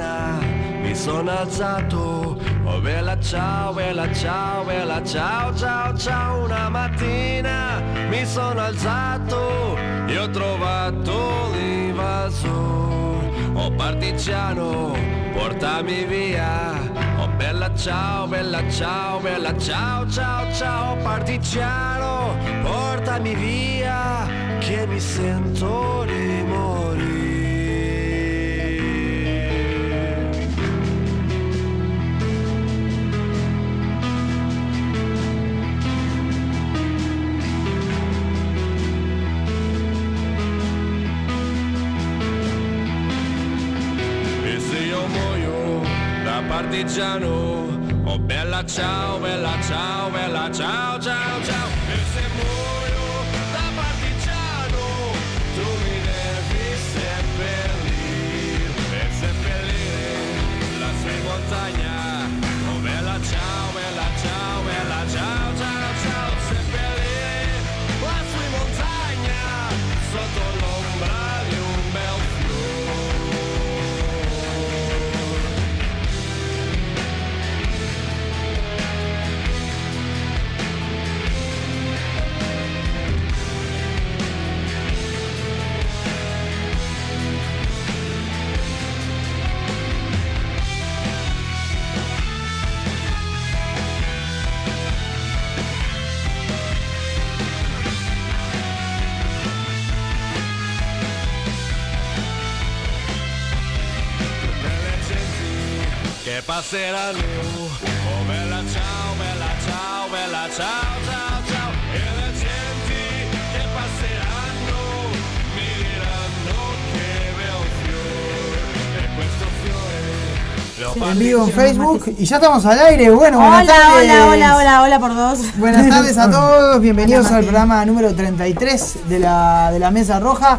mattina mi sono alzato, oh bella ciao, bella ciao, bella ciao, ciao, ciao, una mattina mi sono alzato e ho trovato l'invaso, oh partigiano, portami via, oh bella ciao, bella ciao, bella ciao, ciao, ciao, partigiano, portami via, che mi sento di morire. Oh bella ciao, bella ciao, bella ciao, ciao, ciao genti che passeranno. Oh bella ciao, bella ciao, bella ciao, ciao, ciao. E le genti che passeranno mi diranno che bel fiore. E questo fiore lo En vivo en Facebook y ya estamos al aire. Bueno, buenas Hola, tardes. hola, hola, hola, hola por dos. Buenas tardes a todos, bienvenidos Hola, al programa número 33 de la, de la Mesa Roja.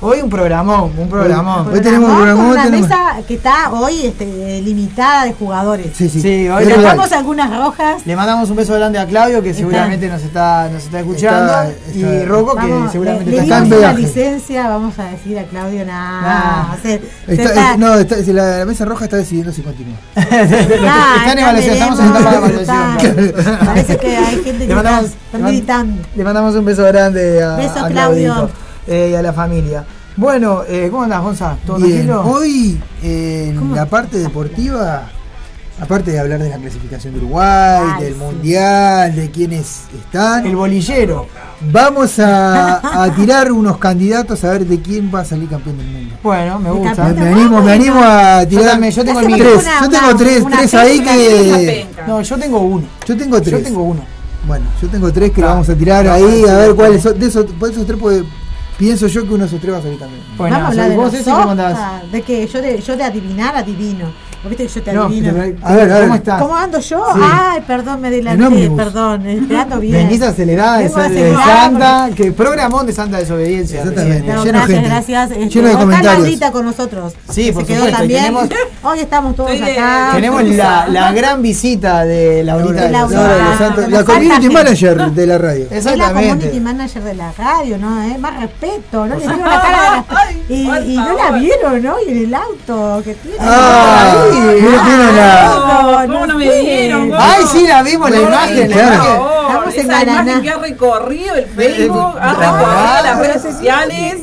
Hoy un programón, un programón. Hoy tenemos un Programón con una tenemos- mesa que está hoy este, limitada de jugadores. Sí, sí. Sí, hoy Le dejamos algunas rojas. le mandamos un beso grande a Claudio que seguramente nos está, nos está escuchando. Está- y Rocco que seguramente le, le está dimos en una licencia, vamos a decir a Claudio nada. Nah. se- se Está- está- no, la, la mesa roja está decidiendo si continúa. Ah, está en evaluación, estamos en etapa de evaluación. Parece que hay gente que Le mandamos, está, está le man- militando. le mandamos un beso grande a, Beso, a Claudio. Eh, y a la familia. Bueno, eh, ¿cómo andás, Gonza? ¿Todo Bien, tranquilo? hoy en ¿Cómo? la parte deportiva, aparte de hablar de la clasificación de Uruguay, Ay, del sí. mundial, de quienes están, El bolillero. vamos a, a tirar unos candidatos a ver de quién va a salir campeón del mundo. Bueno, me gusta. Me, animo, me animo a Yo tirar también, yo tengo el tres. una- Yo tengo una- tres, una tres ahí que. No, yo tengo uno. Yo tengo tres. Yo tengo uno. Bueno, yo tengo tres que Ah, lo vamos a tirar ahí a ver cuáles son. De esos, por esos tres, pues, pienso yo que uno de esos tres va a salir campeón. Bueno, Vamos a hablar de vos los ese cómo andás. softas, de que yo de, yo de adivinar adivino. ¿Vos viste que yo te No, adivino? pero- A ver, a ver. ¿Cómo estás? ¿Cómo ando yo? Sí. Ay, perdón, me adelanté, perdón, esperando bien. Venís acelerada de, de Santa, que programón de Santa Desobediencia. Exactamente. No, de gracias, gente. gracias. Este, Lleno de comentarios. Con nosotros. Sí, por se quedó supuesto, también. tenemos- Hoy estamos todos de- acá. Tenemos la, la gran visita de Laurita De de de los Santos. La falta community manager de la radio. Es la Exactamente. community manager de la radio, ¿no? ¿Eh? Más respeto, ¿no? Le vieron la cara de la... Ay, Y, y no la vieron, ¿no? Y en el auto que tiene. Ah, No, ¿Cómo no me? Ay, sí, la vimos, la Ay, imagen. la claro. imagen. Estamos esa engalanados. imagen que ha recorrido el Facebook, ha recorrido las redes sociales.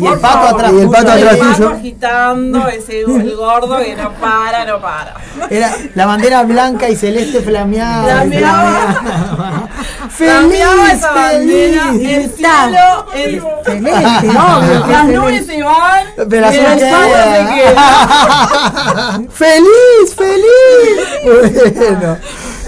Y el pato atrás Y el pato El atrás pato tuyo. agitando, ese el gordo que no para, no para. Era la bandera blanca y celeste flameada. Flameaba. Feliz, Cambiaba esa bandera, feliz. el cielo, el, Celeste, obvio que las nubes se van, Pero el se queda. ¡Feliz, feliz! Bueno,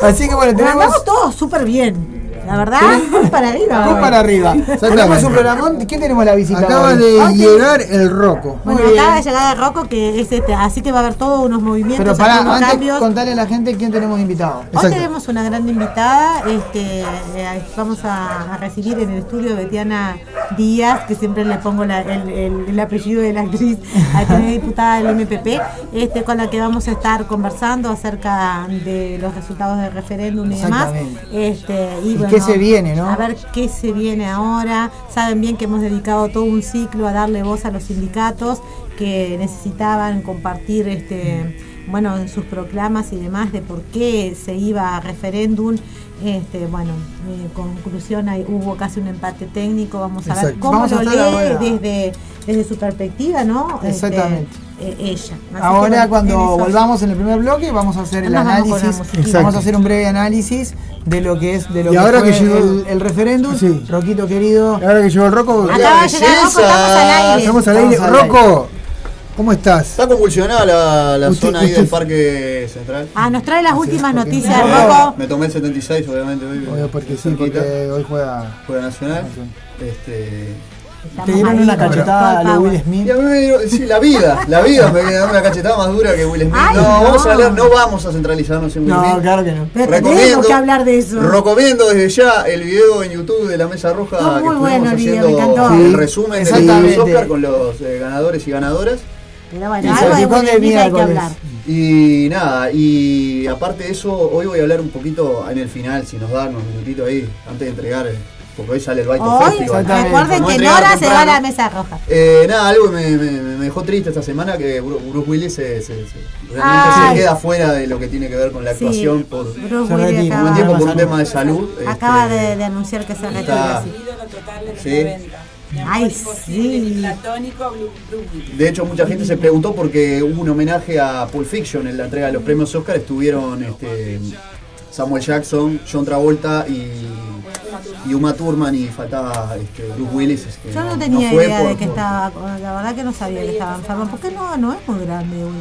así que bueno, tenemos andamos todos súper bien. La verdad, muy para arriba. Hoy. para arriba. Tenemos un programón. ¿Quién tenemos la visita? Acaba hoy? de llegar el roco. Bueno, Muy acaba de llegar el Rocco, que es este, así que va a haber todos unos movimientos, Pero para antes cambios. contarle a la gente quién tenemos invitado. Hoy Exacto. tenemos una gran invitada, este, eh, vamos a, a recibir en el estudio Betiana Díaz, que siempre le pongo la- el, el- el apellido de la actriz, actriz diputada del MPP, este, con la que vamos a estar conversando acerca de los resultados del referéndum y demás. Este, ¿Y bueno, qué se viene, no? A ver qué se viene ahora. Saben bien que hemos dedicado todo un ciclo a darle voz a los sindicatos que necesitaban compartir este bueno en sus proclamas y demás de por qué se iba a referéndum. Este, bueno, en conclusión hay, hubo casi un empate técnico. Vamos a ver cómo Vamos lo lee desde, desde su perspectiva, ¿no? Este, Exactamente. Eh, ella. Así Ahora cuando volvamos en el primer bloque vamos a hacer el Nos análisis, vamos a hacer un breve análisis de lo que es de lo Y que ahora fue que llegó- el, el referéndum. Sí. Roquito querido, Ahora que llegó el Rocco, Acaba de llegar Rocco, estamos al aire. estamos al aire. Estamos Rocco, ¿cómo estás? Está convulsionada la, la Usted- zona ahí usted- del Parque Central. Ah, nos trae las últimas noticias, Bueno, Rocco. me tomé el 76, obviamente. Hoy, Obvio, porque sí, porque hoy juega. Juega Nacional. Este, te dieron una cachetada a. Will Smith. y a mí me dieron- sí, la vida, la vida me quedó una cachetada más dura que Will Smith. Ay, no, no. vamos a hablar, no vamos a centralizarnos en Will No, Smith. claro que no. Pero Recomiendo- tenemos que hablar de eso. Recomiendo desde ya el video en YouTube de la Mesa Roja Estuvo muy que bueno estuvimos el video, haciendo me encantó. el Sí, resumen de exactamente. los Oscar con los eh, ganadores y ganadoras. Pero bueno, Y algo de Will Smith hay que hablar. Y nada, y aparte de eso, hoy voy a hablar un poquito en el final, si nos dan unos minutitos ahí, antes de entregar, eh, porque hoy sale el Baito Hoy, Festival. Recuerden Vamos a que Nora se va a la mesa roja. Eh, nada, algo me, me- me dejó triste esta semana, que Bru- Bruce Willis se, se- se- realmente se queda fuera de lo que tiene que ver con la Sí, actuación por Bruce Se Willis retira. un tiempo por un tema de salud. acaba este, de, de anunciar que se retira. está- sí. ídolo total de los Sí. 90. Mi amor Ay, sí. platónico. De hecho, mucha gente se preguntó porque hubo un homenaje a Pulp Fiction en la entrega de los premios Oscar. Estuvieron este, Samuel Jackson, John Travolta y, y Uma Thurman y faltaba este, Bruce Willis. este, Yo no tenía idea por- de que por- estaba, la verdad que no sabía que estaba enfermo. ¿Por qué no, no es muy grande Will?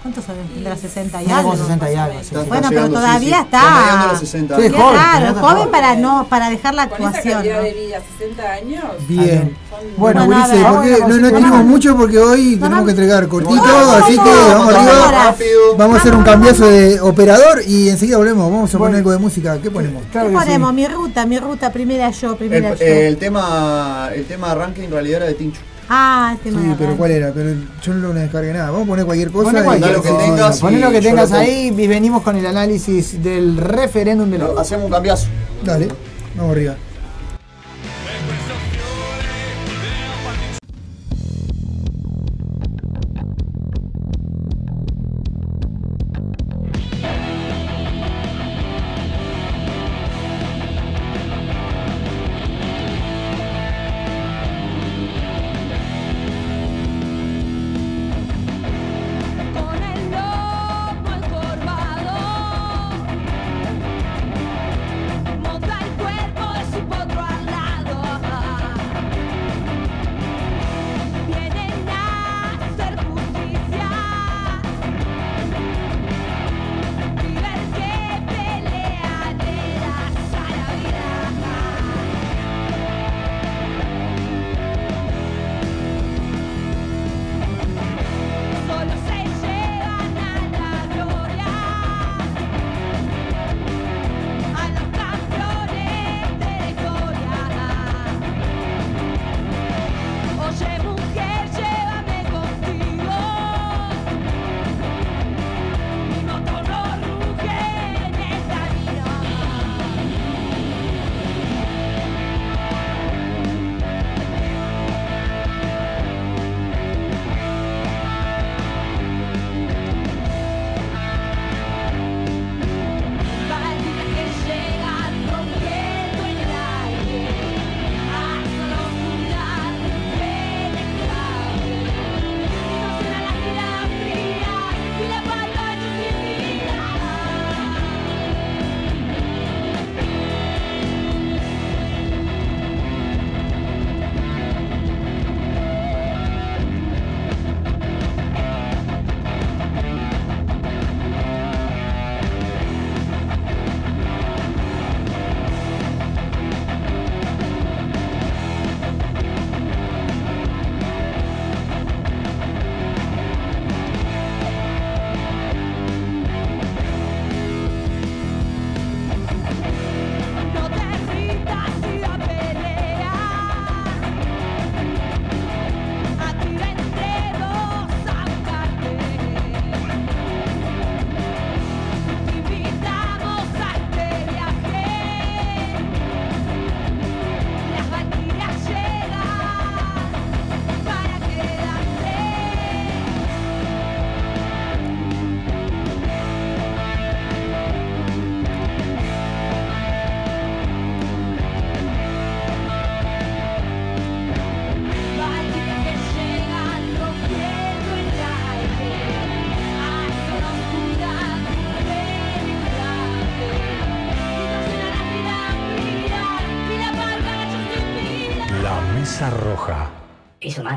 ¿Cuántos años tendrá? 60 y Tiene algo. como 60 y algo. sí. Está- está Bueno, pero todavía sí, está. los 60 Sí, Qué años. joven, tenés joven para no para dejar la Con esa actuación. calidad ¿no? de vida, 60 años. Bien. Bueno, Bueno, Ulises, ver, porque no, no tenemos mucho porque hoy No, tenemos no. que entregar cortito, No, así no, que no, vamos no, arriba. no, rápido. Vamos a hacer un cambiazo de operador y enseguida volvemos. Vamos a poner Bueno. algo de música. ¿Qué ponemos? Claro ¿Qué ponemos? Mi ruta, mi ruta, primera yo, El, primera yo. el tema, el tema arranque en realidad era de Tincho. Ah, este Sí, me pero ¿cuál era? Pero yo no lo descargué nada. Vamos a poner cualquier cosa. Poné cualquier lo que cosa. tengas Poné lo que tengas ahí y venimos con el análisis del referéndum de la Hacemos un cambiazo. Dale, vamos arriba.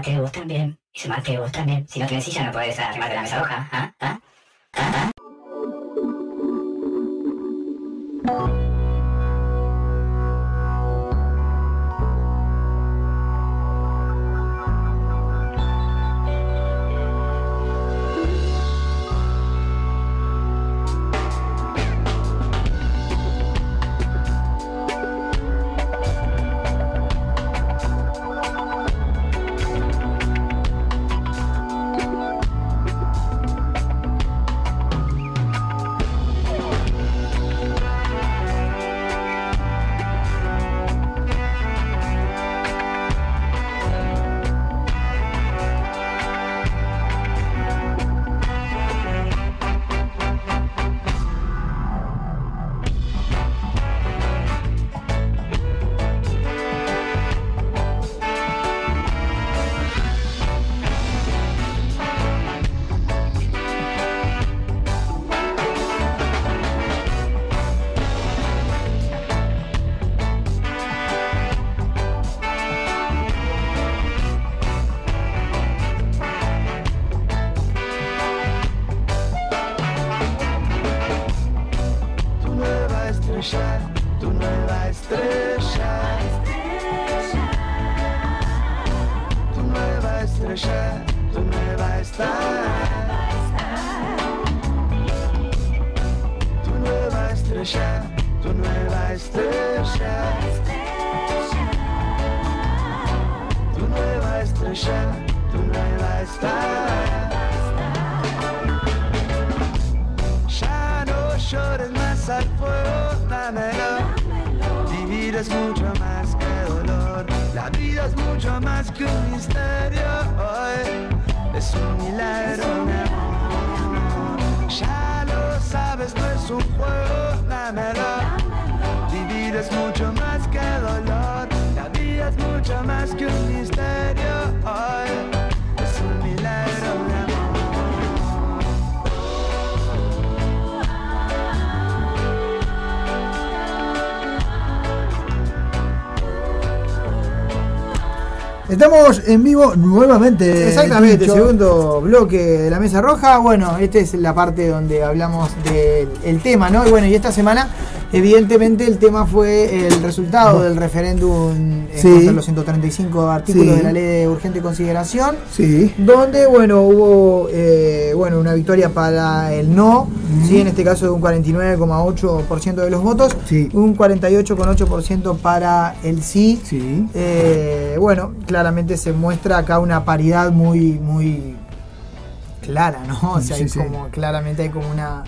Sumate vos también. Y sumate vos también. Si no tenés silla no podés arrimarte la mesa. ¿Ah? ¿Ah? Estamos en vivo nuevamente. Exactamente, Tincho. segundo bloque de la mesa roja. Bueno, esta es la parte donde hablamos del el tema, ¿no? Y bueno, y esta semana, evidentemente, el tema fue el resultado del referéndum en Sí. cuanto a los 135 artículos Sí. de la ley de urgente consideración. Sí. Donde, bueno, hubo eh, bueno, una victoria para el no, ¿sí? en este caso de un 49,8% de los votos, Sí. un 48,8% para el sí. Sí. Eh, bueno, claramente se muestra acá una paridad muy, muy clara, ¿no? O sea, Sí, hay sí. como, claramente hay como una,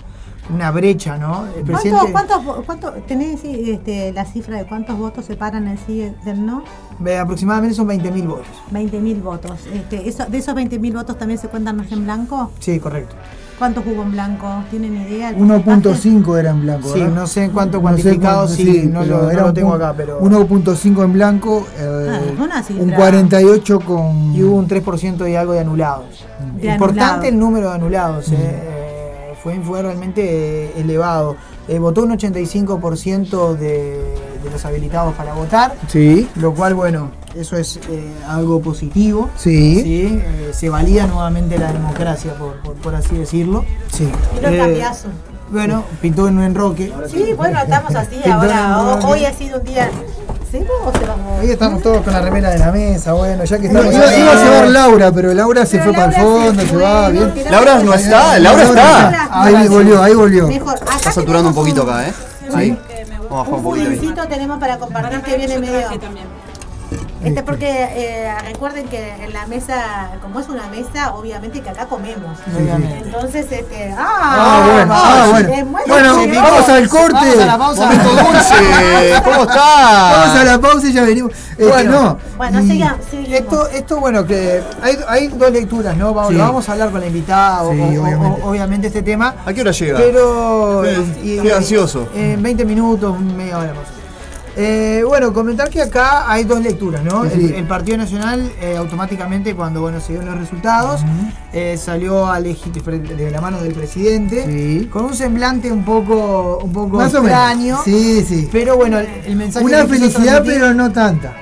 una brecha, ¿no? El ¿Cuántos, presidente cuántos, cuántos- tenés este, la cifra de cuántos votos separan el sí del no? ve, aproximadamente son 20.000 votos. 20.000 votos. Este, eso, ¿De esos 20.000 votos también se cuentan los en blanco? Sí, correcto. ¿Cuántos hubo en blanco? ¿Tienen idea? el porcentaje? 1.5 era en blanco. Sí, ¿verdad? no sé en cuánto No sé cuantificado, cuánto, sí, no lo- no tengo acá, pero- 1.5 en blanco, eh, Ah, una cifra. un 48 con. Y hubo un 3% y algo de anulados. De Importante anulados. el número de anulados, eh, eh, fue, fue realmente eh, elevado. Eh, votó un 85% de, de los habilitados para votar, Sí, lo cual, bueno, eso es eh, algo positivo. sí, ¿sí? Eh, se valía nuevamente la democracia, por, por- por así decirlo. sí. El Eh, cambiazo. Bueno, pintó en un enroque. Sí, bueno, estamos así Pintó ahora. Hoy ha sido un día. Ahí estamos todos con la remera de la mesa, bueno, ya que estamos iba- a llevar Laura, pero Laura se Pero fue para el se fondo, se va bien. Laura no está, Laura está. Ahí volvió, ahí volvió. Mejor. Está saturando un poquito acá, ¿eh? Ahí. Vamos a bajar Un fueguito tenemos para compartir que viene medio. Este porque eh, recuerden que en la mesa, como es una mesa, obviamente que acá comemos. Entonces, este. ¡Ah! Ah, bueno, ah, bueno. muy Bueno, bien. vamos al corte. Vamos a la pausa. Dulce. ¿Cómo está? Vamos a la pausa y ya venimos. Este, Bueno. no. Bueno, siga-. Esto, esto, bueno, que hay, hay dos lecturas, ¿no? Vamos, Sí. vamos a hablar con la invitada, o- Sí, o- o- obviamente. obviamente este tema. ¿A qué hora llega? Pero. Estoy ansioso. En 20 minutos, media hora más. Eh, bueno, comentar que acá hay dos lecturas, ¿no? Sí. El, el Partido Nacional eh, automáticamente cuando bueno se dieron los resultados eh, salió a de la mano del presidente Sí. con un semblante un poco un poco Más extraño. Sí, sí. pero bueno el, el mensaje Una felicidad, pero no tanta.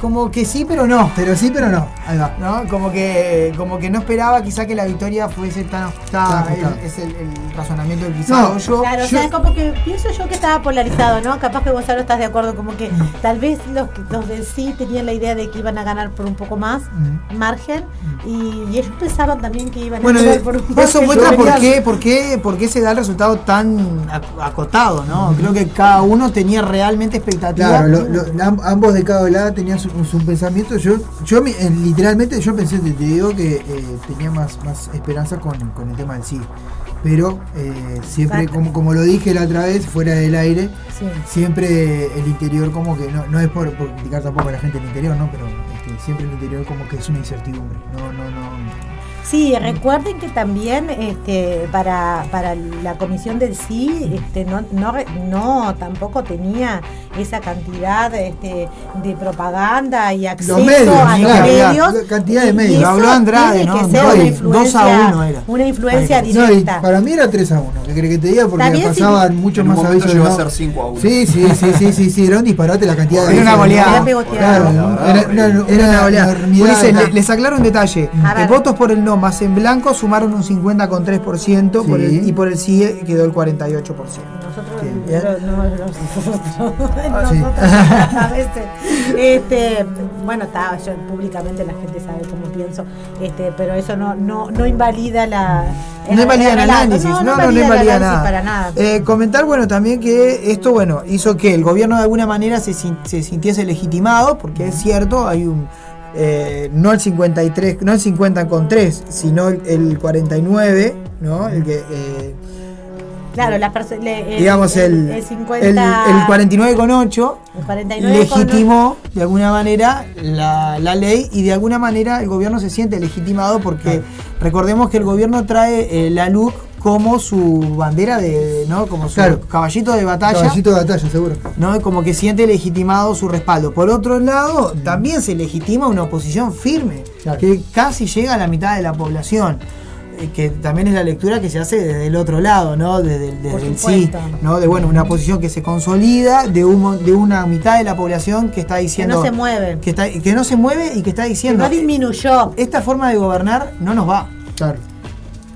Como que sí, pero no. Pero sí, pero no. Ahí va. ¿no? Como que, como que no esperaba quizá que la victoria fuese tan ajustada. Tan ajustada. Es, es el, el razonamiento que quizá No, yo. Claro, o yo- sea, como que pienso yo que estaba polarizado, ¿no? Capaz que Gonzalo estás de acuerdo, como que Mm. tal vez los, que- los del sí tenían la idea de que iban a ganar por un poco más Mm. margen y, y ellos pensaban también que iban Bueno, a ganar eh, por un eso margen. muestra por qué, por, qué, por qué se da el resultado tan ac- acotado, ¿no? Creo que cada uno tenía realmente expectativa. Claro, lo- lo- am- ambos de cada lado tenían su, su pensamiento. Yo, yo eh, literalmente, yo pensé, te, digo que eh, tenía más, más esperanza con, con el tema del sí. Pero eh, siempre, como, como lo dije la otra vez, fuera del aire, Sí. siempre el interior como que, no, no es por, por criticar tampoco a la gente del interior, ¿no? Pero este, siempre el interior como que es una incertidumbre. No, no, no. Sí, recuerden que también este, para, para la comisión del sí este, no, no, re- no tampoco tenía esa cantidad este, de propaganda y acceso medios, a los medios. la cantidad de medios. Habló Andrade, ¿no? una a uno era. una influencia Ahí. No, y directa. para mí era 3 a 1, ¿qué crees que te diga? Porque sí. pasaban mucho En un más avisos. llegó a ser 5 a 1. Sí, sí, sí, sí, sí, sí, era un disparate la cantidad de Era una goleada. Claro, La era, una una oleada. enormidad Ulises, de- le- les aclaro un detalle. Votos por el no más en blanco sumaron un 50,3% por el- Sí. y por el sí quedó el 48%. Nosotros, Bien. no, no, nosotros, sí. nosotros a veces, este, bueno, está, yo públicamente la gente sabe cómo pienso, este, pero eso no, no, no invalida la, No invalida el análisis, no, no, no invalida nada. para nada. Eh, comentar, bueno, también que esto, bueno, hizo que el gobierno de alguna manera se, se sintiese legitimado, porque es cierto, hay un, eh, no el 53, no el 50 con 3, sino el, el 49, ¿no? El que, eh, Claro, las perso- le- el, digamos, el, el 50, el, el 49 con 8 el 49 con- legitimó de alguna manera la, la ley y de alguna manera el gobierno se siente legitimado porque recordemos que el gobierno trae eh, la LUC como su bandera de, ¿no? como su Claro. caballito de batalla. Caballito de batalla, seguro. ¿no? Como que siente legitimado su respaldo. Por otro lado, también se legitima una oposición firme, Claro. que casi llega a la mitad de la población. eh, Que también es la lectura que se hace desde el otro lado, ¿no? Desde, el- desde el sí. ¿no? De bueno, una oposición que se consolida, de un, de una mitad de la población que está que diciendo. no se mueve, Que, está, que no se mueve y que está que diciendo. no disminuyó. Esta forma de gobernar no nos va. Claro.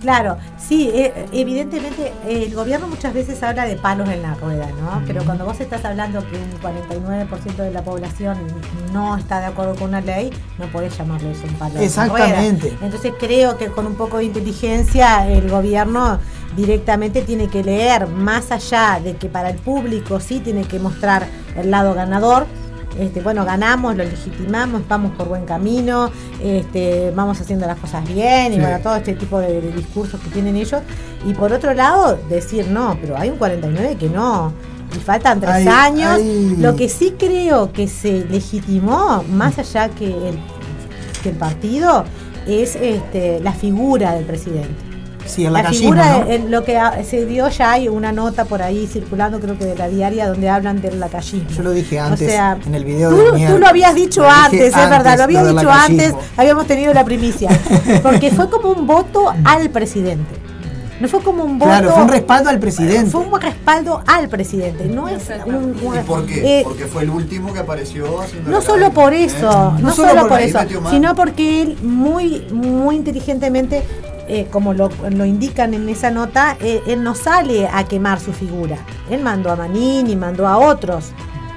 Claro, sí, eh, evidentemente el gobierno muchas veces habla de palos en la rueda, ¿no? Pero cuando vos estás hablando que un 49% de la población no está de acuerdo con una ley, no podés llamarlo eso un palo en la Exactamente. rueda. Entonces creo que con un poco de inteligencia el gobierno directamente tiene que leer, más allá de que para el público sí tiene que mostrar el lado ganador, este, bueno, ganamos, lo legitimamos, vamos por buen camino, este, vamos haciendo las cosas bien y bueno, todo este tipo de, de discursos que tienen ellos. Y por otro lado, decir no, pero hay un 49 que no. Y faltan tres años. Lo que sí creo que se legitimó, más allá que el, que el partido, es este, la figura del presidente. Sí, el La lacayismo, figura, ¿no? en lo que se dio ya hay una nota por ahí circulando, creo que de la diaria, donde hablan del lacayismo. Yo lo dije antes O sea, en el video tú, de tú lo habías dicho Lo antes, es verdad, lo habías lo dicho antes, habíamos tenido la primicia. Porque fue como un voto al presidente. No fue como un voto. Claro, fue un respaldo al presidente. Fue un respaldo al presidente. No es un. un- ¿Y por qué? eh, Porque fue el último que apareció haciendo no la solo por ¿eh? eso, no, No solo, por, eso, sino porque él muy, muy inteligentemente, eh, como lo, lo indican en esa nota, eh, él no sale a quemar su figura. Él mandó a Manini, mandó a otros.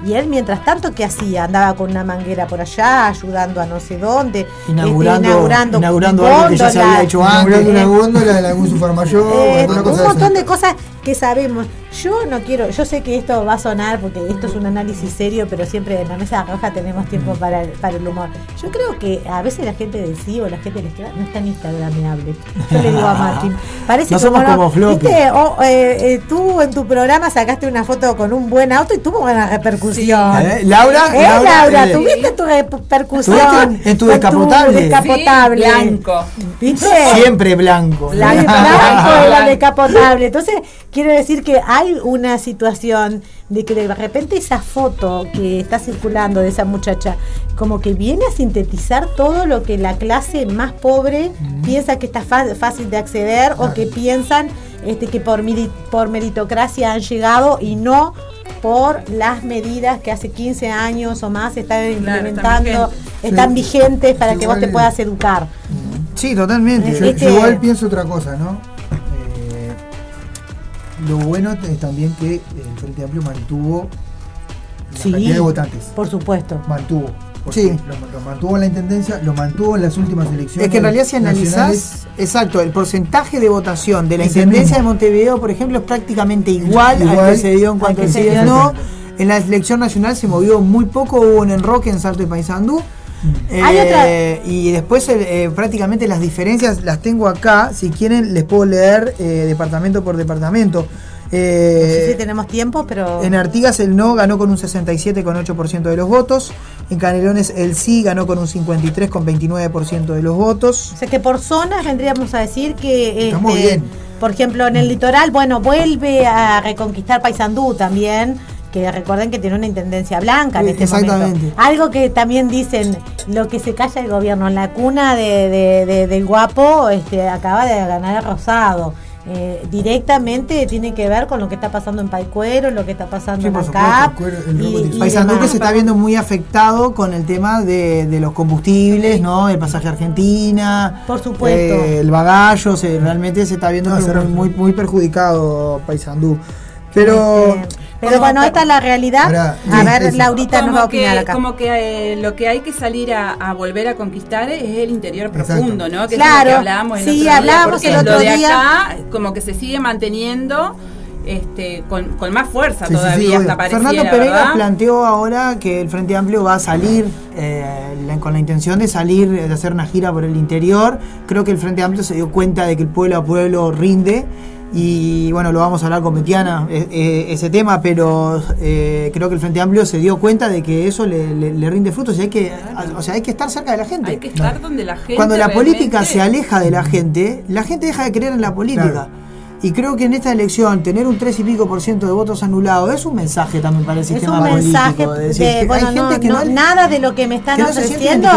Y él, mientras tanto, ¿qué hacía? Andaba con una manguera por allá, ayudando a no sé dónde, este, Inaugurando- inaugurando, inaugurando algo que ya se había hecho antes. Inaugurando una eh, góndola en algún supermayor, eh, un cosa de montón de cosas que sabemos. Yo no quiero, yo sé que esto va a sonar porque esto es un análisis serio, pero siempre en la mesa roja tenemos tiempo para, el- para el humor. Yo creo que a veces la gente del sí o la gente del izquierda no está en instagramable. Yo le digo a Martín, parece No somos como Floppy. ¿viste? O, eh, eh, tú en tu programa sacaste una foto con un buen auto y tuvo buena repercusión. ¿Eh? Laura, Eh, Laura, eh, tuviste tu repercusión ¿Tuviste en tu descapotable? descapotable. Sí, blanco. ¿Viste? siempre blanco. La de blanco era decapotable. Entonces, quiero decir que hay una situación de que de repente esa foto que está circulando de esa muchacha, como que viene a sintetizar todo lo que la clase más pobre piensa que está fácil de acceder o que piensan este, que por, por meritocracia han llegado y no por las medidas que hace 15 años o más están Claro, están implementando, vigentes. están Sí. vigentes para que vos te puedas educar. Sí, totalmente. Yo, Este- yo igual pienso otra cosa, ¿no? Eh, lo bueno es también que el Frente Amplio mantuvo la Sí. cantidad de votantes. Por supuesto. Mantuvo. Sí. Lo, lo mantuvo en la intendencia, lo mantuvo en las últimas elecciones. Es que en realidad si analizás, exacto, el porcentaje de votación de la Intendencia de. Montevideo, por ejemplo, es prácticamente igual, al Igual que se dio en al cuanto al se dio. no. En la elección nacional se movió muy poco, hubo un enroque en Salto y Paysandú. Eh, otra- Y después eh, prácticamente las diferencias las tengo acá. Si quieren les puedo leer eh, departamento por departamento. No Eh, sé si tenemos tiempo, pero. en Artigas el no ganó con un 67,8% de los votos. En Canelones el sí ganó con un 53,29% de los votos. O sea que por zonas vendríamos a decir que, Estamos este, bien. por ejemplo, en el litoral, bueno, vuelve a reconquistar Paysandú también, que recuerden que tiene una intendencia blanca en Sí, este exactamente. momento. Algo que también dicen, lo que se calla el gobierno, en la cuna de, de- de- del guapo este, acaba de ganar el rosado. Eh, directamente tiene que ver con lo que está pasando en Paicuero, lo que está pasando Sí, en de- Paysandú que se está viendo muy afectado con el tema de, de los combustibles, ¿no? El pasaje a Argentina. Por supuesto. eh, el bagallo, se, realmente se está viendo No, muy, muy, muy perjudicado Paysandú. Pero Este, pero bueno, esta es la realidad. Ahora, a sí, ver, es- Laurita nos va a como opinar que, acá. como que eh, lo que hay que salir a, a volver a conquistar es el interior Exacto. profundo, ¿no? Que Claro, es lo que hablábamos el sí, otro día, hablábamos porque el otro lo de día. acá como que se sigue manteniendo este, con, con más fuerza Sí, sí, sí, todavía obvio. hasta Fernando Pereira ¿verdad? planteó ahora que el Frente Amplio va a salir eh, la- con la intención de salir, de hacer una gira por el interior. Creo que el Frente Amplio se dio cuenta de que el pueblo a pueblo rinde. Y bueno, lo vamos a hablar con Betiana, eh, ese tema, pero eh, creo que el Frente Amplio se dio cuenta de que eso le, le- le rinde frutos y hay que, o sea, hay que estar cerca de la gente. Hay que estar donde la gente Cuando la política realmente- se aleja de la gente, la gente deja de creer en la política. Claro. Y creo que en esta elección tener un 3 y pico por ciento de votos anulados es un mensaje también para el Es sistema un mensaje político. de, decir que bueno, hay no, gente que no, no, nada de lo que me están que no ofreciendo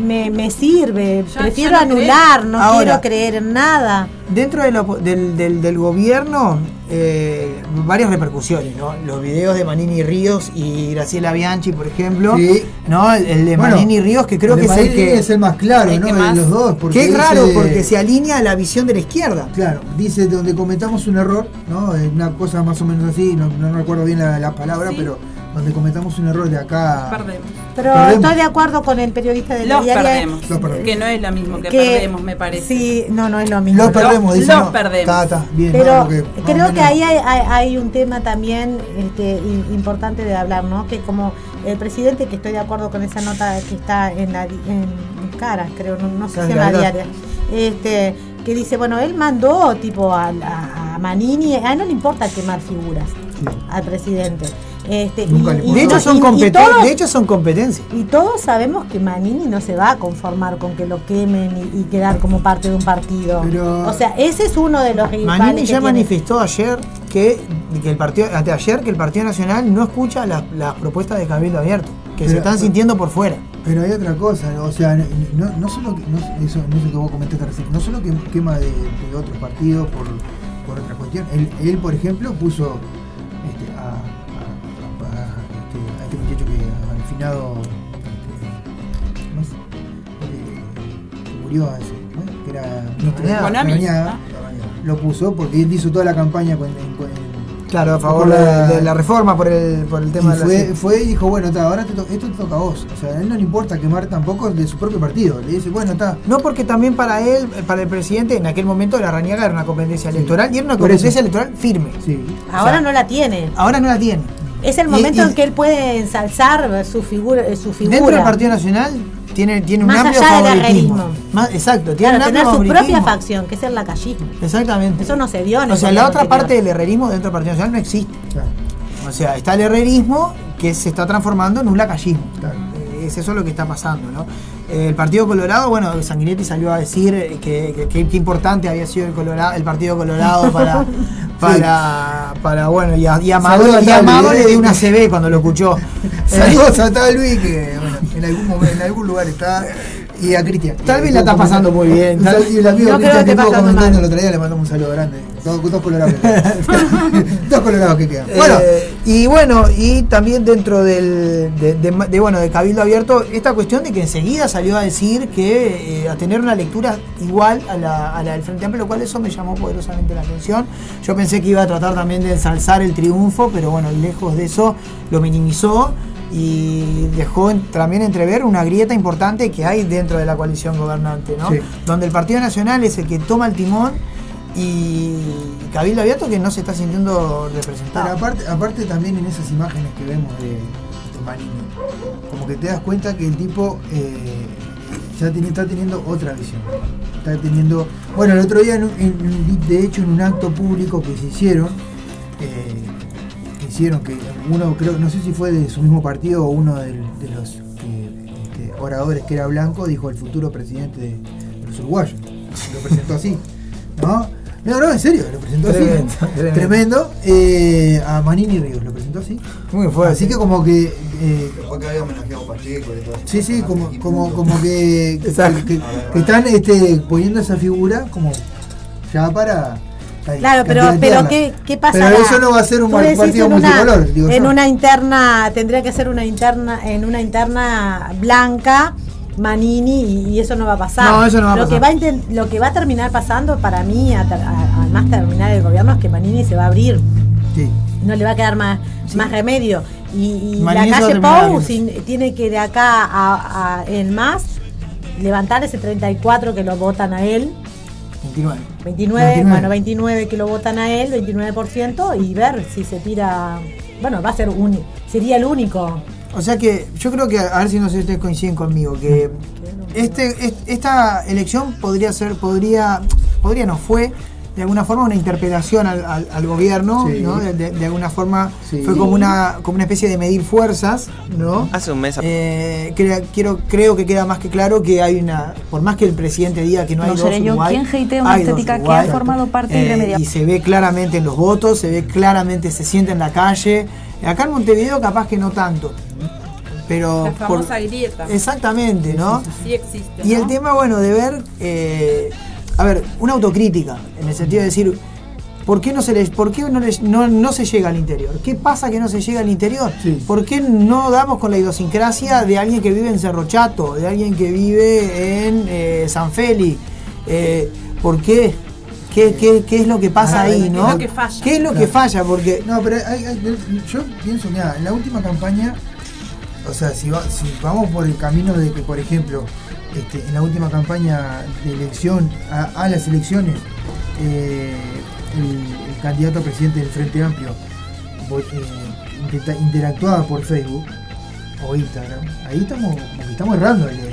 me, me sirve. Ya- Prefiero ya no anular, no Ahora- quiero creer en nada. Dentro de lo- del, del- del gobierno, eh, varias repercusiones, ¿no? Los videos de Manini Ríos y Graciela Bianchi, por ejemplo. Sí. ¿no? El, el de Bueno, Manini Ríos, que creo que es el que. es el más claro, el ¿no? De los dos. Porque que es raro, dice- porque se alinea a la visión de la izquierda. Claro, dice donde cometamos un error, ¿no? Una cosa más o menos así, no, no recuerdo bien la, la palabra, Sí. pero donde cometamos un error de acá. Perdemos. Pero Perdemos. estoy de acuerdo con el periodista de la Los diaria perdemos, Los perdemos. que no es lo mismo que, que- perdemos, me parece. Sí, no, no es lo mismo. Los perdemos, dice. los no, perdemos. ta, ta, bien, Pero no, o creo que ahí hay, hay- hay un tema también este, importante de hablar, ¿no? Que como el presidente, que estoy de acuerdo con esa nota que está en la di- en, Caras, creo, no, no sé si en la diaria, este, que dice, bueno, él mandó tipo a, a- a Manini, a él no le importa quemar figuras al presidente. Este, Nunca le y, De hecho, son y- y competen- todos- de hecho son competencias. y todos sabemos que Manini no se va a conformar con que lo quemen y, y quedar como parte de un partido. Pero- o sea, ese es uno de los rivales Manini que ya tiene. manifestó ayer que, que el partido, ante ayer que el Partido Nacional no escucha las, propuestas de Cabildo Abierto, que se Pero- están sintiendo por fuera. Pero hay otra cosa, o sea, no, no solo que, no, eso, no sé que vos comentaste recién, no solo que quema de, de otros partidos por, por otra cuestión, él, él, por ejemplo puso este, a- ¿cómo es? Eh, que murió hace, ¿no? que era lo puso porque él hizo toda la campaña con, con- Claro, a favor la- de, la reforma por el, por el tema y de fue, la... fue y dijo, bueno, está, ahora te to- esto te toca a vos. O sea, a él no le importa quemar tampoco de su propio partido. Le dice, bueno, está. No porque también para él, para el presidente, en aquel momento la Rañaga era una competencia Sí. electoral y era una competencia electoral firme. Sí. Ahora O sea, no la tiene. Ahora no la tiene. Es el momento y- en que él puede ensalzar su figura. Su figura. Dentro del Partido Nacional tiene, tiene un Más amplio allá del favoritismo. Más- exacto, tiene Claro, un amplio tener su propia facción, que es el lacayismo. Exactamente. Eso no se dio en O sea, la otra anterior. parte del herrerismo dentro del Partido Nacional no existe. Claro, O sea, está el herrerismo que se está transformando en un lacayismo. claro. Eh, Es eso lo que está pasando, ¿no? El Partido Colorado, bueno, Sanguinetti salió a decir que, que- que- que importante había sido el Colorado, el Partido Colorado para, para, para bueno, y a, y a y le dio una CB cuando lo escuchó. Eh, Saludos a Talvi, que bueno, en algún momento, en algún lugar está. Y a Cristian. Tal vez la estás pasando muy bien. Tal- Y el amigo No creo Cristian que estuvo pasando comentando mal. el otro día le mandamos un saludo grande. Dos, dos colorados que quedan. dos colorados que quedan. Bueno, Eh, y bueno, y también dentro del, de, de- de, bueno, de Cabildo Abierto, esta cuestión de que enseguida salió a decir que eh, a tener una lectura igual a la, a la del Frente Amplio, lo cual eso me llamó poderosamente la atención. Yo pensé que iba a tratar también de ensalzar el triunfo, pero bueno, lejos de eso lo minimizó y dejó también entrever una grieta importante que hay dentro de la coalición gobernante, ¿no? Sí. Donde el Partido Nacional es el que toma el timón y Cabildo Abierto que no se está sintiendo representado. aparte, también en esas imágenes que vemos de, de Manini, como que te das cuenta que el tipo eh, ya tiene- está teniendo otra visión. Está teniendo. Bueno, el otro día, de hecho, en un acto público que se hicieron, eh, que hicieron que uno, creo, no sé si fue de su mismo partido o uno de, los este, oradores que era blanco, dijo el futuro presidente de, de los uruguayos. Lo presentó así. ¿No? No, no, en serio, lo presentó Tremendo, así. tremendo. Tremendo. Eh, a Manini Ríos lo presentó así. Muy fuerte. Así que como que. eh, Después que había homenajeado a Pacheco y todo eso. sí, sí, como, como, como que, que, Exacto. que- que están este, poniendo esa figura como ya para. Claro, pero, pero. ¿qué, qué pasa? Pero eso no va a ser un partido en una- multicolor, digo En yo. una interna, tendría que ser una interna, en una interna blanca, Manini, y, y eso no va a pasar. No, eso no va a lo pasar. Que va a lo que va a terminar pasando para mí, a ter- a- además terminar el gobierno, es que Manini se va a abrir. Sí. No le va a quedar más, más remedio. Y, la a calle sin- tiene que de acá a, a- en más levantar ese 34 que lo votan a él. 29. 29, 29. bueno, 29 que lo votan a él, 29%, y ver si se tira. Bueno, va a ser un, sería el único. O sea que yo creo que, a ver si no sé si ustedes coinciden conmigo, que este, est- esta elección podría ser, podría, podría no fue, de alguna forma una interpelación al, al- al gobierno, Sí. ¿no? De, de- de alguna forma Sí. fue como una, como una especie de medir fuerzas, ¿no? Hace un mes. Eh, crea- quiero, creo que queda más que claro que hay una, por más que el presidente diga que no hay No dos seré yo Uruguay, quien una hay estética que ha formado parte Eh. Y se ve claramente en los votos, se ve claramente, se siente en la calle. Acá en Montevideo capaz que no tanto. Pero La por- famosa grieta. exactamente, ¿no? Sí existe. Y el ¿no? tema, bueno, de ver, eh, a ver, una autocrítica, en el sentido de decir, ¿por qué no se les, por qué no, les- no, no se llega al interior? ¿Qué pasa que no se llega al interior? Sí. ¿Por qué no damos con la idiosincrasia de alguien que vive en Cerro Chato, de alguien que vive en eh, San Félix? Eh, ¿Por qué? ¿Qué, qué, qué es lo que pasa Ah, ahí, ¿qué es no? lo que falla? ¿Qué es lo que falla? Porque No, pero hay- hay- yo pienso, mira, en la última campaña, o sea, si, va- si vamos por el camino de que, por ejemplo, este, en la última campaña de elección a, a las elecciones, eh, el, el candidato a presidente del Frente Amplio eh, interactuaba por Facebook o Instagram, ahí estamos, estamos errando el, el-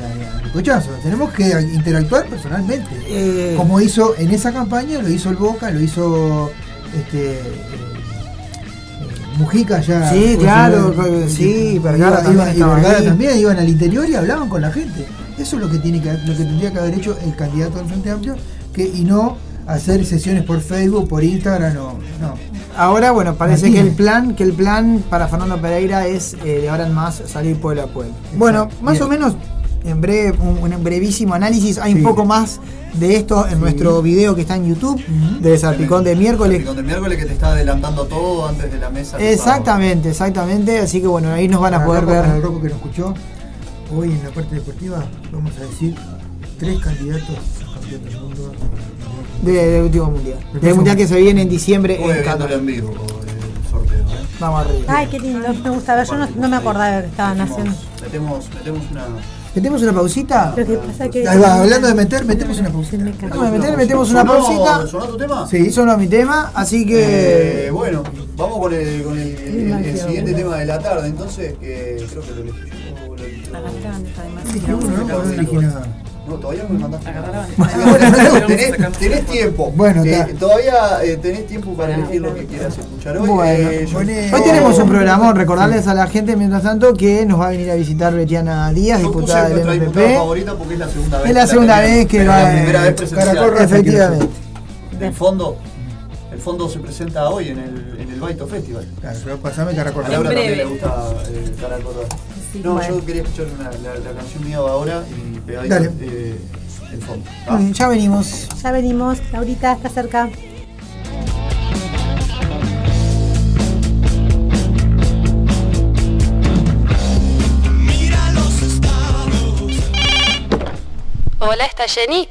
el cochazo. Tenemos que interactuar personalmente. eh, Como hizo en esa campaña, lo hizo el Boca, lo hizo este Mujica ya. Sí, claro, con- sí, Vergara iba- también y Vergara también iban al interior y hablaban con la gente. Eso es lo que tiene que lo que tendría que haber hecho el candidato del Frente Amplio, que y no hacer sesiones por Facebook, por Instagram, no, no. Ahora, bueno, parece que el plan, que el plan para Fernando Pereira es eh, de ahora en más salir pueblo a pueblo. Bueno, más Bien. o menos en breve, un, un brevísimo análisis. Hay Sí. un poco más de esto en Sí. nuestro video que está en YouTube, Ujú. de Salpicón de miércoles. Salpicón de miércoles que te está adelantando todo antes de la mesa. Exactamente, exactamente. Así que bueno, ahí nos van a Para poder Rocco- para el ver. Que nos escuchó, hoy en la parte deportiva vamos a decir tres candidatos a campeón del mundo. de- Del último mundial. Del próximo. mundial que se viene en diciembre en Qatar. en vivo el sorteo. ¿eh? Vamos arriba. Ay, qué lindo, me gusta ver. Yo no, no me acordaba de que estaban haciendo. Metemos, metemos una. ¿Metemos una pausita? Lo que pasa que. Ahí va, hablando de meter, metemos una pausita. Vamos a meter, metemos una ¿Sonó- pausita. ¿Sonó tu tema? Sí, es mi tema, así que. Eh, bueno, vamos con el, con el, el- el Demasiado. siguiente tema de la tarde, entonces, que creo que lo elegí yo. o lo ¿no? Todavía no me mandaste nada. Bueno, tenés, tenés tiempo. Bueno, Eh, todavía eh, tenés tiempo para elegir lo que quieras escuchar hoy. Bueno, Eh, yo- Hoy tenemos un programón, recordarles a la gente mientras tanto que nos va a venir a visitar Betiana Díaz, Yo diputada del diputada MPP. favorita porque es la segunda vez. Es la que segunda tenemos, vez que va la primera vez presencial. Efectivamente. El fondo, el fondo se presenta hoy en el, en el Baito Festival. Claro, pero pasame caracol. A Laura también le gusta eh, Caracol sí. No, Bueno. yo quería escuchar una- la, la canción mía ahora y pegadito Dale. eh, el fondo. Muy bien, ya venimos. Ya venimos, Laurita está cerca. Hola, ¿está? Jenny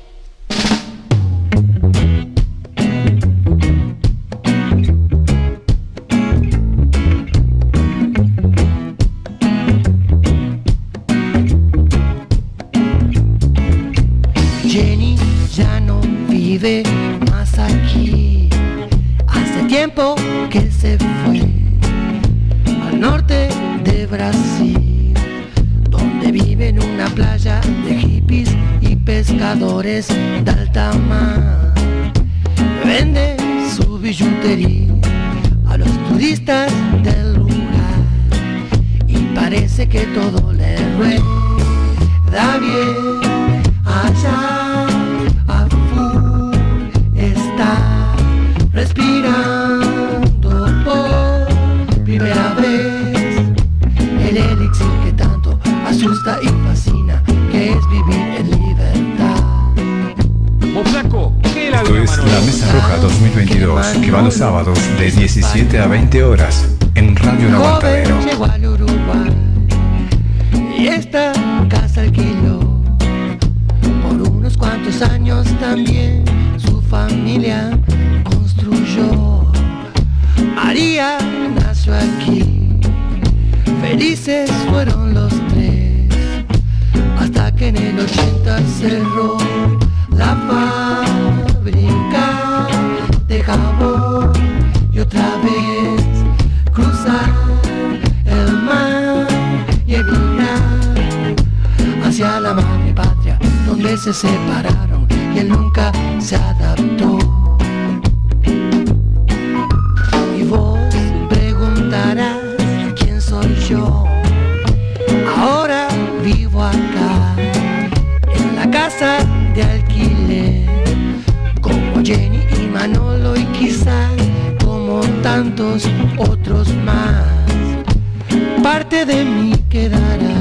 vive más aquí. Hace tiempo que se fue al norte de Brasil, donde vive en una playa de hippies y pescadores de alta mar. Vende su billutería a los turistas del lugar y parece que todo le rueda bien. Allá La Mesa Roja 2022, que va los sábados de 17 a 20 horas en Radio El Aguantadero. Llegó al Uruguay y esta casa alquiló por unos cuantos años también su familia construyó. María nació aquí, felices fueron los tres, hasta que en el 80 cerró la fábrica y otra vez cruzar el mar y emigrar hacia la madre patria donde se separaron y él nunca se adaptó. Tantos otros más. Parte de mí quedará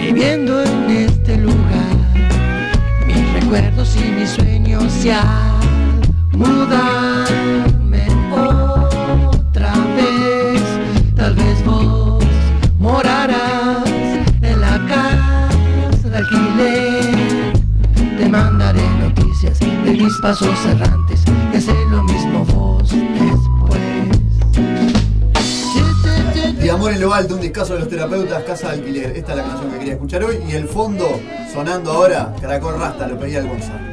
viviendo en este lugar. Mis recuerdos y mis sueños se al mudarme otra vez. En lo Alto, un discazo de los terapeutas, Casa de Alquiler. Esta es la canción que quería escuchar hoy. Y el fondo, sonando ahora, Caracol Rasta, lo pedía el Gonzalo.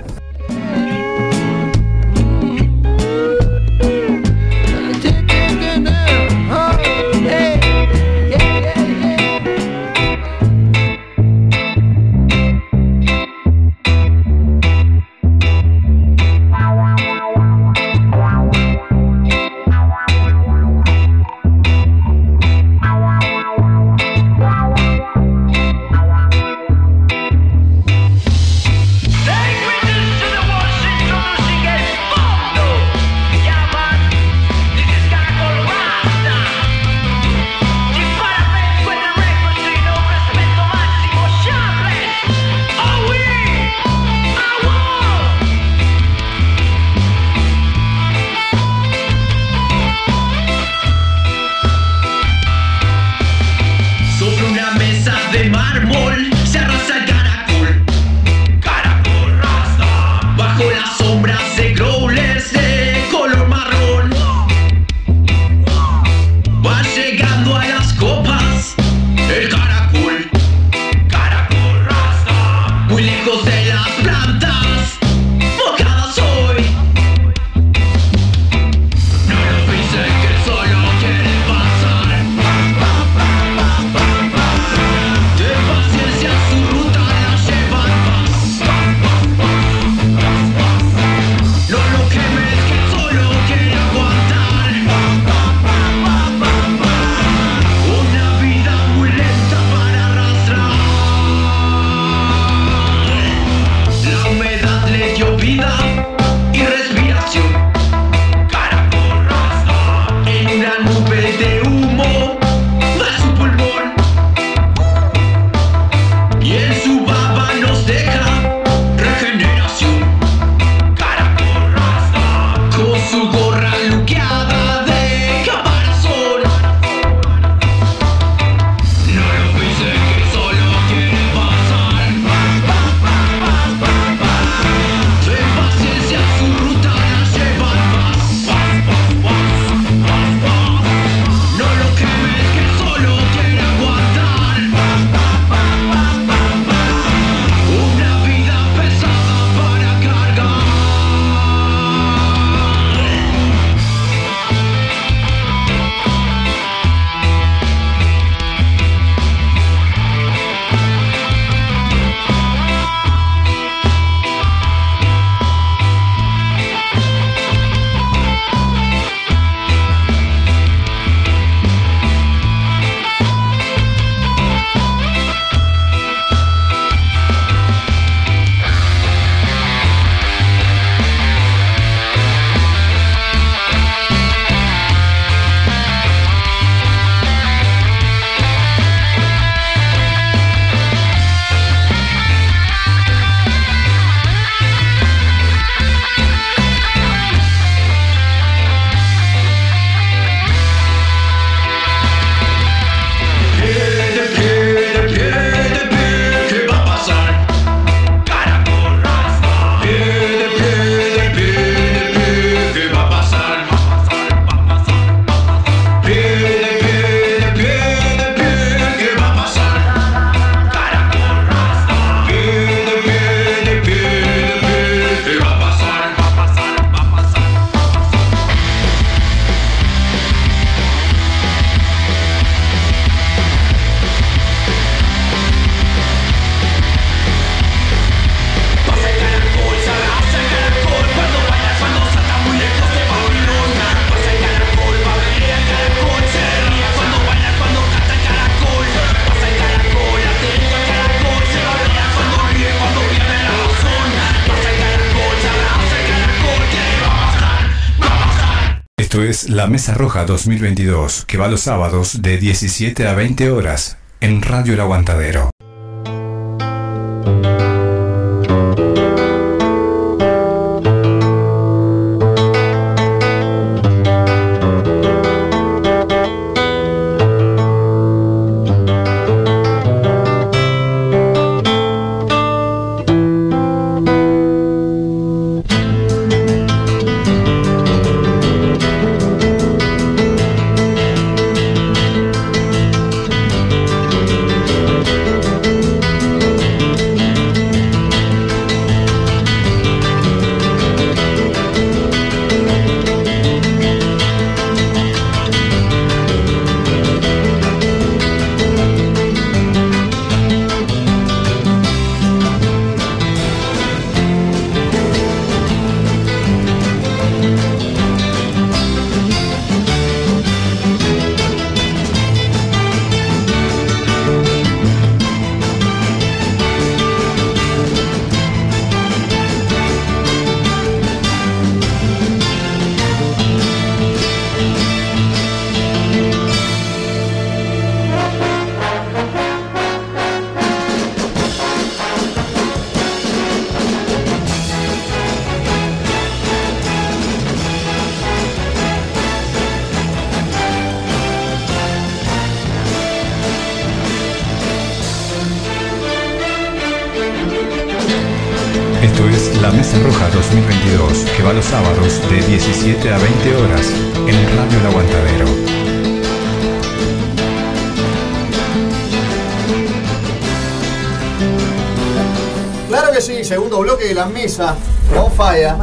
La Mesa Roja 2022, que va los sábados de 17 a 20 horas en Radio El Aguantadero.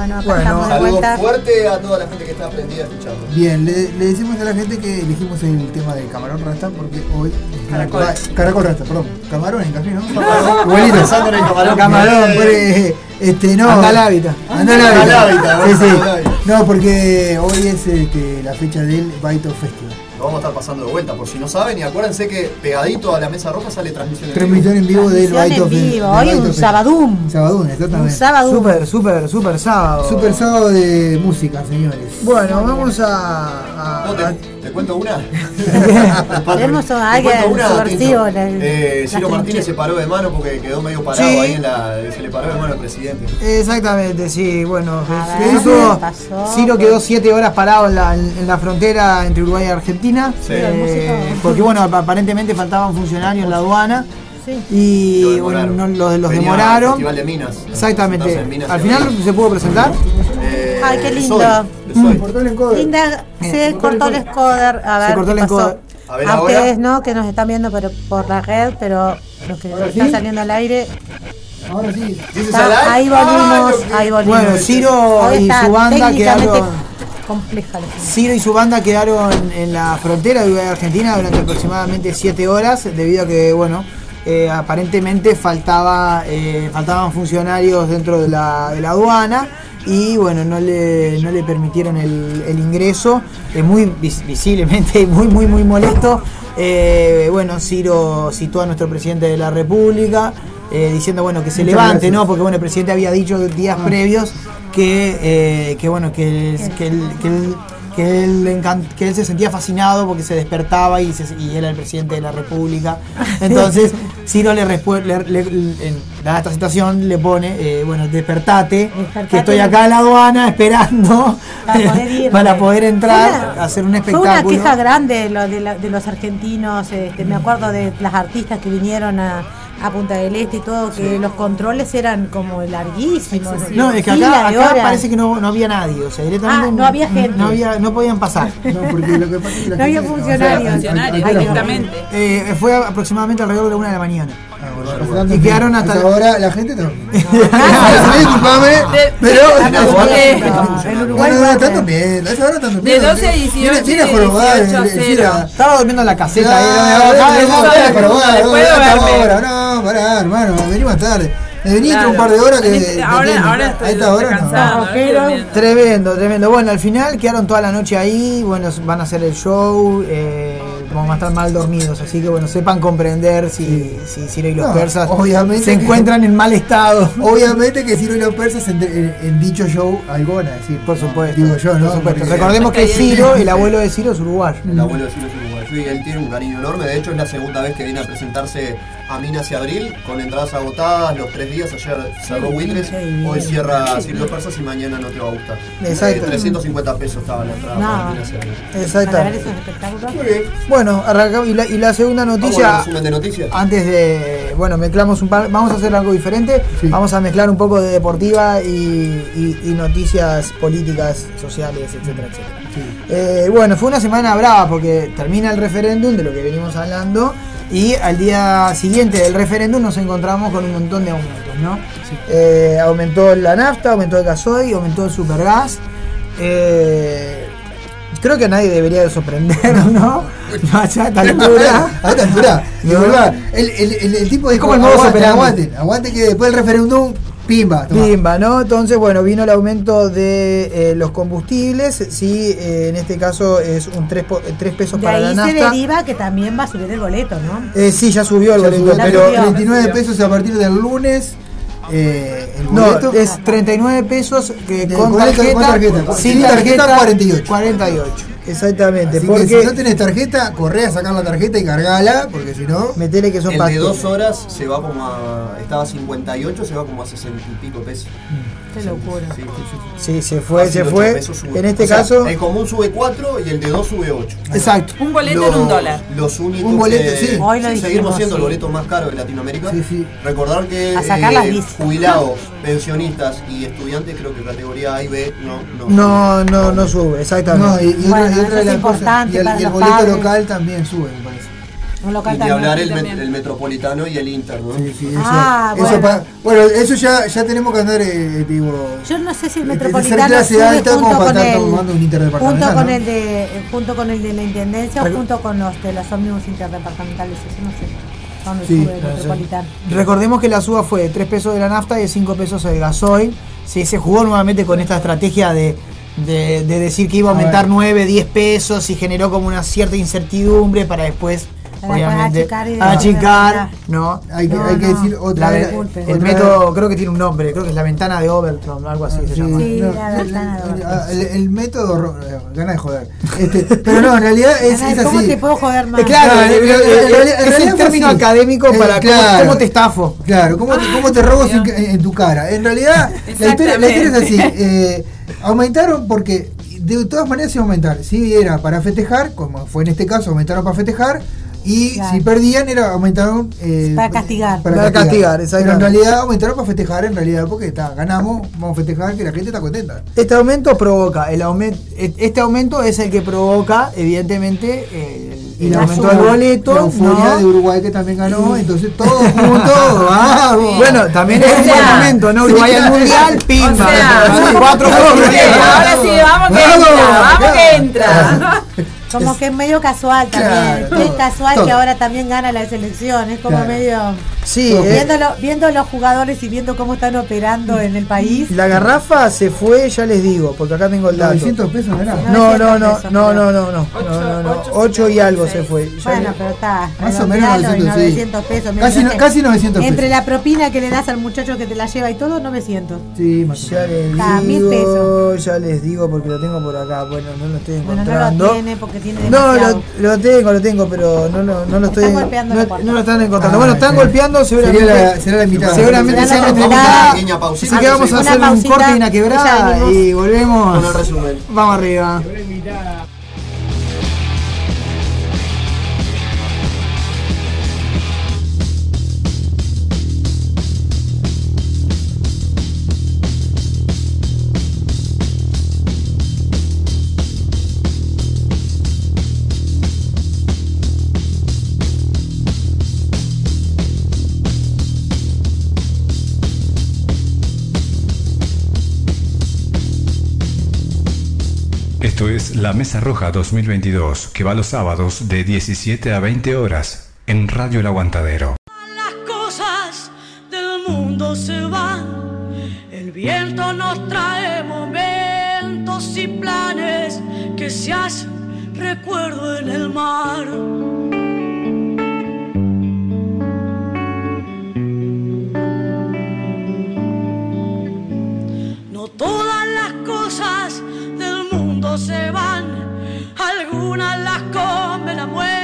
Bueno, acá Bueno. estamos de vuelta. fuerte a toda la gente que está aprendida escuchando. Bien, le, le decimos a la gente que elegimos el tema de Camarón Rasta porque hoy. Caracol. Caracol Rasta, perdón. Camarón en café, ¿no? Camarón. Igualito. Pensando en el camarón. Camarón, Eh, este, no. Anda al hábitat. Anda al Sí, sí. hábitat. No, porque hoy es este, la fecha del Baito Festival. Lo vamos a estar pasando de vuelta, por si no saben. Y acuérdense que pegadito a la mesa roja sale transmisión en vivo. Transmisión en vivo del en Fe- vivo, del hoy un Festival. sabadum. Sabadún, Un exactamente. sábado. Súper, súper, súper sábado. Super sábado de música, señores. Bueno, vamos a. a- No, te, te cuento una. Tenemos a alguien subversivo. Eh, Ciro Martínez se paró de mano porque quedó medio parado Sí. ahí en la. Se le paró de mano al presidente. Exactamente, sí, bueno. Ver, hizo- ¿qué pasó? Ciro quedó siete horas parado en la, en la frontera entre Uruguay y Argentina. Sí. eh, porque bueno, aparentemente faltaban funcionarios en la aduana. Sí. Y Lo bueno, demoraron. los, los Venía al demoraron. Festival de Minas. Exactamente. Presentarse en Minas Al final se pudo presentar. Eh, Ay, qué lindo. Soy, de Soy. Cortó el encoder. Linda, se cortó el encoder. A ver, Se cortó ¿qué el encoder. A ver, A ahora. ustedes no, que nos están viendo por, por la red, pero los que Ahora están sí. saliendo al aire. Ahora sí. Ahí volvimos, ahí volvimos. Bueno, Ciro y su banda quedaron. compleja la. Ciro y su banda quedaron en la frontera de Argentina durante aproximadamente 7 horas, debido a que, bueno, eh, aparentemente faltaba, eh, faltaban funcionarios dentro de la, de la aduana y, bueno, no le, no le permitieron el, el ingreso, eh, muy vis- visiblemente, muy, muy, muy molesto. Eh, bueno, Ciro citó a nuestro presidente de la República. eh, diciendo bueno que se Muchas levante, gracias. ¿no? Porque bueno, el presidente había dicho días previos que, eh, que bueno, que, que él- que él que se sentía fascinado porque se despertaba y, se- y era el presidente de la República. Entonces, Ciro le, le- le- le- en- dada esta situación, le pone, eh, bueno, despertate, Despertate. que estoy acá en la aduana esperando Para poder irme. para poder entrar Fue una- hacer un Fue espectáculo. una queja grande lo de, la- de los argentinos. este, me acuerdo de las artistas que vinieron a, a Punta del Este y todo, que los controles eran como larguísimos. No, es que acá, acá parece que no, no había nadie, o sea, directamente Ah, no había gente. No, había, no podían pasar. No, porque lo que pasa es que la No había funcionarios. o sea, Funcionarios, directamente. Eh, fue aproximadamente alrededor de la una de la mañana. Ah, tanto Y quedaron hasta- A esa hora la gente durmiendo. Disculpame, pero. Ah, no, no, eh, no, en no, no, hora están durmiendo. De 12 a 18 Viene- viene y de jorobada, 18 a eh, cero. Cira. Estaba durmiendo en la caseta. Ah, no, no, no, no, ahora. No. Me un par de horas que. Ahora- ahora a estoy esta hora no. descansando. No, pero tremendo, tremendo. Bueno, al final quedaron toda la noche ahí, bueno, van a hacer el show, eh, vamos a estar mal dormidos, así que bueno, sepan comprender si, si Ciro y los No, persas obviamente se que- encuentran en mal estado. Obviamente que Ciro y los persas en, en- en dicho show algo van a decir. Por supuesto. Digo yo, ¿no? Por supuesto. Recordemos que Ciro, el abuelo de Ciro, es uruguayo. El abuelo de Ciro es uruguayo y él tiene un cariño enorme. De hecho, es la segunda vez que viene a presentarse a Minas y Abril con entradas agotadas los tres días. Ayer cerró Windres, hoy cierra Ciro Persas y mañana no te va a gustar. Exacto. Eh, 350 pesos estaba la entrada No. para Minas y Abril. Exacto. Bueno, arrancamos. Y la, y la segunda Vamos noticia. resumen de noticias. Antes de. Bueno, mezclamos un par. Vamos a hacer algo diferente. Vamos a mezclar un poco de deportiva y, y- y noticias políticas, sociales, etcétera, etcétera. Eh, bueno, fue una semana brava porque termina el referéndum de lo que venimos hablando. Y al día siguiente del referéndum nos encontramos con un montón de aumentos, ¿no? Eh, aumentó la nafta, aumentó el gasoil, aumentó el supergas. Eh, creo que a nadie debería de sorprender, ¿no? Ya a esta altura. A esta altura. No. de verdad, el, el, el, el tipo dijo, como el modus aguanten, operandi". aguanten, aguanten que después del referéndum, pimba. toma. Pimba, ¿no? Entonces, bueno, vino el aumento de eh, los combustibles. Sí, eh, en este caso es un 3, pesos De para la ahí se nafta. deriva que también va a subir el boleto, ¿no? Eh, sí, ya subió el Ya boleto, subió, pero. subió. 39 pesos a partir del lunes. Eh, el No, boleto. es 39 pesos que De- con, tarjeta, con tarjeta. Sin tarjeta, 48. 48. Exactamente. Así porque que si no tenés tarjeta, corre a sacar la tarjeta y cargala, porque si no. metele que son El de dos horas se va como a. Estaba a 58, se va como a 60 y pico pesos. Qué locura. Sí, sí, sí. Sí, se fue, Así se fue. En este O sea, caso. El común sube 4 y el de 2 sube 8. Exacto. Un boleto en un dólar. Los únicos Un boleto, que sí. Hoy lo seguimos siendo el boleto más caro de Latinoamérica. Sí, sí. Recordar que A sacar las eh, bicis. jubilados, pensionistas y estudiantes, creo que categoría A y B no. No, no, no sube, exactamente. No, y, y Bueno, otra, eso es cosas. importante Y el, para y el los boleto padres. local también sube, me parece. Un local Y también. hablar el, met- también. el metropolitano y el Inter, ¿no? Sí, sí, eso, Ah, eso bueno. eso ya, ya tenemos que andar, eh, digo. Yo no sé si el ser metropolitano sube como junto para con estar el un junto interdepartamental. con ¿no? el de eh, junto con el de la intendencia o junto con los de los ómnibus interdepartamentales, eso no sé. Dónde Sí, sube el no sé. metropolitano. Recordemos que la suba fue de 3 pesos de la nafta y de 5 pesos el gasoil. Sí, se jugó nuevamente con esta estrategia de, de- de decir que iba a A aumentar ver. 9, 10 pesos y generó como una cierta incertidumbre para después, obviamente, achicar y achicar, después ¿no? Hay que, No, hay que no. decir otra vez. el otra- método creo que tiene un nombre, creo que es la ventana de Overtron, algo así se Sí, llama. Sí, no, la no, ventana de oro. ah, el, el método, ro- eh, gana de joder. Este, pero no, en realidad es, es ¿Cómo así. te puedo joder más? Eh, claro, eh, es el término así. académico Eh, para cómo- claro. cómo te estafo. Claro, ¿cómo, te- cómo te robo sin que- en tu cara? En realidad, la historia, la historia es así. eh, aumentaron porque de todas maneras iba a aumentar. Si era para festejar, como fue en este caso, aumentaron para festejar. Y Claro. si perdían, era aumentaron. eh, Para castigar. Para castigar, Pero en realidad aumentaron para festejar, en realidad, porque está, ganamos, vamos a festejar, que la gente está contenta. Este aumento provoca, el aumento, este aumento es el que provoca, evidentemente, el, Y el euforia- del boleto. La euforia ¿no? de Uruguay que también ganó, entonces todos juntos, vamos. Bueno, también es O un buen momento, ¿no? Uruguay al mundial, pimba. O sea, cuatro ahora sí, vamos que Vamos, entra, vamos claro. que entra. Como que es medio casual también. Claro, es todo, casual todo. que ahora también gana la selección. Es como Claro. medio. Sí, eh, Viéndolo, viendo los jugadores y viendo cómo están operando en el país. la garrafa se fue, ya les digo, porque acá tengo el dato. 900 pesos. No, no, no, 900 pesos, no, no, no, no, no, no, no, 8 y algo se fue. Bueno, pero está. Más o menos redondealo y 900, sí. 900 pesos. mira, Casi no- casi 900 Entre pesos. la propina que le das al muchacho que te la lleva y todo, 900. Sí, más o Ya menos. les Ah, digo, pesos. ya les digo porque lo tengo por acá. Bueno, no lo estoy Bueno, no encontrando. lo tiene porque tiene No, lo, lo tengo, lo tengo, pero no, lo- no lo estoy. Están golpeando no, no lo están encontrando. Ah, bueno, están sí. Seguramente. Sería la- será la invitada. Seguramente Será nuestra invitada. invitada. Pequeña pausita. Así que vamos a hacer un corte y una quebrada y volvemos. Con el resumen. Vamos arriba. La Mesa Roja 2022, que va los sábados de 17 a 20 horas en Radio El Aguantadero. las cosas del mundo se van. El viento nos trae momentos y planes que se hacen recuerdo en el mar. Mundo se van, algunas las come la muerte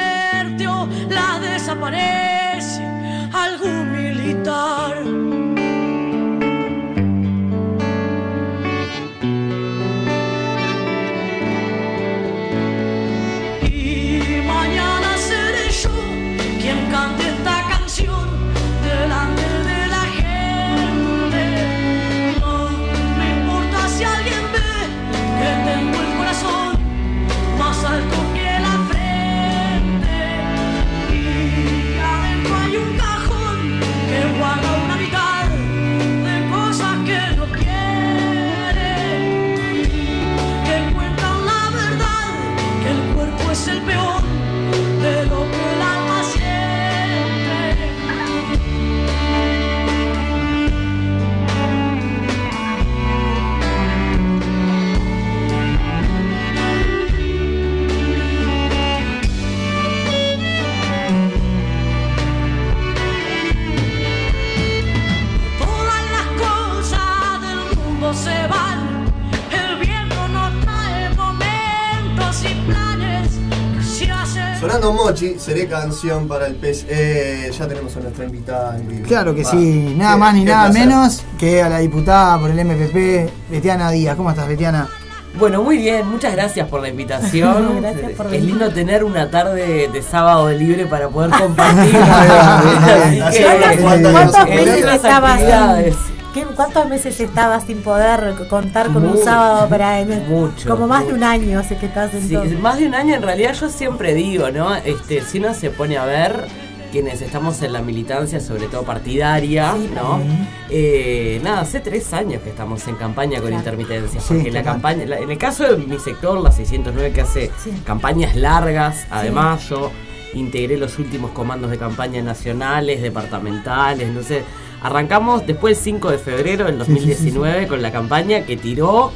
hacen. Sonando Mochi, seré canción para el pez. Eh, ya tenemos a nuestra invitada en vivo. Claro que Va. sí, nada Qué- más ni nada placer. menos que a la diputada por el MPP, Betiana Díaz. ¿Cómo estás, Betiana? Bueno, muy bien, muchas gracias por la invitación. Gracias por es venir. lindo tener una tarde de sábado libre para poder compartir. Así Así que- que- ¿Cuántos en meses otras estabas. ¿Qué- ¿Cuántos meses estabas sin poder contar con un sábado para mucho, como más de un año sé que estás en Sí, más de un año en realidad yo siempre digo, ¿no? Este, si uno se pone a ver quienes estamos en la militancia, sobre todo partidaria, ¿no? Eh, nada, hace tres años que estamos en campaña con intermitencia, Sí, porque la campaña, la- en el caso de mi sector, la 609 que hace campañas largas, además yo integré los últimos comandos de campaña nacionales, departamentales, entonces arrancamos después del 5 de febrero del Sí, sí, sí, 2019 con la campaña que tiró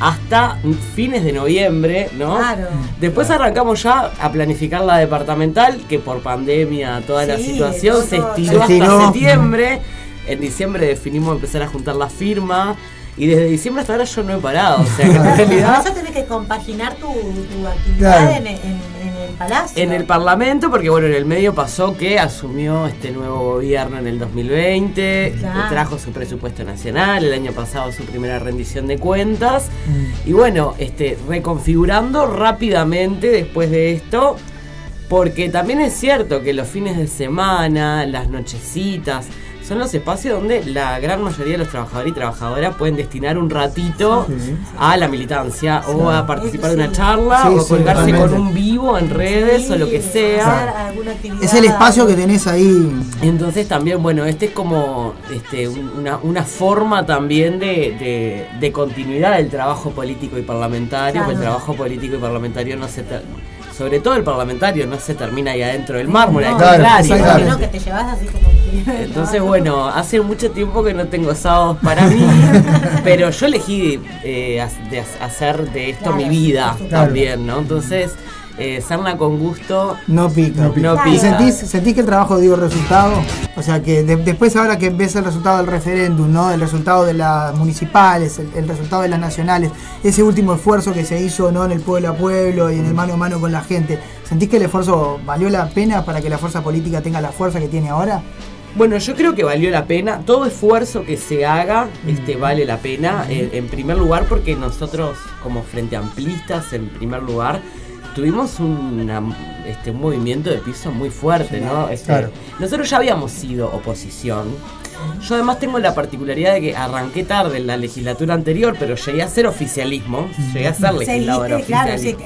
hasta fines de noviembre, ¿no? Claro. Después arrancamos ya a planificar la departamental, que por pandemia, toda la situación, se estiró Se hasta estiró. septiembre. En diciembre definimos empezar a juntar la firma. Y desde diciembre hasta ahora yo no he parado. O sea que en Por realidad eso tenés que compaginar tu, tu actividad Claro. en, en- en el palacio. en el Parlamento, porque bueno, en el medio pasó que asumió este nuevo gobierno en el 2020, Claro. trajo su presupuesto nacional, el año pasado su primera rendición de cuentas. Mm. Y bueno, este, reconfigurando rápidamente después de esto, porque también es cierto que los fines de semana, las nochecitas, son los espacios donde la gran mayoría de los trabajadores y trabajadoras pueden destinar un ratito a la militancia o a participar de una charla Sí, o a sí, colgarse con un vivo en redes o lo que sea. Es el espacio que tenés ahí. Entonces también, bueno, este es como este, un- una, una forma también de, de- de continuidad del trabajo político y parlamentario, Claro. porque el trabajo político y parlamentario no se... sobre todo el parlamentario no se termina ahí adentro del mármol, al No, contrario. que exactamente. no, que te llevas así como que- Entonces, bueno, hace mucho tiempo que no tengo sábados para mí, pero yo elegí eh, de ha- hacer de esto Claro, mi vida también, ¿no? Entonces, eh, Sarna con gusto No pica. no Claro. ¿Y pica. sentís, sentís que el trabajo dio resultado? O sea, que de- después ahora que ves el resultado del referéndum, ¿no? El resultado de las municipales, el, el resultado de las nacionales, ese último esfuerzo que se hizo, ¿no? En el pueblo a pueblo y en el mano a mano con la gente, ¿sentís que el esfuerzo valió la pena para que la fuerza política tenga la fuerza que tiene ahora? Bueno, yo creo que valió la pena. Todo esfuerzo que se haga este, vale la pena. Eh, en primer lugar, porque nosotros, como Frente Amplistas, en primer lugar, tuvimos una- este, un movimiento de piso muy fuerte, ¿no? Este, Claro. Nosotros ya habíamos sido oposición. Yo además tengo la particularidad de que arranqué tarde en la legislatura anterior, pero llegué a ser oficialismo, llegué a ser legisladora oficialista.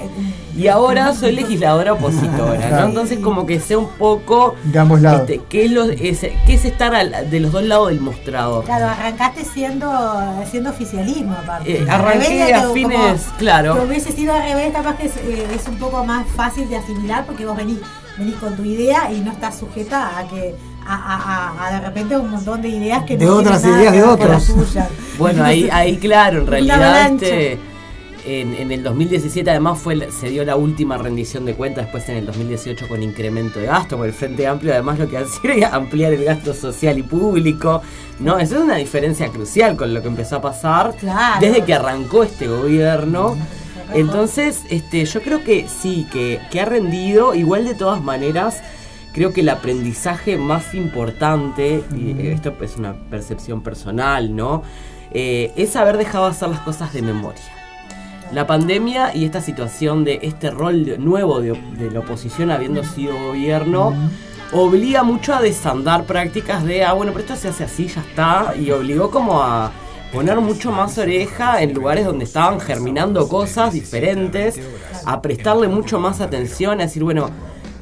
Y ahora soy legisladora opositora, ¿no? Entonces como que sé un poco De ambos lados. este, ¿qué, es lo- es, qué es estar al- de los dos lados del mostrador. Claro, arrancaste siendo, siendo oficialismo aparte. Eh, arranqué a fines, como claro. Que hubiese sido al revés, capaz que es, eh, es un poco más fácil de asimilar porque vos venís, venís con tu idea y no estás sujeta a que a, a- a- a de repente un montón de ideas que De no otras ideas de otros. Bueno, ahí, ahí claro, en realidad este, en, en el 2017 además fue se dio la última rendición de cuentas, después en el 2018 con incremento de gasto, con el Frente Amplio además lo que hacía era ampliar el gasto social y público, ¿no? Eso es una diferencia crucial con lo que empezó a pasar Claro. desde que arrancó este gobierno. Entonces, este, yo creo que sí, que, que ha rendido, igual de todas maneras, creo que el aprendizaje más importante, y eh, esto es una percepción personal, ¿no? Eh, es haber dejado hacer las cosas de memoria. La pandemia y esta situación de este rol de- nuevo de, de la oposición habiendo sido gobierno obliga mucho a desandar prácticas de, ah, bueno, pero esto se hace así, ya está, y obligó como a poner mucho más oreja en lugares donde estaban germinando cosas diferentes, a prestarle mucho más atención, a decir, bueno,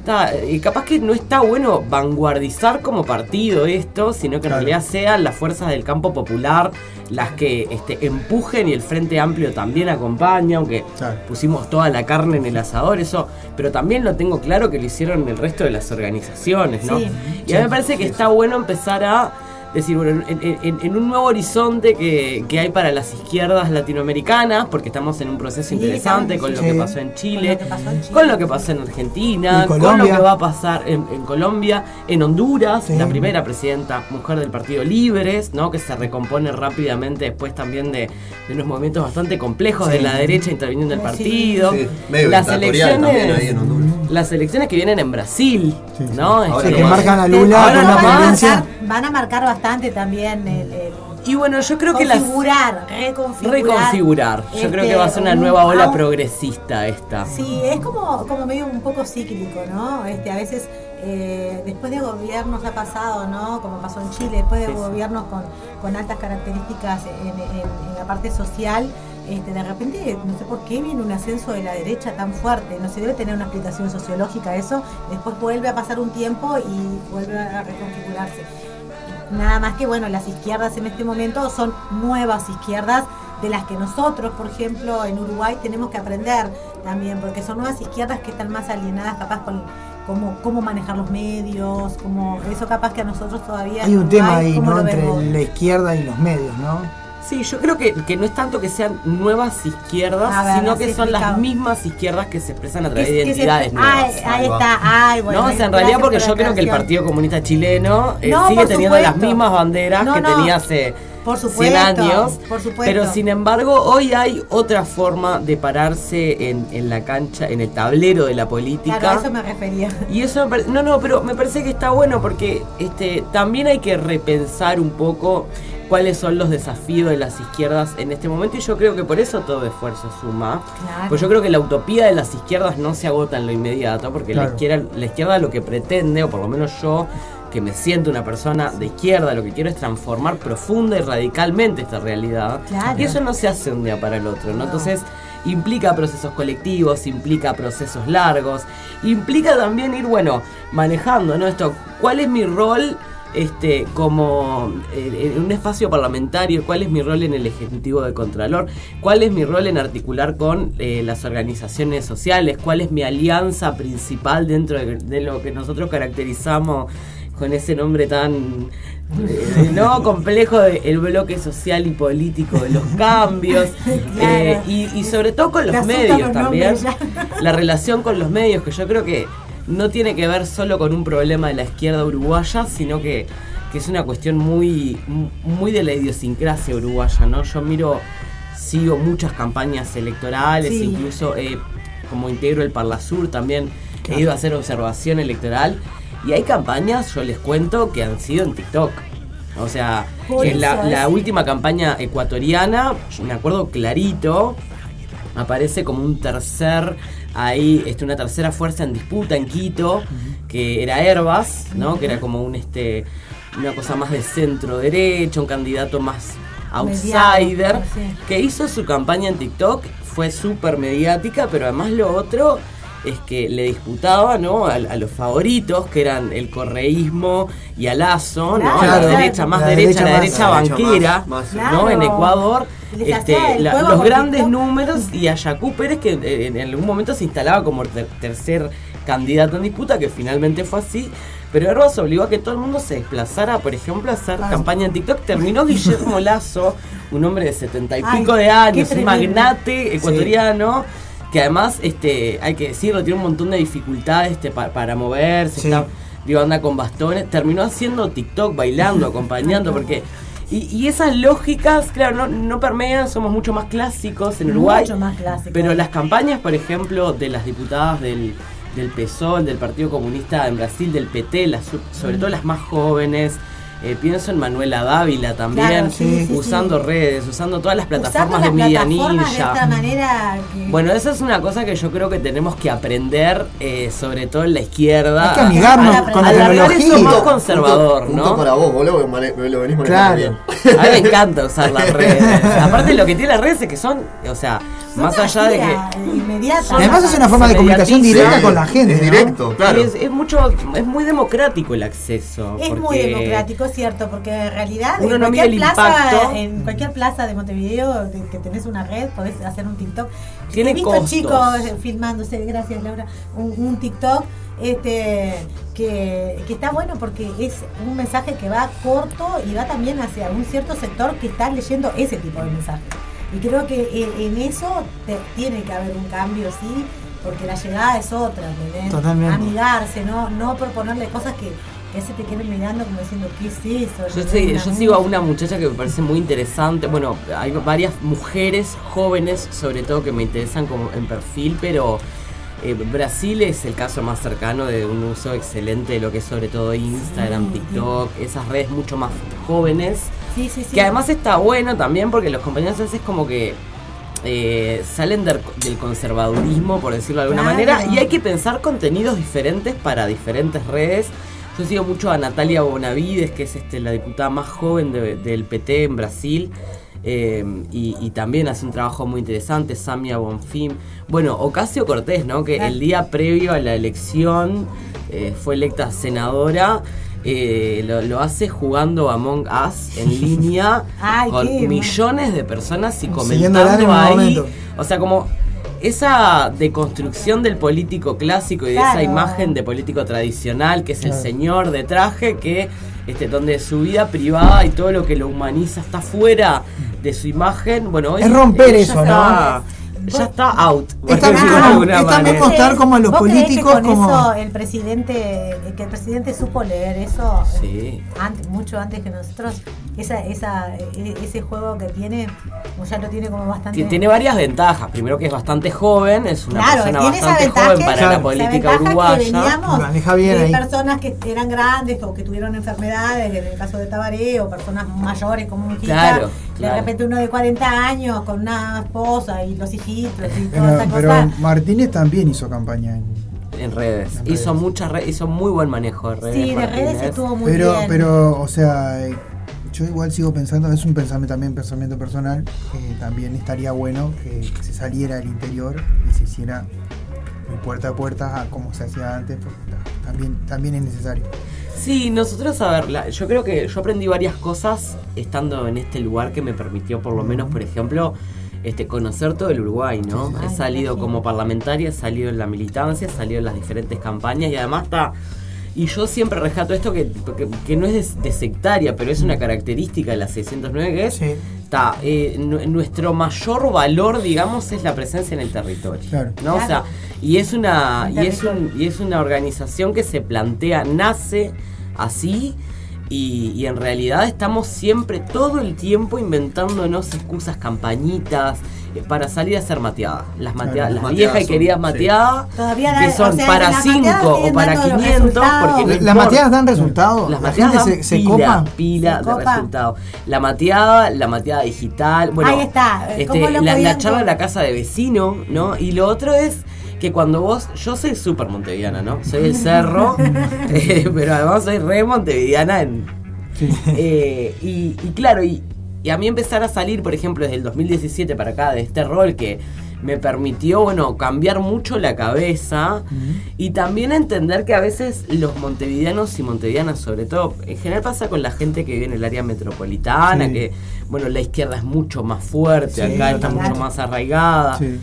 ta, eh, capaz que no está bueno vanguardizar como partido esto, sino que en realidad sean las fuerzas del campo popular las que este, empujen y el Frente Amplio también acompaña, aunque pusimos toda la carne en el asador, eso, pero también lo tengo claro que lo hicieron el resto de las organizaciones, ¿no? Sí. Y a mí me parece que está bueno empezar a decir, bueno, en, en- en un nuevo horizonte que, que hay para las izquierdas latinoamericanas, porque estamos en un proceso Sí, interesante con lo sí. que pasó en Chile, Con lo que pasó en Chile. con lo que pasó en Argentina, con lo que va a pasar en, en Colombia, en Honduras, Sí. la primera presidenta mujer del Partido Libres, ¿no? que se recompone rápidamente después también de, de unos movimientos bastante complejos de la derecha interviniendo en el partido. Medio las dictatorial también ahí en elecciones, Honduras. las elecciones que vienen en Brasil, ¿no? Ahora Este, que marcan a Lula ahora con una van a tendencia. marcar- Van a marcar bastante también el, el y bueno, yo creo que las reconfigurar. reconfigurar. Yo creo que va a ser una este, nueva ola progresista esta. Sí, es como, como medio un poco cíclico, ¿no? Este, a veces eh, después de gobiernos ha pasado, ¿no? Como pasó en Chile, después de Sí, sí. gobiernos con, con altas características en, en- en la parte social, este, de repente, no sé por qué viene un ascenso de la derecha tan fuerte, no se debe tener una explicación sociológica eso, después vuelve a pasar un tiempo y vuelve a reconfigurarse. Nada más que, bueno, las izquierdas en este momento son nuevas izquierdas de las que nosotros, por ejemplo, en Uruguay tenemos que aprender también, porque son nuevas izquierdas que están más alienadas capaz con cómo, cómo manejar los medios, como eso capaz que a nosotros todavía... Hay un tema ahí, ¿cómo ¿no? Entre la izquierda y los medios, ¿no? Sí, yo creo que, que no es tanto que sean nuevas izquierdas, ver, sino que son las mismas izquierdas que se expresan a través de se- identidades nuevas. Ay, ahí está, ay, bueno. no, o sea, en realidad porque yo creo que el Partido Comunista Chileno eh, No, sigue teniendo las mismas banderas No, que no. tenía hace Por 100 supuesto, años. por supuesto. Pero sin embargo, hoy hay otra forma de pararse en, en la cancha, en el tablero de la política. Claro, a eso me refería. Y eso me pare- no, no, pero me parece que está bueno porque este también hay que repensar un poco cuáles son los desafíos de las izquierdas en este momento y yo creo que por eso todo esfuerzo suma. Claro. Pues yo creo que la utopía de las izquierdas no se agota en lo inmediato, porque la, izquierda, la izquierda lo que pretende, o por lo menos yo, que me siento una persona de izquierda, lo que quiero es transformar profunda y radicalmente esta realidad. Claro. Y eso no se hace un día para el otro, ¿no? Entonces implica procesos colectivos, implica procesos largos, implica también ir, bueno, manejando, ¿no? Esto, ¿cuál es mi rol? Este, como eh, en un espacio parlamentario, cuál es mi rol en el Ejecutivo de Contralor, cuál es mi rol en articular con eh, las organizaciones sociales, cuál es mi alianza principal dentro de, de lo que nosotros caracterizamos con ese nombre tan eh, no complejo de el bloque social y político de los cambios eh, y, y sobre todo con los medios los también. nombres la relación con los medios que yo creo que no tiene que ver solo con un problema de la izquierda uruguaya sino que, que es una cuestión muy muy de la idiosincrasia uruguaya no yo miro sigo muchas campañas electorales Sí. incluso eh, como integro el Parlasur también he ido a hacer observación electoral y hay campañas, yo les cuento, que han sido en TikTok. O sea, en la, la última campaña ecuatoriana, yo me acuerdo clarito, aparece como un tercer, ahí, este, una tercera fuerza en disputa en Quito, que era Herbas, ¿no? Que era como un este una cosa más de centro derecha, un candidato más outsider, Mediado, que hizo su campaña en TikTok, fue súper mediática, pero además lo otro es que le disputaba ¿no? a, a los favoritos, que eran el correísmo y a Lazo, ¿no? Claro, la derecha más La derecha, derecha la derecha banquera, más- más- ¿no? Claro. En Ecuador. Este, la- los grandes TikTok. números y a Yacu Pérez que eh, en algún momento se instalaba como ter- tercer candidato en disputa, que finalmente fue así. Pero Herbas obligó a que todo el mundo se desplazara, por ejemplo, a hacer campaña en TikTok. Terminó Guillermo Lazo, un hombre de setenta y Ay, pico de años, un magnate ecuatoriano. Que además, este, hay que decirlo, tiene un montón de dificultades este, pa- para moverse, Sí. está, digo, anda con bastones. Terminó haciendo TikTok, bailando, acompañando, porque. Y, y esas lógicas, claro, no, no permean, somos mucho más clásicos en Uruguay. Mucho más clásico. Pero las campañas, por ejemplo, de las diputadas del, del PSOL, del Partido Comunista en Brasil, del PT, las, sobre todo las más jóvenes, eh, pienso en Manuela Dávila también, Claro, sí, sí, usando sí. redes, usando todas las Usando plataformas las de Media plataformas de Ninja. esta manera que- Bueno, esa es una cosa que yo creo que tenemos que aprender, eh, sobre todo en la izquierda. Hay que amigarnos a- a- con la alargar tecnología. más conservador, punto ¿no? para vos, vos lo, mane- lo venís Claro. bien. A mí me encanta usar las redes. Aparte lo que tiene las redes es que son, o sea, más allá de que... inmediata. Además es una forma de comunicación directa con la gente. Es ¿no? directo, claro. Es, es mucho, es muy democrático el acceso. Es muy democrático, es cierto, porque en realidad Uno en no mide cualquier el plaza, impacto. en cualquier plaza de Montevideo de- que tenés una red, podés hacer un TikTok. Tiene He visto costos. chicos eh, filmándose, gracias Laura, un, un TikTok este que, que está bueno porque es un mensaje que va corto y va también hacia un cierto sector que está leyendo ese tipo de mensajes. Y creo que en, en eso te- tiene que haber un cambio, sí, porque la llegada es otra, ¿entendés? Totalmente. Amigarse, no, no proponerle cosas que, se te mirando como diciendo, ¿qué es eso? Yo, sé- yo sigo a música". una muchacha que me parece muy interesante. Bueno, hay varias mujeres jóvenes, sobre todo, que me interesan como en perfil, pero eh, Brasil es el caso más cercano de un uso excelente de lo que es sobre todo Instagram, TikTok, esas redes mucho más jóvenes. Sí, sí, sí. Que además está bueno también porque los compañeros a veces como que eh, salen del, del conservadurismo, por decirlo de alguna Claro. manera, y hay que pensar contenidos diferentes para diferentes redes. Yo sigo mucho a Natalia Bonavides, que es este, la diputada más joven de- del PT en Brasil. eh, y, y también hace un trabajo muy interesante, Samia Bonfim. Bueno, Ocasio Cortés, ¿no? Que el día previo a la elección eh, fue electa senadora. eh, lo, lo hace jugando Among Us en línea Ay, con qué millones de personas y comentando ahí. momento. O sea, como esa deconstrucción del político clásico y de esa imagen de político tradicional que es el Claro. señor de traje que este donde su vida privada y todo lo que lo humaniza está fuera de su imagen, bueno, hoy Es romper eso, está- Ya está out. por Es también decirlo de como- a los ¿Vos creés políticos que con como- eso el presidente, que el presidente supo leer eso Sí. antes, mucho antes que nosotros, esa, esa, e- ese juego que tiene, o ya lo tiene como bastante. Ti- Tiene varias ventajas. Primero que es bastante joven, es una Claro, persona bastante ventaja, joven para Claro. la política que uruguaya. veníamos Maneja bien de ahí. personas que eran grandes o que tuvieron enfermedades, en el caso de Tabaré, o personas mayores como mi hijita, Claro, de repente uno de 40 años con una esposa y los hijitos y toda Pero, esa pero cosa. Martínez también hizo campaña en, En redes. En Hizo redes. muchas redes, hizo muy buen manejo de redes. Sí, de redes estuvo muy pero, bien. pero, o sea, eh, yo igual sigo pensando, es un pensamiento también, pensamiento personal, que también estaría bueno que se saliera al interior y se hiciera puerta a puerta a como se hacía antes, porque también, también es necesario. Sí, nosotros, a ver, la- yo creo que yo aprendí varias cosas estando en este lugar que me permitió, por lo menos, por ejemplo, este, conocer todo el Uruguay, ¿no? He salido como parlamentaria, he salido en la militancia, he salido en las diferentes campañas y además está... Y yo siempre rescato esto que, que, que no es de, de sectaria, pero es una característica de la 609 que es... Sí. Está, eh, nu- nuestro mayor valor, digamos, es la presencia en el territorio. Claro. ¿no? O sea, y es una y es un, y es una organización que se plantea, nace así y, y en realidad estamos siempre todo el tiempo inventándonos excusas, campañitas para salir a hacer mateadas. Las mateadas, las las viejas y queridas sí. mateadas Todavía que son o sea, para las 5 mateadas o para dando los 500 resultados. porque no ¿Las mateadas dan resultados? Las ¿La mateadas gente dan se, se pila, copa? pila Se de resultados. La mateada, la mateada digital, bueno, Ahí está, eh, este, ¿cómo lo la, la charla en la casa de vecino, ¿no? Y lo otro es que cuando vos, yo soy súper montevideana, ¿no? Soy el cerro, eh, pero además soy re montevideana en, eh, y, y claro, y, y a mí empezar a salir, por ejemplo, desde el 2017 para acá, de este rol que me permitió, bueno, cambiar mucho la cabeza y también entender que a veces los montevideanos y montevideanas, sobre todo, en general pasa con la gente que vive en el área metropolitana, Sí. que, bueno, la izquierda es mucho más fuerte, Sí, acá está mucho más arraigada. Sí.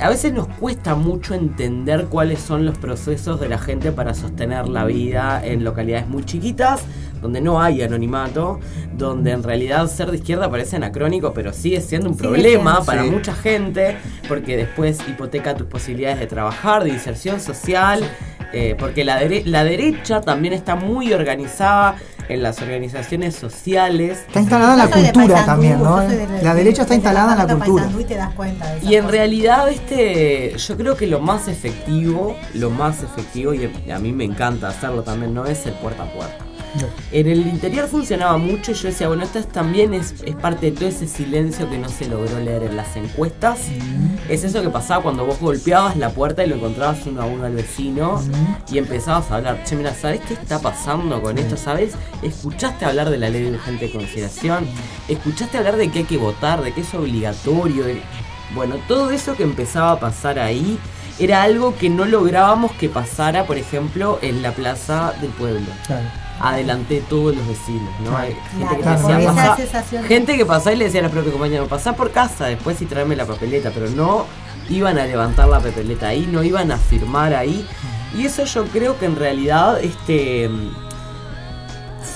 a veces nos cuesta mucho entender cuáles son los procesos de la gente para sostener la vida en localidades muy chiquitas, donde no hay anonimato, donde en realidad ser de izquierda parece anacrónico, pero sigue siendo un problema para Sí. mucha gente, porque después hipoteca tus posibilidades de trabajar, de inserción social, eh, porque la, dere- la derecha también está muy organizada en las organizaciones sociales. Está instalada en la de cultura también, ¿no? de- La de- derecha está instalada en la cultura. Y te das cuenta de Y en cosa. realidad, este, yo creo que lo más efectivo, lo más efectivo, y a mí me encanta hacerlo también, no es el puerta a puerta. En el interior funcionaba mucho y yo decía, bueno, esto es- también es, es parte de todo ese silencio que no se logró leer en las encuestas. Es eso que pasaba cuando vos golpeabas la puerta y lo encontrabas uno a uno al vecino y empezabas a hablar, che, mira, ¿sabés qué está pasando con esto? ¿Sabés? ¿Escuchaste hablar de la ley de urgente consideración? ¿Escuchaste hablar de que hay que votar, de que es obligatorio? de- Bueno, todo eso que empezaba a pasar ahí era algo que no lográbamos que pasara, por ejemplo, en la plaza del pueblo Claro. Adelante de todos los vecinos, ¿no? Hay gente que Claro, decía, esa "Pasá", sensación de- gente que pasaba y le decía a los propios compañeros, pasá por casa después y tráeme la papeleta, pero no iban a levantar la papeleta ahí, no iban a firmar ahí. Y eso yo creo que en realidad este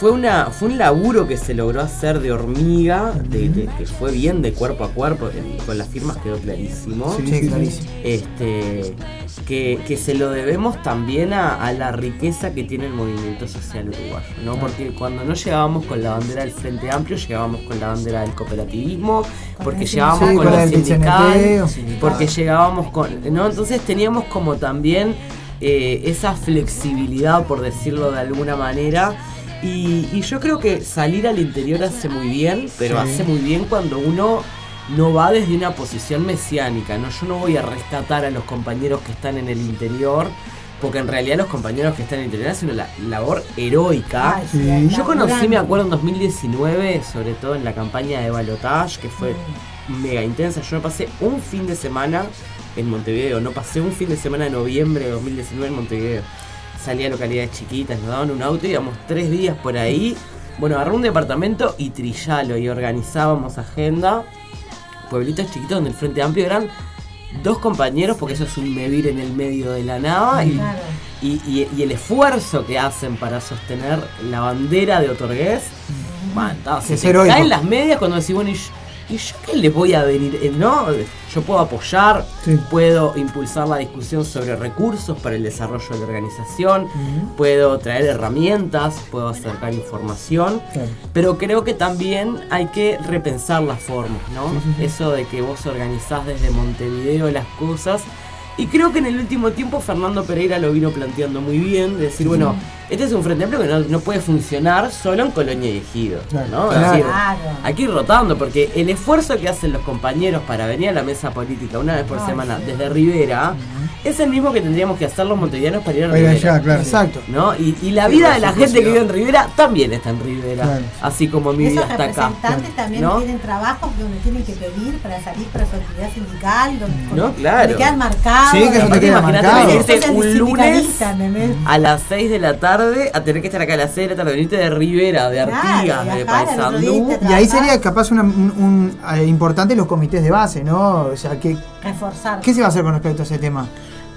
fue una fue un laburo que se logró hacer de hormiga, de, de- que fue bien de cuerpo a cuerpo, en- con las firmas quedó clarísimo. Sí, sí, clarísimo. Este que, que se lo debemos también a, a la riqueza que tiene el movimiento social uruguayo, ¿no? Porque cuando no llegábamos con la bandera del Frente Amplio, llegábamos con la bandera del cooperativismo, porque llegábamos sí, con, con o sindical. porque llegábamos con, ¿no? Entonces teníamos como también eh, esa flexibilidad, por decirlo de alguna manera. Y, y yo creo que salir al interior hace muy bien, pero Sí. hace muy bien cuando uno no va desde una posición mesiánica, ¿no? Yo no voy a rescatar a los compañeros que están en el interior, porque en realidad los compañeros que están en el interior hacen una la- labor heroica. Ay, sí, Yo conocí, me acuerdo, en 2019, sobre todo en la campaña de Balotage, que fue mega intensa. Yo pasé un fin de semana en Montevideo, no pasé un fin de semana de noviembre de 2019 en Montevideo. Salía a localidades chiquitas, nos daban un auto y íbamos tres días por ahí. Bueno, agarré un departamento y trillalo y organizábamos agenda. Pueblitos chiquitos donde el Frente Amplio eran dos compañeros, porque eso es un medir en el medio de la nada. Y, Claro. y, y- y el esfuerzo que hacen para sostener la bandera de Otorgués, man, se caen las medias cuando decís, bueno, ¿y yo, y yo qué le voy a venir? Eh, ¿No? Yo puedo apoyar, Sí. puedo impulsar la discusión sobre recursos para el desarrollo de la organización, puedo traer herramientas, puedo acercar información, pero creo que también hay que repensar las formas, ¿no? Eso de que vos organizás desde Montevideo las cosas. Y creo que en el último tiempo Fernando Pereira lo vino planteando muy bien, de decir, bueno, este es un frente amplio que no, no puede funcionar solo en Colonia y Ejido, Claro. ¿no? Es Claro. decir, Claro. hay que ir rotando, porque el esfuerzo que hacen los compañeros para venir a la mesa política una vez por Ay, semana sí. desde Rivera es el mismo que tendríamos que hacer los montevideanos para ir a Rivera. allá, claro. Exacto. ¿no? Y, y la vida de la gente que vive en Rivera también está en Rivera, Claro. así como mi Esos vida está acá. representantes también ¿no? tienen trabajos donde tienen que pedir para salir para su actividad sindical, donde, No, donde claro. quedan marcados. Sí, que eso te queda imagínate marcado. el un lunes a las 6 de la tarde a tener que estar acá a las 6 de la tarde, venirte de Rivera, de Claro, Artigas, de irte Y ahí sería capaz una, un, un, eh, importante los comités de base, ¿no? O sea, ¿qué, Reforzar. ¿qué se va a hacer con respecto a ese tema?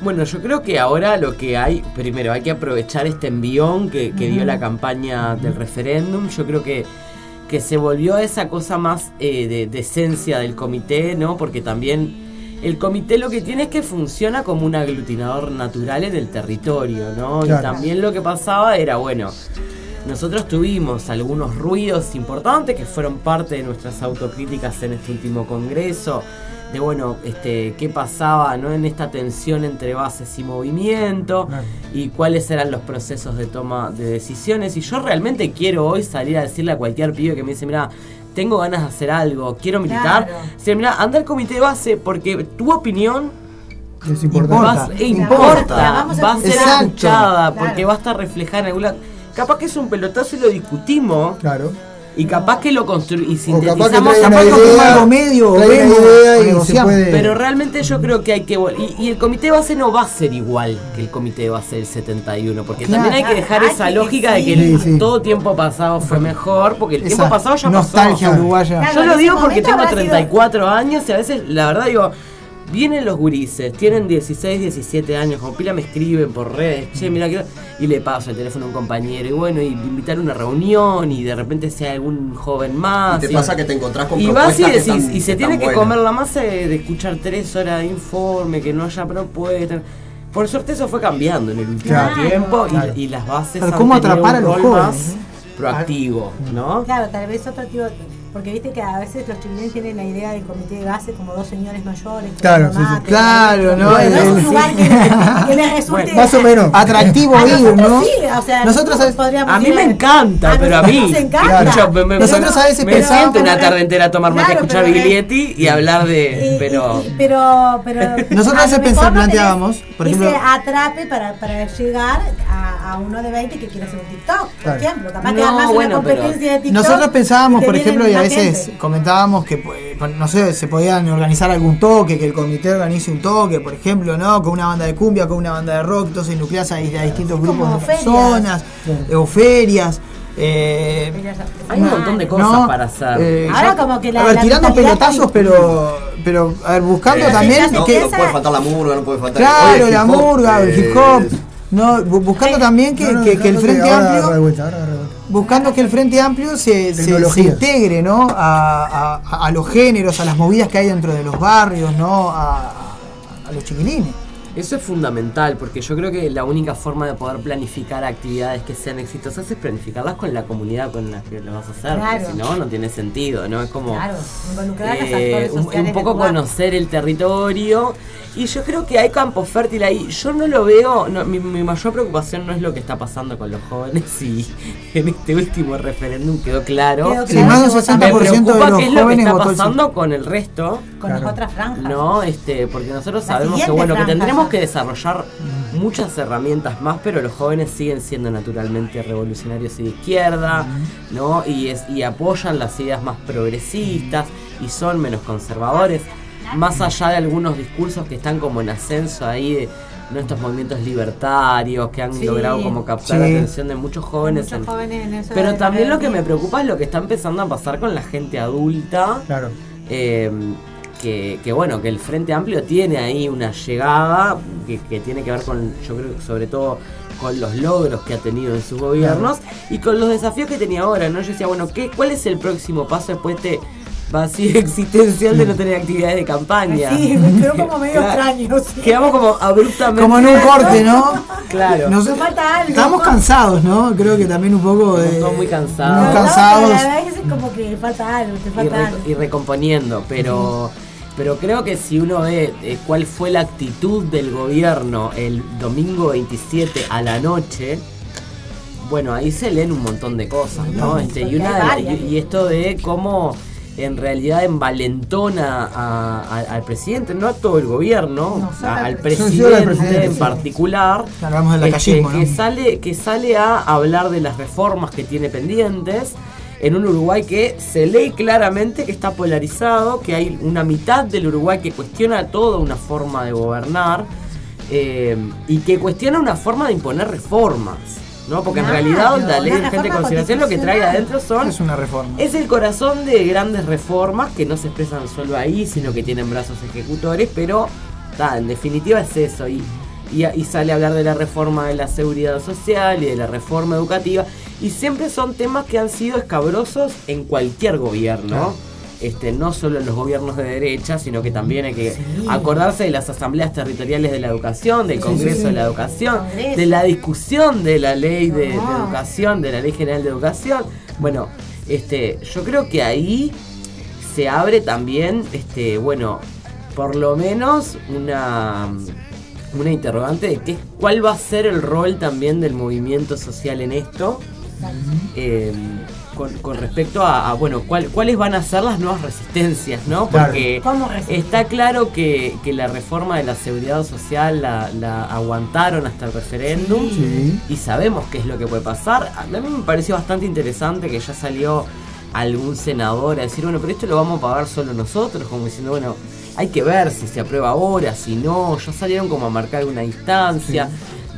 Bueno, yo creo que ahora lo que hay, primero hay que aprovechar este envión que, que dio la campaña del referéndum. Yo creo que, que se volvió a esa cosa más eh, de, de esencia del comité, ¿no? Porque también el comité lo que tiene es que funciona como un aglutinador natural en el territorio, ¿no? Claro. Y también lo que pasaba era, bueno, nosotros tuvimos algunos ruidos importantes que fueron parte de nuestras autocríticas en este último congreso, de bueno, este, qué pasaba ¿no? en esta tensión entre bases y movimiento, Claro. y cuáles eran los procesos de toma de decisiones. Y yo realmente quiero hoy salir a decirle a cualquier pibe que me dice, mira, tengo ganas de hacer algo, quiero militar. Claro. Anda al comité de base porque tu opinión Es Importa. importante. vas- Importa. importa, La vamos a va a ser escuchada, Claro. porque va a estar reflejada en algún lado. Capaz que es un pelotazo y lo discutimos, Claro. Y capaz que lo construimos y O capaz que sintetizamos. capaz que algo medio. Pero realmente yo creo que hay que... vol- Y, y el comité de base no va a ser igual que el comité de base del 71, porque Claro. también hay que dejar Hay esa que- lógica de que sí, el- sí. todo tiempo pasado fue mejor, porque el tiempo pasado ya nostalgia pasó. uruguaya. Claro, Yo lo digo porque tengo habrá sido- 34 años y a veces, la verdad, digo, Vienen los gurises, tienen 16, 17 años, como pila me escriben por redes, che, mira que... Y le paso el teléfono a un compañero, y bueno, y invitar a una reunión, y de repente sea algún joven más. Y te pasa que te encontrás con Y vas y propuestas que decís, están- y se que tiene que buenas. comer la masa de, de escuchar tres horas de informe, que no haya propuesta. Por suerte eso fue cambiando en el último Claro. tiempo, y- Claro. y, las bases Pero han ¿cómo atrapar a los rol jóvenes, más eh? proactivo, ¿no? Claro, tal vez otro tipo, porque viste que a veces los chilenos tienen la idea del comité de base como dos señores mayores. Claro, sí, Claro, ¿no? Bueno, es un lugar que, les- que les resulte Bueno, más o menos. Atractivo a ir, nosotros ¿no? Sí, o sea, Nosotros, ¿sabes? podríamos A mí ir me encanta, pero a mí. nosotros nos encanta. Escucho, me, me- Nosotros a veces me pensamos- siento una tarde entera a tomar mate, a Claro, escuchar eh, Biglietti y hablar de. Pero. Pero, pero Nosotros a a veces no planteábamos, tenés por ese ejemplo- atrape para, para llegar a, a uno de 20 que quiere hacer un TikTok, por ejemplo. Capaz No, que bueno, una competencia de TikTok. Nosotros pensábamos, por ejemplo, y a veces gente. comentábamos que, pues, no sé, se podían organizar algún toque, que el comité organice un toque, por ejemplo, ¿no? Con una banda de cumbia, con una banda de rock, entonces nucleas a, a distintos grupos de ferias. personas, eh, o ferias. eh, Hay un montón de cosas ¿no? para hacer. Eh, Ahora ya- como que la- a ver, la tirando pelotazos, pero, pero, a ver, buscando Eh, también no, que... no puede faltar la murga, no puede faltar Claro, Oye, la murga, el eh, hip hop. No, bu- buscando también que, No, no, que- que el Frente Amplio buscando que el Frente Amplio se, se- integre ¿no? a, a- a los géneros, a las movidas que hay dentro de los barrios, ¿no? a, a- a los chiquilines. Eso es fundamental, porque yo creo que la única forma de poder planificar actividades que sean exitosas es planificarlas con la comunidad con la que lo vas a hacer. Claro. Porque si no, no tiene sentido, ¿no? Es como. Claro, involucrar a los eh, actores un, sociales un poco conocer el territorio y yo creo que hay campo fértil ahí. Yo no lo veo no, mi, mi mayor preocupación no es lo que está pasando con los jóvenes y en este último referéndum quedó claro, Quedó Sí, claro. más del que me 60% de preocupa los qué es lo que jóvenes está el sí. pasando con el resto. Con las otras franjas. no, este, porque nosotros La sabemos que bueno, que tendremos que desarrollar muchas herramientas más, pero los jóvenes siguen siendo naturalmente revolucionarios y de izquierda, ¿no? Y es, y apoyan las ideas más progresistas y son menos conservadores, más allá de algunos discursos que están como en ascenso ahí de ¿no? estos movimientos libertarios que han Sí. logrado como captar la atención de muchos jóvenes. Muchos en- jóvenes en eso pero también lo que me preocupa es lo que está empezando a pasar con la gente adulta. Claro. Eh, que, que, bueno, que el Frente Amplio tiene ahí una llegada que, que tiene que ver con, yo creo sobre todo con los logros que ha tenido en sus gobiernos y con los desafíos que tenía ahora, ¿no? Yo decía, bueno, ¿qué, ¿cuál es el próximo paso después de este vacío existencial de no tener actividades de campaña? Sí, me quedó como medio Claro. extraño. sí. Quedamos como abruptamente. Como en un corte, ¿no? Claro. Nos- Nos falta algo. estamos cansados, ¿no? Creo que también un poco de... Estamos muy cansados. muy cansados. la verdad es que es como que falta algo, te y, falta re- algo. y recomponiendo, pero pero creo que si uno ve eh, cuál fue la actitud del gobierno el domingo 27 a la noche, bueno, ahí se leen un montón de cosas, ¿no? Este, y, una y esto de cómo en realidad envalentona a- a- al presidente, no a todo el gobierno, No, a- al presidente. En sí. particular, Hablamos del este, lacayismo, que ¿no? sale que sale a hablar de las reformas que tiene pendientes en un Uruguay que se lee claramente que está polarizado, que hay una mitad del Uruguay que cuestiona toda una forma de gobernar eh, y que cuestiona una forma de imponer reformas. ¿No? Porque en realidad la ley una de urgente consideración lo que trae adentro son Es una reforma. es el corazón de grandes reformas que no se expresan solo ahí, sino que tienen brazos ejecutores, pero ta, en definitiva es eso. Y, y, y sale a hablar de la reforma de la seguridad social y de la reforma educativa. Y siempre son temas que han sido escabrosos en cualquier gobierno. Este, no solo en los gobiernos de derecha, sino que también hay que acordarse de las asambleas territoriales de la educación, del Congreso sí. de la Educación, Congreso. de la discusión de la ley de, educación, de la ley general de educación. Bueno, este, yo creo que ahí se abre también, este, bueno, por lo menos una, una interrogante de qué, cuál va a ser el rol también del movimiento social en esto. eh, con, con respecto a, a, bueno, cuál- cuáles van a ser las nuevas resistencias, ¿no? Porque está claro que, que la reforma de la seguridad social la, la aguantaron hasta el referéndum Sí. y sabemos qué es lo que puede pasar. A mí me pareció bastante interesante que ya salió algún senador a decir, bueno, pero esto lo vamos a pagar solo nosotros, como diciendo, bueno, hay que ver si se aprueba ahora, si no, ya salieron como a marcar una distancia.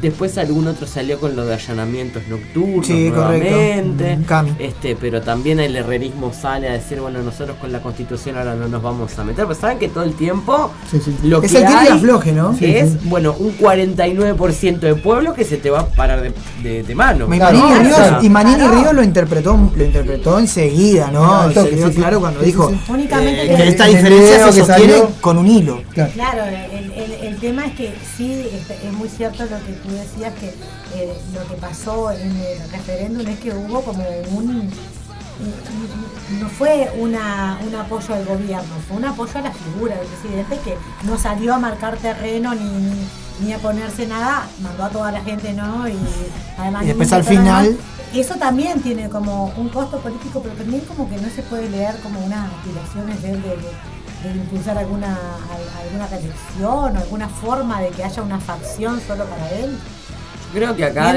Después algún otro salió con lo de allanamientos nocturnos Sí, nuevamente. Mm. Este, pero también el herrerismo sale a decir, bueno, nosotros con la constitución ahora no nos vamos a meter. Pero saben que todo el tiempo Sí, sí. lo Es que el hay afloje, ¿no? Sí, es, sí. bueno, un 49% de pueblo que se te va a parar de, de- de mano. Y Claro, Manini, Ríos, sea, y Manini Ríos lo interpretó, lo interpretó enseguida, ¿no? Toque, quedó claro cuando dijo sí. Únicamente eh, que- esta diferencia se sostiene salió- con un hilo. Claro. Claro, el, el- el tema es que sí, es muy cierto lo que tú decías, que eh, lo que pasó en el referéndum es que hubo como un... no fue una, un apoyo al gobierno, fue un apoyo a la figura del presidente que no salió a marcar terreno ni, ni, ni a ponerse nada, mandó a toda la gente, ¿no? Y, además Y después al final- eso también tiene como un costo político, pero también como que no se puede leer como unas aspiraciones de, de- de impulsar alguna, al- alguna reelección o alguna forma de que haya una facción solo para él. Creo que acá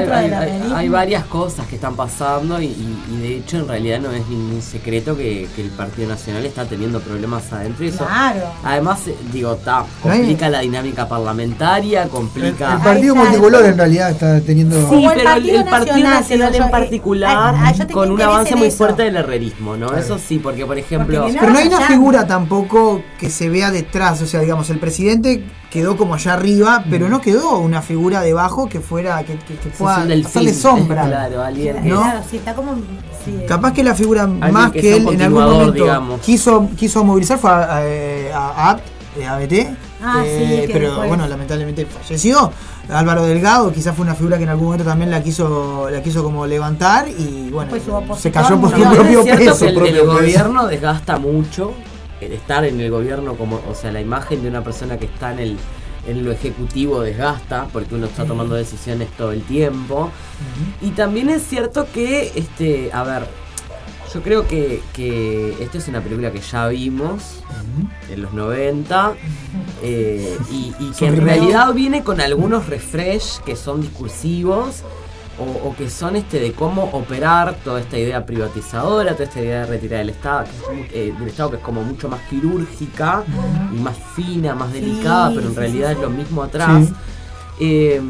hay, varias cosas que están pasando y, y- y de hecho en realidad no es ningún secreto que, que el Partido Nacional está teniendo problemas adentro y eso Claro. además eh, digo ta, complica la dinámica parlamentaria complica El partido multicolor en realidad está teniendo. Sí, pero el, Partido el Partido Nacional, Nacional, digo yo, en eh, particular, ah, con un avance muy eso. fuerte del herrerismo, ¿no? Eso sí, porque por ejemplo... Porque Pero no hay una figura tampoco que se vea detrás, o sea, digamos, el presidente quedó como allá arriba, pero no quedó una figura debajo que fuera, que, que, que pueda hacerle sombra. Claro, alguien. ¿No? Claro, sí, está como. sí. Capaz que la figura más que él en algún momento digamos. quiso, quiso movilizar fue a, eh, a, ABT, eh, ABT, Ah, sí, eh, pero después- bueno, lamentablemente falleció. Álvaro Delgado quizás fue una figura que en algún momento también la quiso, la quiso como levantar y bueno, se cayó por su propio peso. el, propio el peso. gobierno desgasta mucho estar en el gobierno como o sea la imagen de una persona que está en el en lo ejecutivo desgasta porque uno está tomando decisiones todo el tiempo. Y también es cierto que este a ver yo creo que, que esta es una película que ya vimos en los 90 eh, y, y que en realidad viene con algunos refresh que son discursivos o, o que son este de cómo operar toda esta idea privatizadora, toda esta idea de retirar del Estado, que es eh, del Estado que es como mucho más quirúrgica y más fina, más Sí, delicada, pero en realidad sí, es lo mismo atrás. Eh,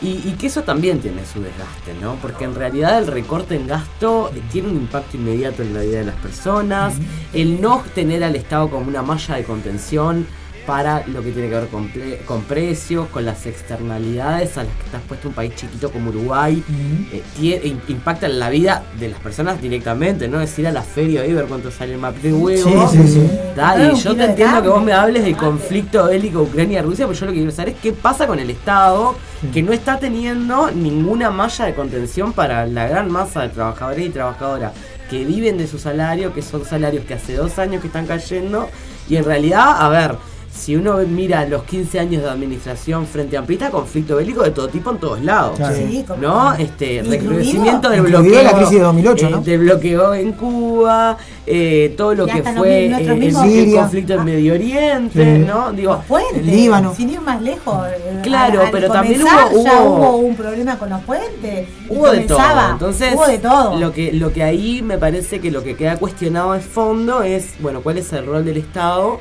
y, y que eso también tiene su desgaste, ¿no? Porque en realidad el recorte en gasto eh, tiene un impacto inmediato en la vida de las personas. El no tener al Estado como una malla de contención para lo que tiene que ver con, ple- con precios, con las externalidades a las que está expuesto un país chiquito como Uruguay, eh, im- impacta en la vida de las personas directamente, ¿no? Es ir a la feria y ver cuánto sale el map de huevo. Sí, sí, sí. Da, Comprar y un yo te entiendo que vos me hables del conflicto bélico Ucrania-Rusia, pero yo lo que quiero saber es qué pasa con el Estado que no está teniendo ninguna malla de contención para la gran masa de trabajadores y trabajadoras que viven de su salario, que son salarios que hace dos años que están cayendo, y en realidad, a ver, si uno mira los 15 años de administración frente a Amplista, conflicto bélico de todo tipo en todos lados. Claro. Sí, como- ¿No? Este, recrudecimiento del bloqueo. la crisis de 2008, eh, ¿no? Del bloqueo en Cuba, eh, todo lo que fue eh, el, conflicto en Medio Oriente, Sí. ¿no? Digo, Los puentes, el Líbano. sin ir más lejos. Claro, al- al pero también hubo- ya hubo- hubo un problema con los puentes. hubo de todo. Entonces, hubo de todo. Lo, que, lo que ahí me parece que lo que queda cuestionado de fondo es, bueno, cuál es el rol del Estado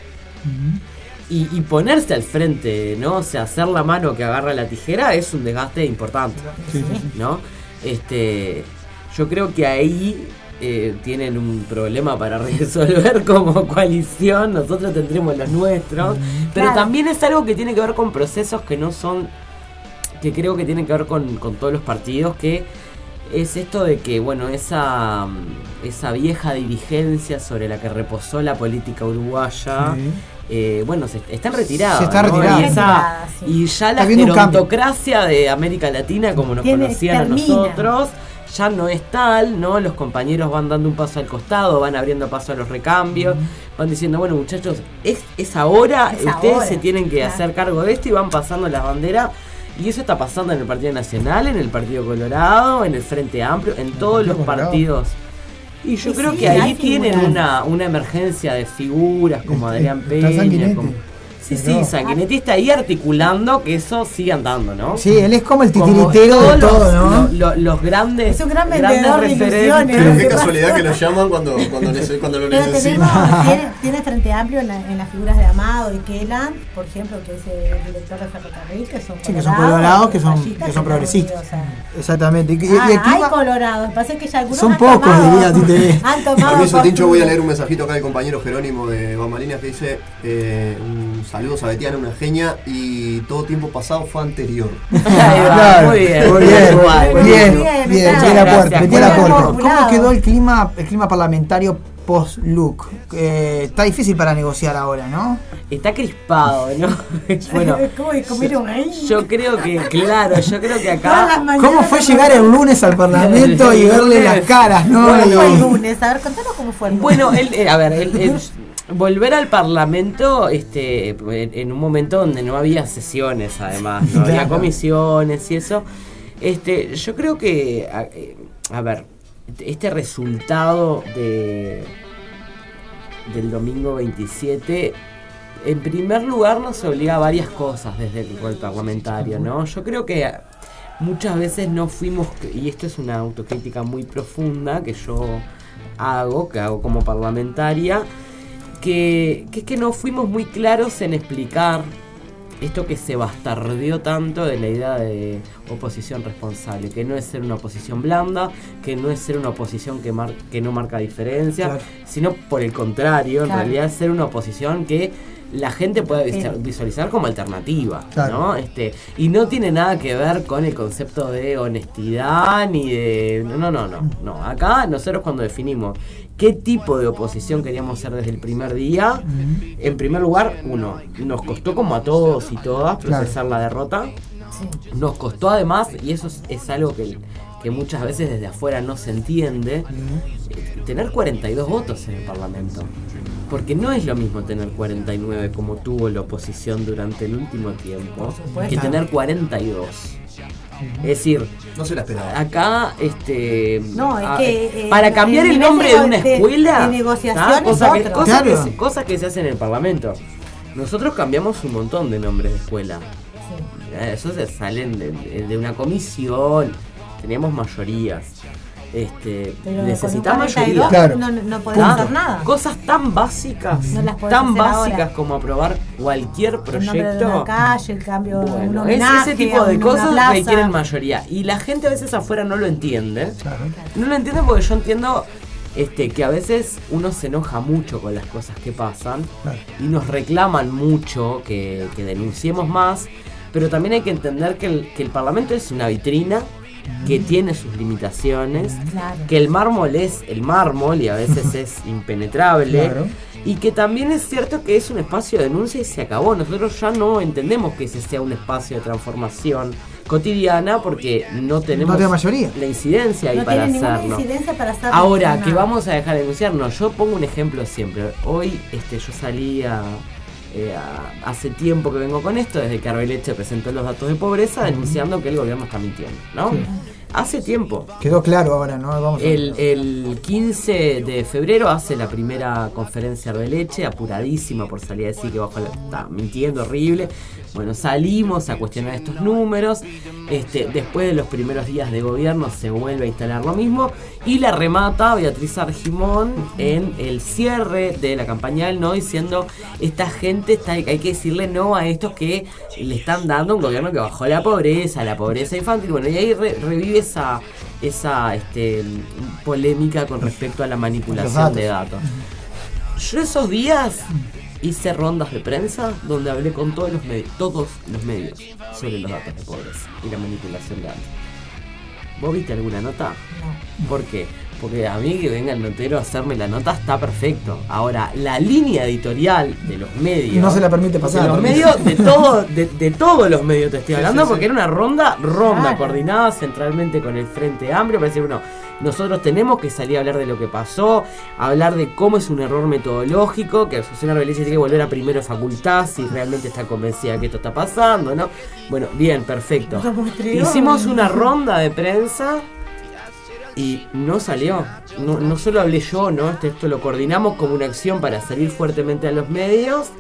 y, y ponerse al frente, ¿no? O sea, hacer la mano que agarra la tijera es un desgaste importante. Sí, sí, sí. ¿no? Este, yo creo que ahí eh, tienen un problema para resolver como coalición, nosotros tendremos los nuestros, pero Claro. también es algo que tiene que ver con procesos que no son, que creo que tienen que ver con, con todos los partidos, que es esto de que, bueno, esa, esa vieja dirigencia sobre la que reposó la política uruguaya, Sí. Eh, bueno, se, está en retirada. Se está ¿no? retirada. Y, esa- Retirada, sí. y ya la gerontocracia de América Latina, como nos Tiene- conocían a nosotros, ya no es tal, ¿no? Los compañeros van dando un paso al costado, van abriendo paso a los recambios, van diciendo, bueno muchachos, es, es ahora, Es ustedes ahora, se tienen que claro. hacer cargo de esto y van pasando las banderas. Y eso está pasando en el Partido Nacional, en el Partido Colorado, en el Frente Amplio, en todos los Colorado. partidos. Y yo creo sí, que ahí tienen una, una emergencia de figuras como Está- Adrián Peña, como Sí, sí, Pero- Sanguinetti está ahí articulando que eso siga andando, ¿no? Sí, él es como el Como titiritero de todo, ¿no? lo- lo- los grandes. Es un gran grandes vendedor de ilusiones. Pero qué ¿Qué casualidad que lo llaman cuando, cuando, nece- cuando lo necesitan. tiene, tiene Frente Amplio en, la- en las figuras de Amado y Kelan, por ejemplo, que es el director de ferrocarril, que son Sí, que son colorados, que son, que son progresistas. Exactamente. Y, y- y ah, hay colorados, pasa que ya algunos Son han pocos, tomado- diría Tite. Han tomado Permiso, Tincho, voy a leer un mensajito acá del compañero Jerónimo de Bambalinas que dice eh, un saludo a Betiana, una genia, y todo tiempo pasado fue anterior. Claro, muy bien. Muy bien, Igual. bien, Bien, bien, bien, el el Muy. ¿Cómo quedó el clima, el clima parlamentario post-look? Eh, está difícil para negociar ahora, ¿no? Está crispado, ¿no? bueno, Es como de comer un ahí. yo creo que, claro, yo creo que acá. ¿Cómo fue llegar el lunes al Parlamento y El verle las caras, no? ¿Cómo fue el lunes? A ver, contanos cómo fue el lunes. Bueno, él, eh, a ver, él- él- volver al Parlamento este, en, un momento donde no había sesiones, además, no había comisiones y eso. Este, yo creo que, a, eh, a ver, este resultado de del domingo 27 en primer lugar nos obliga a varias cosas desde el rol parlamentario, ¿no? Yo creo que muchas veces no fuimos, y esto es una autocrítica muy profunda que yo hago, que hago como parlamentaria, que, que es que no fuimos muy claros en explicar esto que se bastardeó tanto de la idea de oposición responsable, que no es ser una oposición blanda, que no es ser una oposición que, mar- que no marca diferencia, Claro. sino por el contrario, en realidad es ser una oposición que la gente pueda visual- Sí. visualizar como alternativa, Claro. ¿no? Este, y no tiene nada que ver con el concepto de honestidad ni de no, no, no, no. Acá nosotros cuando definimos qué tipo de oposición queríamos ser desde el primer día, en primer lugar, uno, nos costó como a todos y todas Claro. procesar la derrota. Nos costó además, y eso es, es algo que, que muchas veces desde afuera no se entiende, eh, tener 42 votos en el Parlamento. Porque no es lo mismo tener 49 como tuvo la oposición durante el último tiempo, que tener 42. Es decir, No se la esperaba. acá, este. No, es a- que, eh, para el cambiar el nombre de- de una escuela. de negociación ¿tá? es cosa que, cosa Claro. se- cosa que se hace en el Parlamento. Nosotros cambiamos un montón de nombres de escuela. Eh, Eso se salen de una comisión. Teníamos mayorías. Este, un mayoría. 42 Claro. no, no podemos ¿tá? hacer nada. Cosas tan básicas, No las podés tan básicas ahora. como aprobar cualquier El nombre de proyecto. una calle, el cambio de un Bueno, homenaje, ese, ese tipo de cosas plaza. requieren mayoría. Y la gente a veces afuera no lo entiende. Claro. No lo entiende porque yo entiendo este, que a veces uno se enoja mucho con las cosas que pasan Claro. y nos reclaman mucho que, que denunciemos más. Pero también hay que entender que el, que el Parlamento es una vitrina que tiene sus limitaciones, Claro. que el mármol es el mármol y a veces es impenetrable. Claro. Y que también es cierto que es un espacio de denuncia y se acabó. Nosotros ya no entendemos que ese sea un espacio de transformación cotidiana porque no tenemos mayoría. la incidencia ahí No para hacerlo. incidencia para hacerlo. Ahora, que vamos a dejar de denunciarnos, yo pongo un ejemplo siempre. Hoy este, yo salí a, eh, a- hace tiempo que vengo con esto, desde que Arbeleche presentó los datos de pobreza, denunciando que el gobierno está mintiendo, ¿no? Sí. Hace tiempo. Quedó claro ahora, ¿no? Vamos a- El, el 15 de febrero hace la primera conferencia de leche, apuradísima por salir a decir que bajo la, está mintiendo horrible. Bueno, salimos a cuestionar estos números. Este, después de los primeros días de gobierno se vuelve a instalar lo mismo. Y la remata Beatriz Argimón en el cierre de la campaña del no, diciendo esta gente está, hay que decirle no a estos que le están dando un gobierno que bajó la pobreza, la pobreza infantil. Bueno, y ahí re- revive esa, esa este, polémica con respecto a la manipulación de datos. Yo esos días hice rondas de prensa donde hablé con todos los medios, todos los medios sobre los datos de pobreza y la manipulación de datos. ¿Vos viste alguna nota? No. ¿Por qué? Porque a mí que venga el notero a hacerme la nota está perfecto. Ahora, la línea editorial de los medios. No se la permite pasar. De los medios, de todo, de, de todos los medios te estoy Sí, hablando, sí, porque sí. era una ronda, ronda Claro. coordinada centralmente con el Frente Amplio, para decir, bueno, nosotros tenemos que salir a hablar de lo que pasó, hablar de cómo es un error metodológico, que Asunción Arbeleche tiene que volver a primero facultad si realmente está convencida que esto está pasando, ¿no? Bueno, bien, perfecto. Hicimos una ronda de prensa y no salió. No, no solo hablé yo, ¿no? Esto, esto lo coordinamos como una acción para salir fuertemente a los medios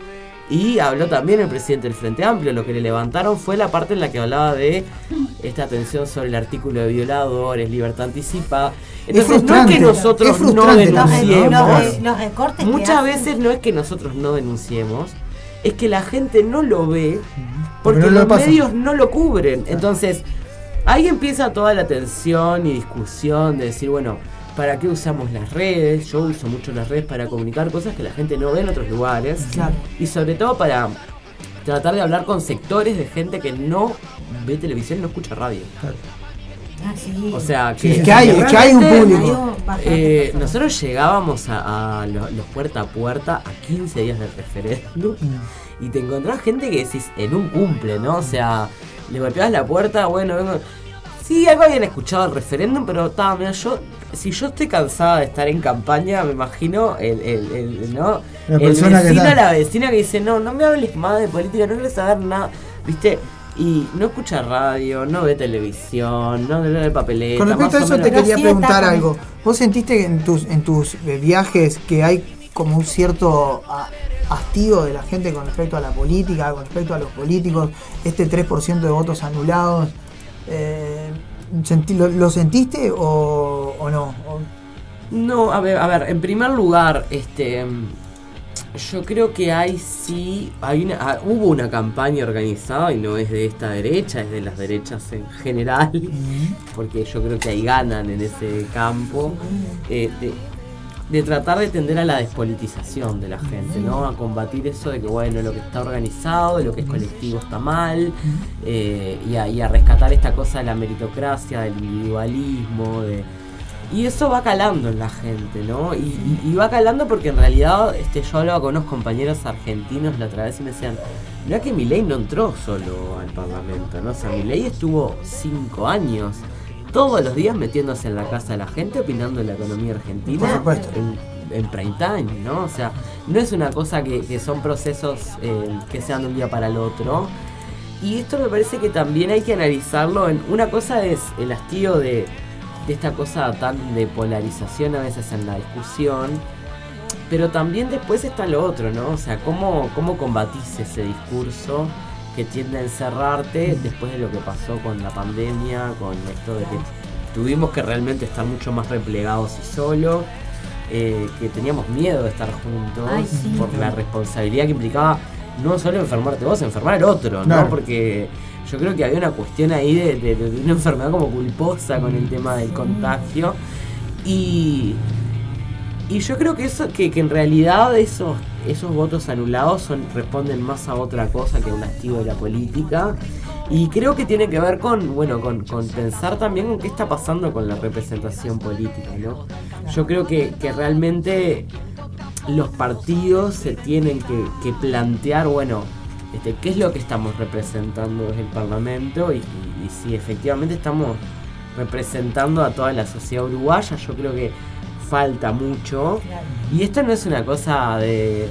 Y habló también el presidente del Frente Amplio. Lo que le levantaron fue la parte en la que hablaba de esta atención sobre el artículo de violadores, libertad anticipada. Entonces, no es que nosotros es no denunciemos. Los, los Muchas veces no es que nosotros no denunciemos, es que la gente no lo ve porque Porque no lo los pasa. medios no lo cubren. Entonces, ahí empieza toda la tensión y discusión de decir, bueno, ¿para qué usamos las redes? Yo uso mucho las redes para comunicar cosas que la gente no ve en otros lugares. Claro. Y sobre todo para tratar de hablar con sectores de gente que no ve televisión y no escucha radio. Ah, sí. O sea, que, sí, que hay- que hay un público. eh, nosotros llegábamos a, a lo- los puerta a puerta a 15 días del referéndum y te encontrás gente que decís en un cumple, ¿no? O sea, le golpeabas la puerta, bueno, vengo. Sí, algo habían escuchado el referéndum, pero estaba, mira, yo, si yo estoy cansada de estar en campaña, me imagino el, el, el- ¿no? La el persona que vecino, está- la vecina que dice, no, no me hables más de política, no quiero saber nada, ¿viste? Y no escucha radio, no ve televisión, no ve papeleta. Con respecto a eso te quería preguntar algo. ¿Vos sentiste que en tus, en tus eh, viajes que hay como un cierto a- hastío de la gente con respecto a la política, con respecto a los políticos, este 3% de votos anulados? eh, sentí- lo, lo sentiste o, o no? O- No, a ver, a ver, en primer lugar, este yo creo que hay sí, hay una, ah, hubo una campaña organizada y no es de esta derecha, es de las derechas en general, porque yo creo que ahí ganan en ese campo, eh, de, de tratar de tender a la despolitización de la gente, ¿no? A combatir eso de que, bueno, lo que está organizado, lo que es colectivo está mal, eh, y, a, y a rescatar esta cosa de la meritocracia, del individualismo, de... Y eso va calando en la gente, ¿no? Y, y- va calando porque en realidad este, yo hablaba con unos compañeros argentinos la otra vez y me decían, mira que Milei no entró solo al Parlamento, ¿no? O sea, Milei estuvo cinco años, todos los días metiéndose en la casa de la gente, opinando de la economía argentina. Por supuesto. En, en prime time, ¿no? O sea, no es una cosa que, que son procesos eh, que sean de un día para el otro. Y esto me parece que también hay que analizarlo en una cosa es el hastío de, de esta cosa tan de polarización a veces en la discusión, pero también después está lo otro, ¿no? O sea, cómo, cómo combatís ese discurso que tiende a encerrarte después de lo que pasó con la pandemia, con esto de que tuvimos que realmente estar mucho más replegados y solos, eh, que teníamos miedo de estar juntos Ay, sí. por la responsabilidad que implicaba no solo enfermarte vos, enfermar al otro, ¿no? Claro. Porque yo creo que había una cuestión ahí de, de- de una enfermedad como culposa con el tema del contagio. Y, y yo creo que eso, que, que en realidad esos, esos votos anulados son, responden más a otra cosa que a un hastío de la política. Y creo que tiene que ver con, bueno, con, con pensar también en qué está pasando con la representación política, ¿no? Yo creo que, que realmente los partidos se tienen que, plantear, bueno, este, qué es lo que estamos representando desde el Parlamento y si efectivamente estamos representando a toda la sociedad uruguaya, yo creo que falta mucho. Y esto no es una cosa de,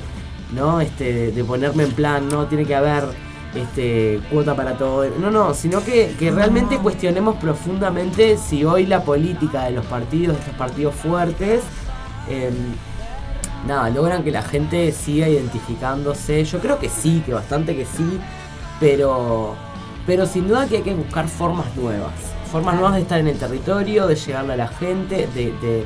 ¿no? Este, de ponerme en plan, no, tiene que haber este, cuota para todo. No, no, sino que, que realmente cuestionemos profundamente si hoy la política de los partidos, de estos partidos fuertes, em, nada, logran que la gente siga identificándose. Yo creo que sí, que bastante que sí, pero, pero sin duda que hay que buscar formas nuevas. Formas nuevas de estar en el territorio, de llegarle a la gente, de, de-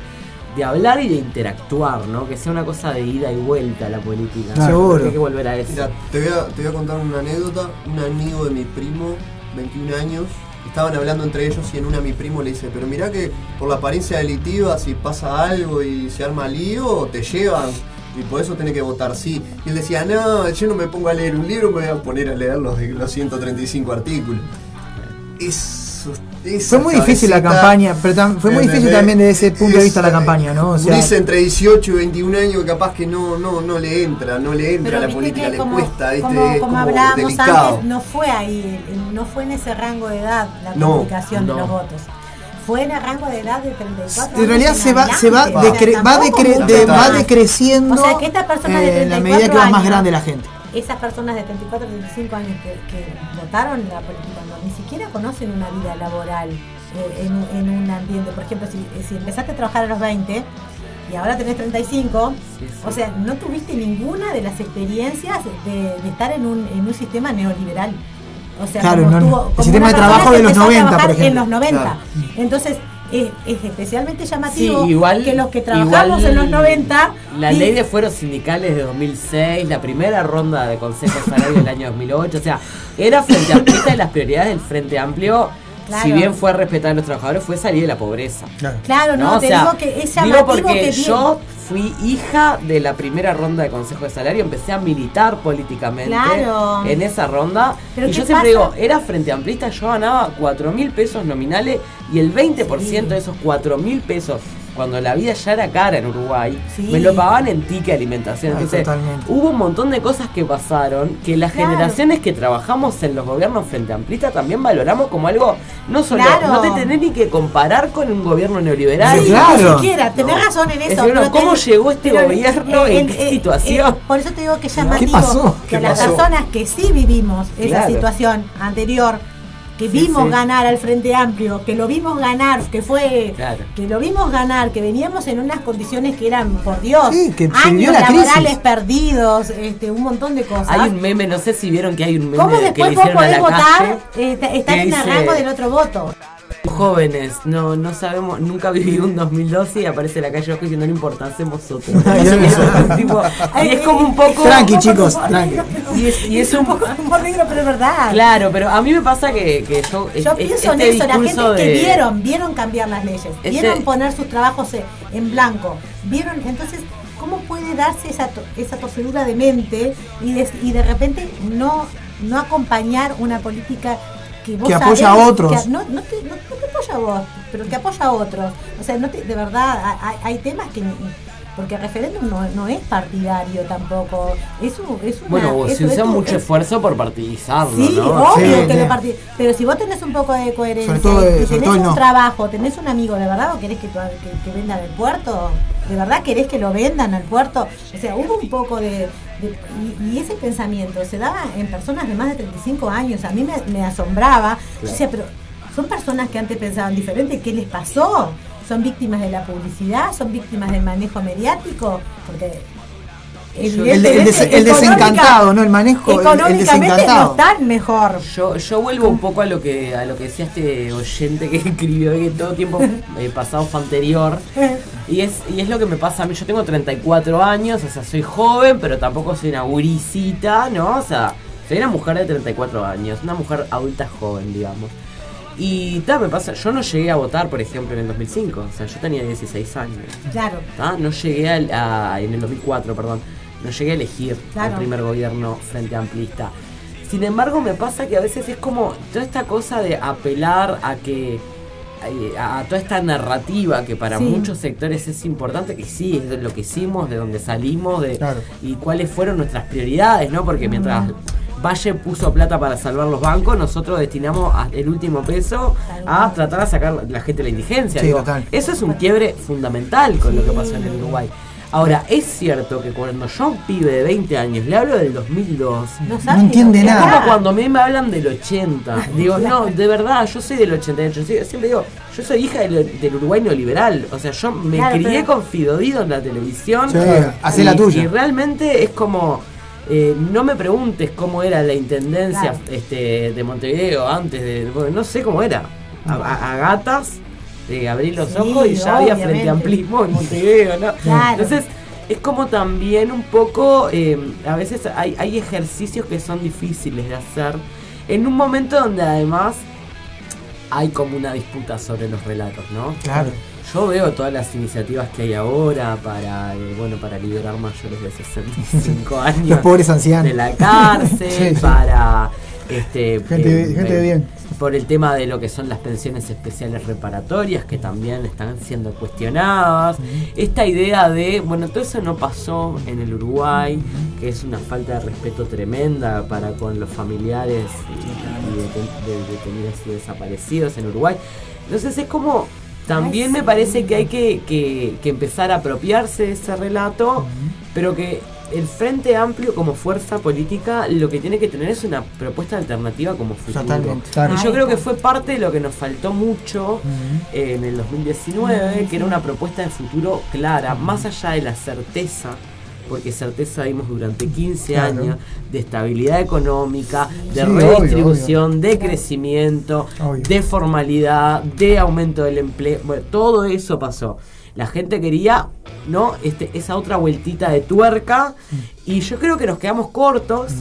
de hablar y de interactuar, ¿no? Que sea una cosa de ida y vuelta la política. Claro. Seguro. Hay que volver a eso. Mira, te voy, a, te voy a contar una anécdota. Un amigo de mi primo, 21 años, estaban hablando entre ellos y en una mi primo le dice, pero mirá que por la apariencia delitiva, si pasa algo y se arma lío, te llevan. Y por eso tenés que votar sí. Y él decía, no, yo no me pongo a leer un libro, me voy a poner a leer los, los 135 artículos. Eso, Fue muy difícil la campaña, pero tam- fue muy difícil también desde ese punto de vista la campaña, ¿no? O sea, Gurises entre 18 y 21 años capaz que no, no, no le entra, no le entra a la política, le como, cuesta, ¿viste? como, como como hablábamos delicado. antes, no fue ahí, no fue en ese rango de edad la No, comunicación no. de los votos. Fue en el rango de edad de 34 en realidad se va, se va, decre- va, decre- de- va decreciendo O sea, que estas personas de eh, en la 34 medida que va más grande la gente. Esas personas de 34, 35 años que, que votaron la política, ni siquiera conocen una vida laboral eh, en, un- en un ambiente. Por ejemplo, si, si empezaste a trabajar a los 20, y ahora tenés 35, o sea, no tuviste ninguna de las experiencias de, de estar en un, en un sistema neoliberal. O sea, Claro, como no, estuvo-. El sistema de trabajo de los empezó a 90, por trabajar En ejemplo. los 90. Claro. Entonces, es, es especialmente llamativo Sí, igual- que los que trabajamos en los 90. La y- ley de fueros sindicales de 2006, la primera ronda de Consejo de Salario del año 2008, o sea, era Frente Amplio y las prioridades del Frente Amplio, Claro. si bien fue respetar a los trabajadores, fue salir de la pobreza. Claro, no, O te sea, digo que es Digo porque que yo fui hija de la primera ronda de Consejo de Salario, empecé a militar políticamente Claro. en esa ronda. Pero y ¿qué yo siempre pasa? digo, era frente amplista, yo ganaba 4 mil pesos nominales y el 20% de esos 4 mil pesos, cuando la vida ya era cara en Uruguay, Sí. me lo pagaban en ticket alimentación. Ay, Entonces, totalmente. hubo un montón de cosas que pasaron que las Claro. generaciones que trabajamos en los gobiernos frente amplistas también valoramos como algo, no solo, Claro. no te tenés ni que comparar con un gobierno neoliberal. Sí, ni siquiera, tenés razón en Es eso. decir, pero ¿cómo llegó este pero, gobierno? eh, ¿En el- qué eh, situación? eh, por eso te digo que es ¿Qué llamativo pasó? que ¿Qué las pasó? personas que sí vivimos esa Claro. situación anterior, que vimos sí. ganar al Frente Amplio, que lo vimos ganar, que fue Claro. que lo vimos ganar, que veníamos en unas condiciones que eran, por Dios, Sí, que años la crisis. laborales perdidos, este, un montón de cosas. Hay un meme, no sé si vieron que hay un meme ¿Cómo que le después vos hicieron a podés la votar? calle. ta- estar que en el rango del otro voto. Jóvenes, no, no sabemos, nunca viví un 2012 y aparece la calle Ojo diciendo no importa, hacemos otro. Tipo, y es como un poco. Tranqui, chicos, tranqui. Y es, y es un poco humor negro, pero es verdad. Claro, pero a mí me pasa que, que yo. Yo pienso este en eso, la gente que vieron, vieron cambiar las leyes, Este- vieron poner sus trabajos en, en blanco, vieron, entonces, ¿cómo puede darse esa, to- esa torcedura de mente y de, y de repente no, no acompañar una política que vos Que apoya sabés a otros. que no, no te, no- no te apoya a vos, pero que apoya a otros. O sea, no te- de verdad, hay, hay temas que... Porque el referéndum no, no es partidario tampoco. Es, un- es una, Bueno, es- se usa mucho es- esfuerzo por partidizarlo, Sí, ¿no? obvio Sí, que lo partí. Pero si vos tenés un poco de coherencia, Sobre todo, y sobre tenés un no. trabajo, tenés un amigo de verdad o querés que, que vendan el puerto, de verdad querés que lo vendan al puerto. O sea, hubo un poco de. Y ese pensamiento se daba en personas de más de 35 años. A mí me, me asombraba. Yo decía, pero son personas que antes pensaban diferente. ¿Qué les pasó? ¿Son víctimas de la publicidad? ¿Son víctimas del manejo mediático? Porque. El, el des- evidentemente, el desencantado, ¿no? El manejo, el- el, Económicamente no desencantado. están mejor. Yo, yo vuelvo un poco a lo que a lo que decía este oyente que escribió que todo tiempo eh, pasado fue anterior. Y es, y es lo que me pasa a mí. Yo tengo 34 años, o sea, soy joven, pero tampoco soy una guricita, ¿no? O sea, soy una mujer de 34 años, una mujer adulta joven, digamos. Y tal, me pasa, yo no llegué a votar, por ejemplo, en el 2005, o sea, yo tenía 16 años. Claro. No llegué al- a, en el 2004, perdón, no llegué a elegir Claro. al primer gobierno frente amplista. Sin embargo, me pasa que a veces es como toda esta cosa de apelar a que eh, a, toda esta narrativa que para Sí. muchos sectores es importante, que sí, es de lo que hicimos, de donde salimos, de Claro. y cuáles fueron nuestras prioridades, ¿no? Porque mientras Valle puso plata para salvar los bancos, nosotros destinamos el último peso a tratar de sacar la gente de la indigencia. Sí, Digo. Eso es un quiebre fundamental con lo que pasó en el Uruguay. Ahora, es cierto que cuando yo a un pibe de 20 años le hablo del 2002, No, No entiende es nada. como cuando a mí me hablan del 80. Digo, no, de verdad, yo soy del 88. Sí, Siempre digo, yo soy hija del, del Uruguay neoliberal. O sea, yo me Claro, crié pero- con Fidodido en la televisión. Sí, hacé la Y- tuya. Y realmente es como. eh, no me preguntes cómo era la intendencia Claro. este, de Montevideo antes de. bueno, no sé cómo era. A, a- a gatas, eh, abrí los Sí, ojos y ya había frente amplismo en Montevideo, ¿no? Claro. Entonces, es como también un poco, eh, a veces hay, hay ejercicios que son difíciles de hacer en un momento donde además hay como una disputa sobre los relatos, ¿no? Claro. Yo veo todas las iniciativas que hay ahora para, eh, bueno, para liberar mayores de 65 años Los pobres ancianos. de la cárcel, Sí, sí. para este Gente- gente de bien. Por el tema de lo que son las pensiones especiales reparatorias que también están siendo cuestionadas. Esta idea de, bueno, todo eso no pasó en el Uruguay, que es una falta de respeto tremenda para con los familiares y, de detenidos y desaparecidos en Uruguay. Entonces es como, también me parece que hay que, que- que empezar a apropiarse de ese relato, pero que el Frente Amplio como fuerza política lo que tiene que tener es una propuesta alternativa como futuro. Totalmente. Claro. Y yo creo que fue parte de lo que nos faltó mucho eh, en el 2019, que era una propuesta de futuro clara, más allá de la certeza, porque certeza vimos durante 15 Claro. años de estabilidad económica, de Sí, obvio, redistribución, de crecimiento, Obvio. de formalidad, de aumento del empleo. Bueno, todo eso pasó. La gente quería, ¿no? Este, esa otra vueltita de tuerca. Y yo creo que nos quedamos cortos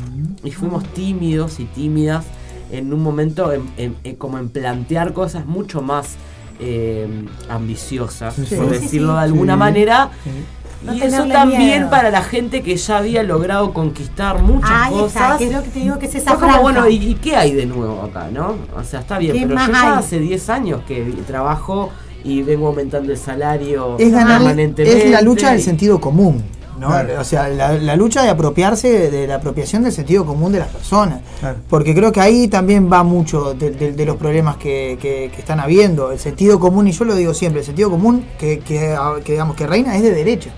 y fuimos tímidos y tímidas en un momento en- en- en- como en plantear cosas mucho más eh, ambiciosas, Sí, por decirlo sí. de alguna Sí. manera. No y eso también miedo. para la gente que ya había logrado conquistar muchas Ahí está, cosas. que es lo que te digo que es esa Fue como, bueno, ¿y, y qué hay de nuevo acá, no? O sea, está bien, ¿Qué pero yo ya hay? hace 10 años que trabajo y vengo aumentando el salario Es, ganar, permanentemente. es la lucha del sentido común. ¿no? Claro. O sea, la, la lucha de apropiarse de la apropiación del sentido común de las personas. Claro. Porque creo que ahí también va mucho de, de- de los problemas que, que- que están habiendo. El sentido común, y yo lo digo siempre, el sentido común que, que, que, digamos que reina es de derecha.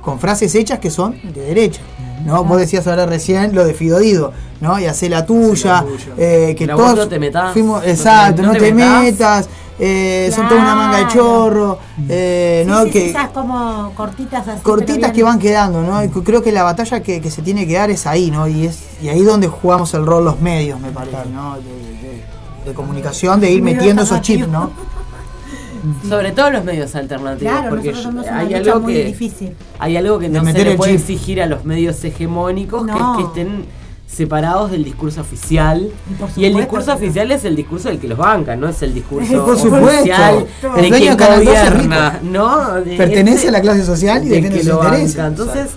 Con frases hechas que son de derecha. ¿no? Vos decías ahora recién lo de Fidodido, ¿no? Y hacer la tuya, eh, que vos todos no te metás, fuimos, no te- exacto, no te metas, eh, son toda una manga de Claro. chorro, eh, Sí, ¿no? sí, que, sí, esas como cortitas así. cortitas que van quedando, ¿no? Y creo que la batalla que, que se tiene que dar es ahí, ¿no? Y es y ahí donde jugamos el rol los medios, me parece, ¿no? De, de- de comunicación, de ir metiendo esos chips, ¿no? Sobre todo los medios alternativos, Claro, porque una hay algo muy que difícil. hay algo que no se le puede chip. exigir a los medios hegemónicos, que No. es que estén separados del discurso oficial. Y el discurso oficial es el discurso del que los banca, no es el discurso Por supuesto. oficial El de quien de Canal 12 es gobierna, ¿no? De Pertenece a la clase social y de defiende que sus lo intereses. banca. Entonces,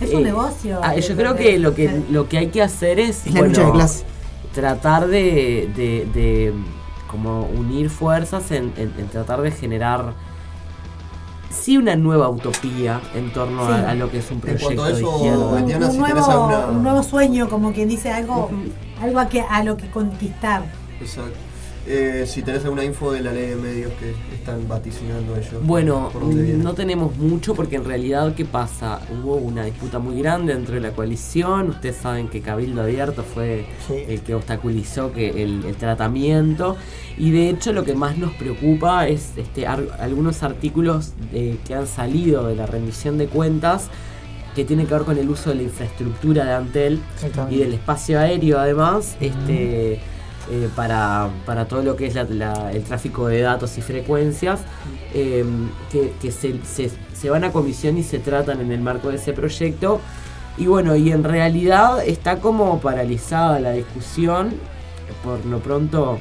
Es un eh, negocio. ah, yo creo que lo que lo que hay que hacer es, Es la lucha de clase. tratar de, de- de, como unir fuerzas en, en- en tratar de generar sí una nueva utopía en torno a- Sí. a, lo que es un proyecto de eso, izquierda. un, Diana, un si nuevo, alguna- un nuevo sueño, como quien dice algo, algo a, que, a lo que conquistar. Exacto. Eh, si tenés alguna info de la ley de medios que están vaticinando ellos. Bueno, no tenemos mucho porque en realidad, ¿qué pasa? Hubo una disputa muy grande dentro de la coalición. Ustedes saben que Cabildo Abierto fue Sí. el que obstaculizó que el, el tratamiento. Y de hecho, lo que más nos preocupa es este, ar- algunos artículos eh, que han salido de la rendición de cuentas que tienen que ver con el uso de la infraestructura de Antel y del espacio aéreo, además. este eh, para, para todo lo que es la- el tráfico de datos y frecuencias, eh, que, que se, se- se van a comisión y se tratan en el marco de ese proyecto. Y bueno, y en realidad está como paralizada la discusión. Por lo pronto,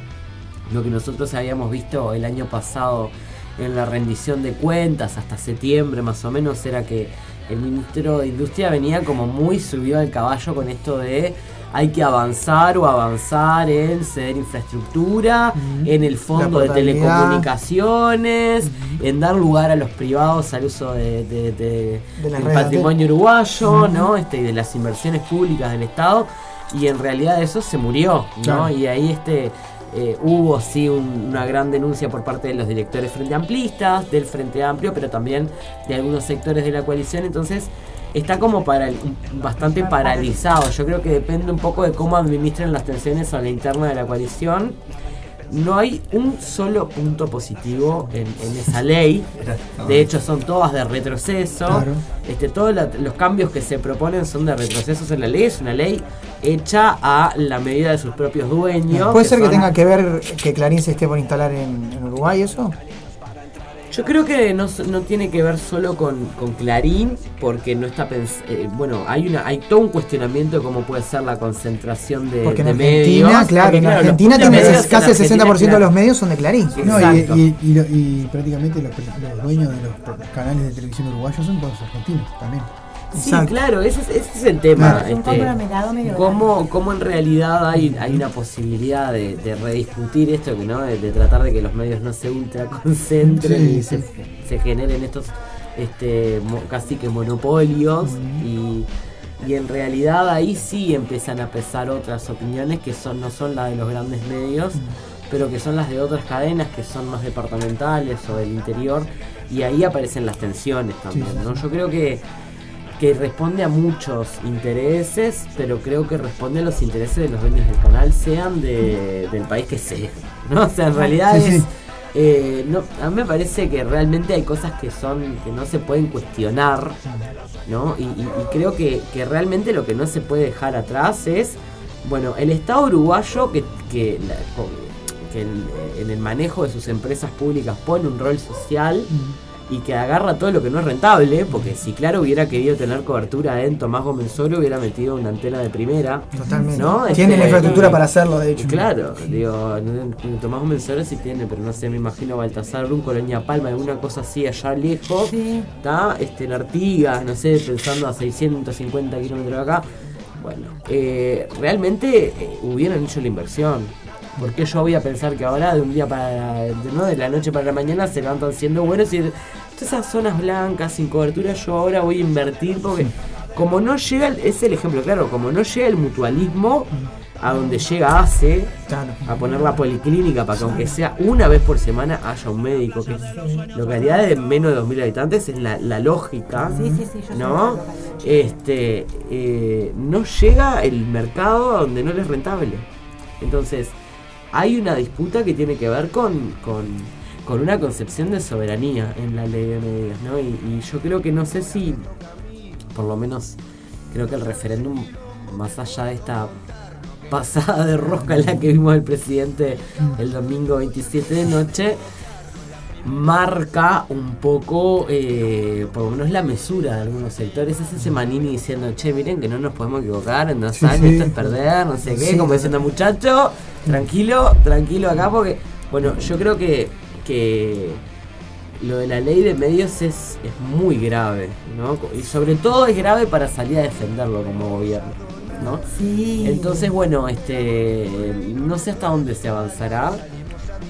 lo que nosotros habíamos visto el año pasado en la rendición de cuentas, hasta septiembre más o menos, era que el ministro de Industria venía como muy subido al caballo con esto de hay que avanzar o avanzar en ceder infraestructura, en el fondo de telecomunicaciones, en dar lugar a los privados al uso de, del patrimonio uruguayo, ¿no? Este, y de las inversiones públicas del Estado. Y en realidad eso se murió, ¿no? Claro. Y ahí este eh, hubo sí un- una gran denuncia por parte de los directores frente amplistas, del Frente Amplio, pero también de algunos sectores de la coalición. Entonces está como para bastante paralizado. Yo creo que depende un poco de cómo administren las tensiones a la interna de la coalición. No hay un solo punto positivo en, en esa ley. De hecho, son todas de retroceso. Claro. Este, todos la- los cambios que se proponen son de retrocesos en la ley. Es una ley hecha a la medida de sus propios dueños. ¿Puede ser que tenga que ver que Clarín se esté por instalar en, en Uruguay eso? Yo creo que no, no tiene que ver solo con, con Clarín, porque no está pens eh, bueno, hay una hay todo un cuestionamiento de cómo puede ser la concentración de, Porque en de Argentina, medios. claro, porque, en Argentina tenés casi el 60% Argentina, de claro. los medios son de Clarín. No, y, y- y y prácticamente los, los dueños de los canales de televisión uruguayos son todos argentinos también. Sí, Exacto. claro, ese, es- ese es el tema. Claro. Es un este, cómo, cómo en realidad hay, hay una posibilidad de, de rediscutir esto, que no de, de tratar de que los medios no se ultra concentren Sí, y sí. se, se generen estos este, mo- casi que monopolios y, y en realidad ahí sí empiezan a pesar otras opiniones que son no son las de los grandes medios pero que son las de otras cadenas que son más departamentales o del interior y ahí aparecen las tensiones también Sí, sí, ¿no? yo creo que que responde a muchos intereses, pero creo que responde a los intereses de los dueños del canal, sean de- del país que sea. ¿no? O sea, en realidad Sí, es. sí. eh, no, a mí me parece que realmente hay cosas que son que no se pueden cuestionar, ¿no? Y, y- y creo que, que realmente lo que no se puede dejar atrás es, bueno, el Estado uruguayo que, que, en el manejo de sus empresas públicas pone un rol social y que agarra todo lo que no es rentable, porque si claro hubiera querido tener cobertura en Tomás Gómez Solo hubiera metido una antena de primera. Totalmente. ¿no? Tiene la Este, infraestructura para hacerlo, de hecho. Claro, digo, Tomás Gómez Solo sí tiene, pero no sé, me imagino Baltasar Brun, Colonia Palma, alguna cosa así allá lejos. Está este, en Artigas, no sé, pensando a 650 kilómetros de acá. Bueno, eh, realmente eh, hubieran hecho la inversión. Porque yo voy a pensar que ahora de un día para de, ¿no? de la noche para la mañana se levantan siendo buenos y todas esas zonas blancas sin cobertura yo ahora voy a invertir porque como no llega, el- es el ejemplo claro, como no llega el mutualismo a donde llega ACE a poner la policlínica para que aunque sea una vez por semana haya un médico que es localidades de menos de 2.000 habitantes es la, la lógica Sí, sí, sí, yo ¿no? Este, eh, no llega el mercado a donde no le es rentable. Entonces, hay una disputa que tiene que ver con, con, con una concepción de soberanía en la ley de medios, ¿no? Y, y yo creo que no sé si, por lo menos, creo que el referéndum, más allá de esta pasada de rosca en la que vimos el presidente el domingo 27 de noche, marca un poco, eh, por lo menos la mesura de algunos sectores. Es ese Manini diciendo, che, miren que no nos podemos equivocar, en dos Sí, años sí. esto es perder, no sé qué, Sí. como diciendo, muchacho, tranquilo, tranquilo acá, porque, bueno, yo creo que, que lo de la ley de medios es, es muy grave, ¿no? Y sobre todo es grave para salir a defenderlo como gobierno, ¿no? Sí. Entonces, bueno, este no sé hasta dónde se avanzará.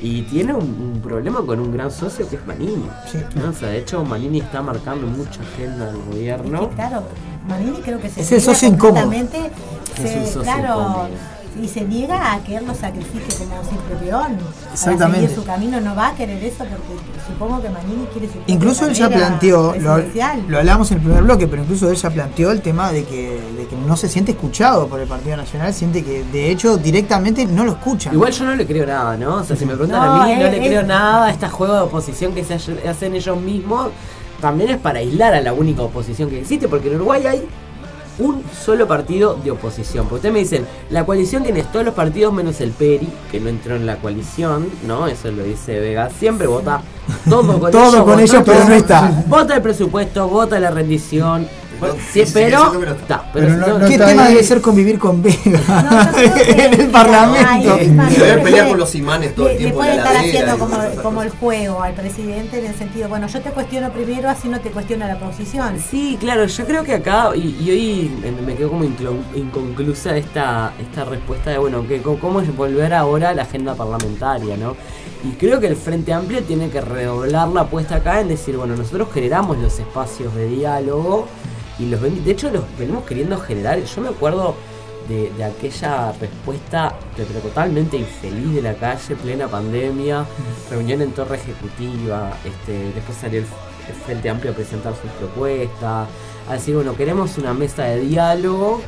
Y tiene un, un problema con un gran socio que es Manini. ¿no? O sea, de hecho, Manini está marcando mucha agenda del gobierno. Claro, Manini creo que se Es el socio incómodo. Es un socio claro, incómodo. Y se niega a que él lo sacrifique como simple peón. Para Exactamente. seguir su camino no va a querer eso porque supongo que Manini quiere su Incluso él ya planteó, lo, lo hablamos en el primer bloque, pero incluso él ya planteó el tema de que, de que no se siente escuchado por el Partido Nacional, siente que de hecho directamente no lo escuchan. Igual yo no le creo nada, ¿no? O sea, si me preguntan No, a mí, no le es- creo nada. Este juego de oposición que se hacen ellos mismos también es para aislar a la única oposición que existe, porque en Uruguay hay un solo partido de oposición. Porque ustedes me dicen, la coalición tiene todos los partidos menos el PERI, que no entró en la coalición, ¿no? Eso lo dice Vega. Siempre vota todo con Todo ellos. con vota ellos, pero todo. no está. Vota el presupuesto, vota la rendición. Sí, pero, no- no no- ¿Qué tema debe ser convivir con Vega en el Parlamento? Debe pelear con los imanes todo el Le, le tiempo. puede estar haciendo como, el juego al presidente en el sentido, bueno, yo te cuestiono primero, así no te cuestiona la oposición. Sí, claro, yo creo que acá, y, y hoy me- quedo como inconclusa esta, esta respuesta de, bueno, que co- cómo es volver ahora a la agenda parlamentaria, ¿no? Y creo que el Frente Amplio tiene que redoblar la apuesta acá en decir, bueno, nosotros generamos los espacios de diálogo y los ven- de hecho los venimos queriendo generar. Yo me acuerdo de, de aquella respuesta de- pero totalmente infeliz de la calle, plena pandemia, reunión en torre ejecutiva, este, después salió el, el Frente Amplio a presentar sus propuestas, a decir, bueno, queremos una mesa de diálogo,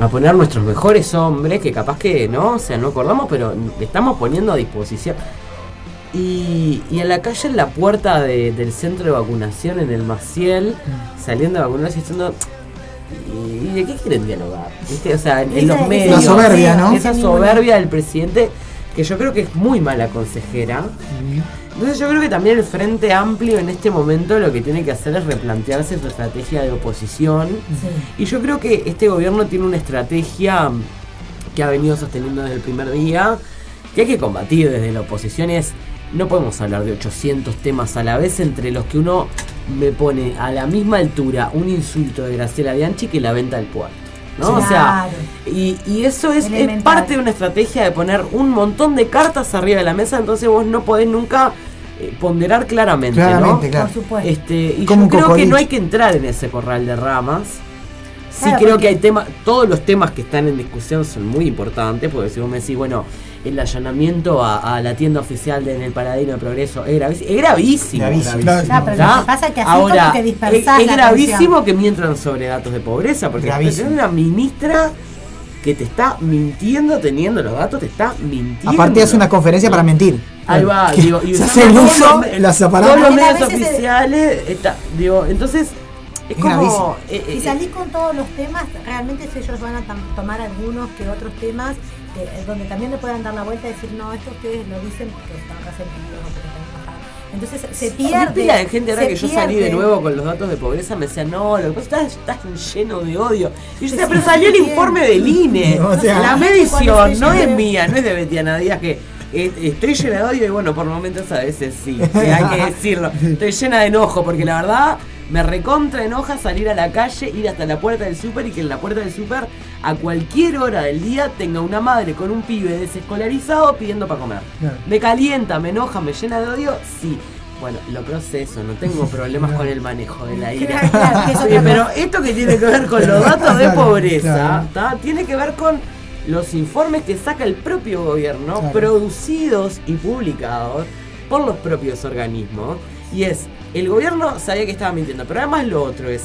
a poner nuestros mejores hombres, que capaz que no, o sea, no acordamos, pero estamos poniendo a disposición. Y, y en la calle, en la puerta de- del centro de vacunación en el Maciel, saliendo a vacunarse diciendo, ¿y de qué quieren dialogar? ¿Viste? O sea, en, en los medios. La soberbia, ¿no? Esa soberbia del presidente, que yo creo que es muy mala consejera. Entonces yo creo que también el Frente Amplio en este momento lo que tiene que hacer es replantearse su estrategia de oposición. Y yo creo que este gobierno tiene una estrategia que ha venido sosteniendo desde el primer día, que hay que combatir desde la oposición es, no podemos hablar de 800 temas a la vez entre los que uno me pone a la misma altura un insulto de Graciela Bianchi que la venta del puerto. ¿no? O sea, y, y eso es, parte de una estrategia de poner un montón de cartas arriba de la mesa, entonces vos no podés nunca eh, ponderar claramente, Claramente, ¿no? claro. Por supuesto. Este, y yo creo que no hay que entrar en ese corral de ramas. Sí Claro, creo porque- que hay temas, todos los temas que están en discusión son muy importantes, porque si vos me decís, bueno, el allanamiento a, a la tienda oficial de, en el Paladino de Progreso es gravísimo. Es gravísimo. Gravísimo. Claro, pero ¿Está? lo que pasa es que así Ahora, como que dispersás es, es gravísimo atención. que mientran sobre datos de pobreza, porque Gravísimo. tenés una ministra que te está mintiendo teniendo los datos, te está mintiendo. Aparte hace una conferencia para mentir. Ahí va, digo, y se hace el uso, los Todos los medios es- oficiales, está, digo, entonces es, como eh, eh, Si salís con todos los temas, realmente ellos van a tomar algunos que otros temas que, eh, donde también le puedan dar la vuelta y decir, no, esto ustedes lo dicen porque están resentidos. Entonces se pierde. pila de gente ahora que yo salí de nuevo con los datos de pobreza me decía, no, lo que pasa es que estás, estás lleno de odio. Y yo decía, pero salió el informe del INE. O sea, la medición no es mía, no es de Betiana Díaz que eh, estoy llena de odio y bueno, por momentos a veces sí, hay que decirlo. Estoy llena de enojo porque la verdad me recontra enoja salir a la calle, ir hasta la puerta del súper y que en la puerta del súper a cualquier hora del día tenga una madre con un pibe desescolarizado pidiendo para comer. Me calienta, me enoja, me llena de odio, sí. Bueno, lo proceso, no tengo problemas con el manejo de la ira. Claro, claro, que es Sí, otra pero esto que tiene que ver con los datos de pobreza, claro. tiene que ver con los informes que saca el propio gobierno, Claro. producidos y publicados por los propios organismos. Y es, el gobierno sabía que estaba mintiendo, pero además lo otro es,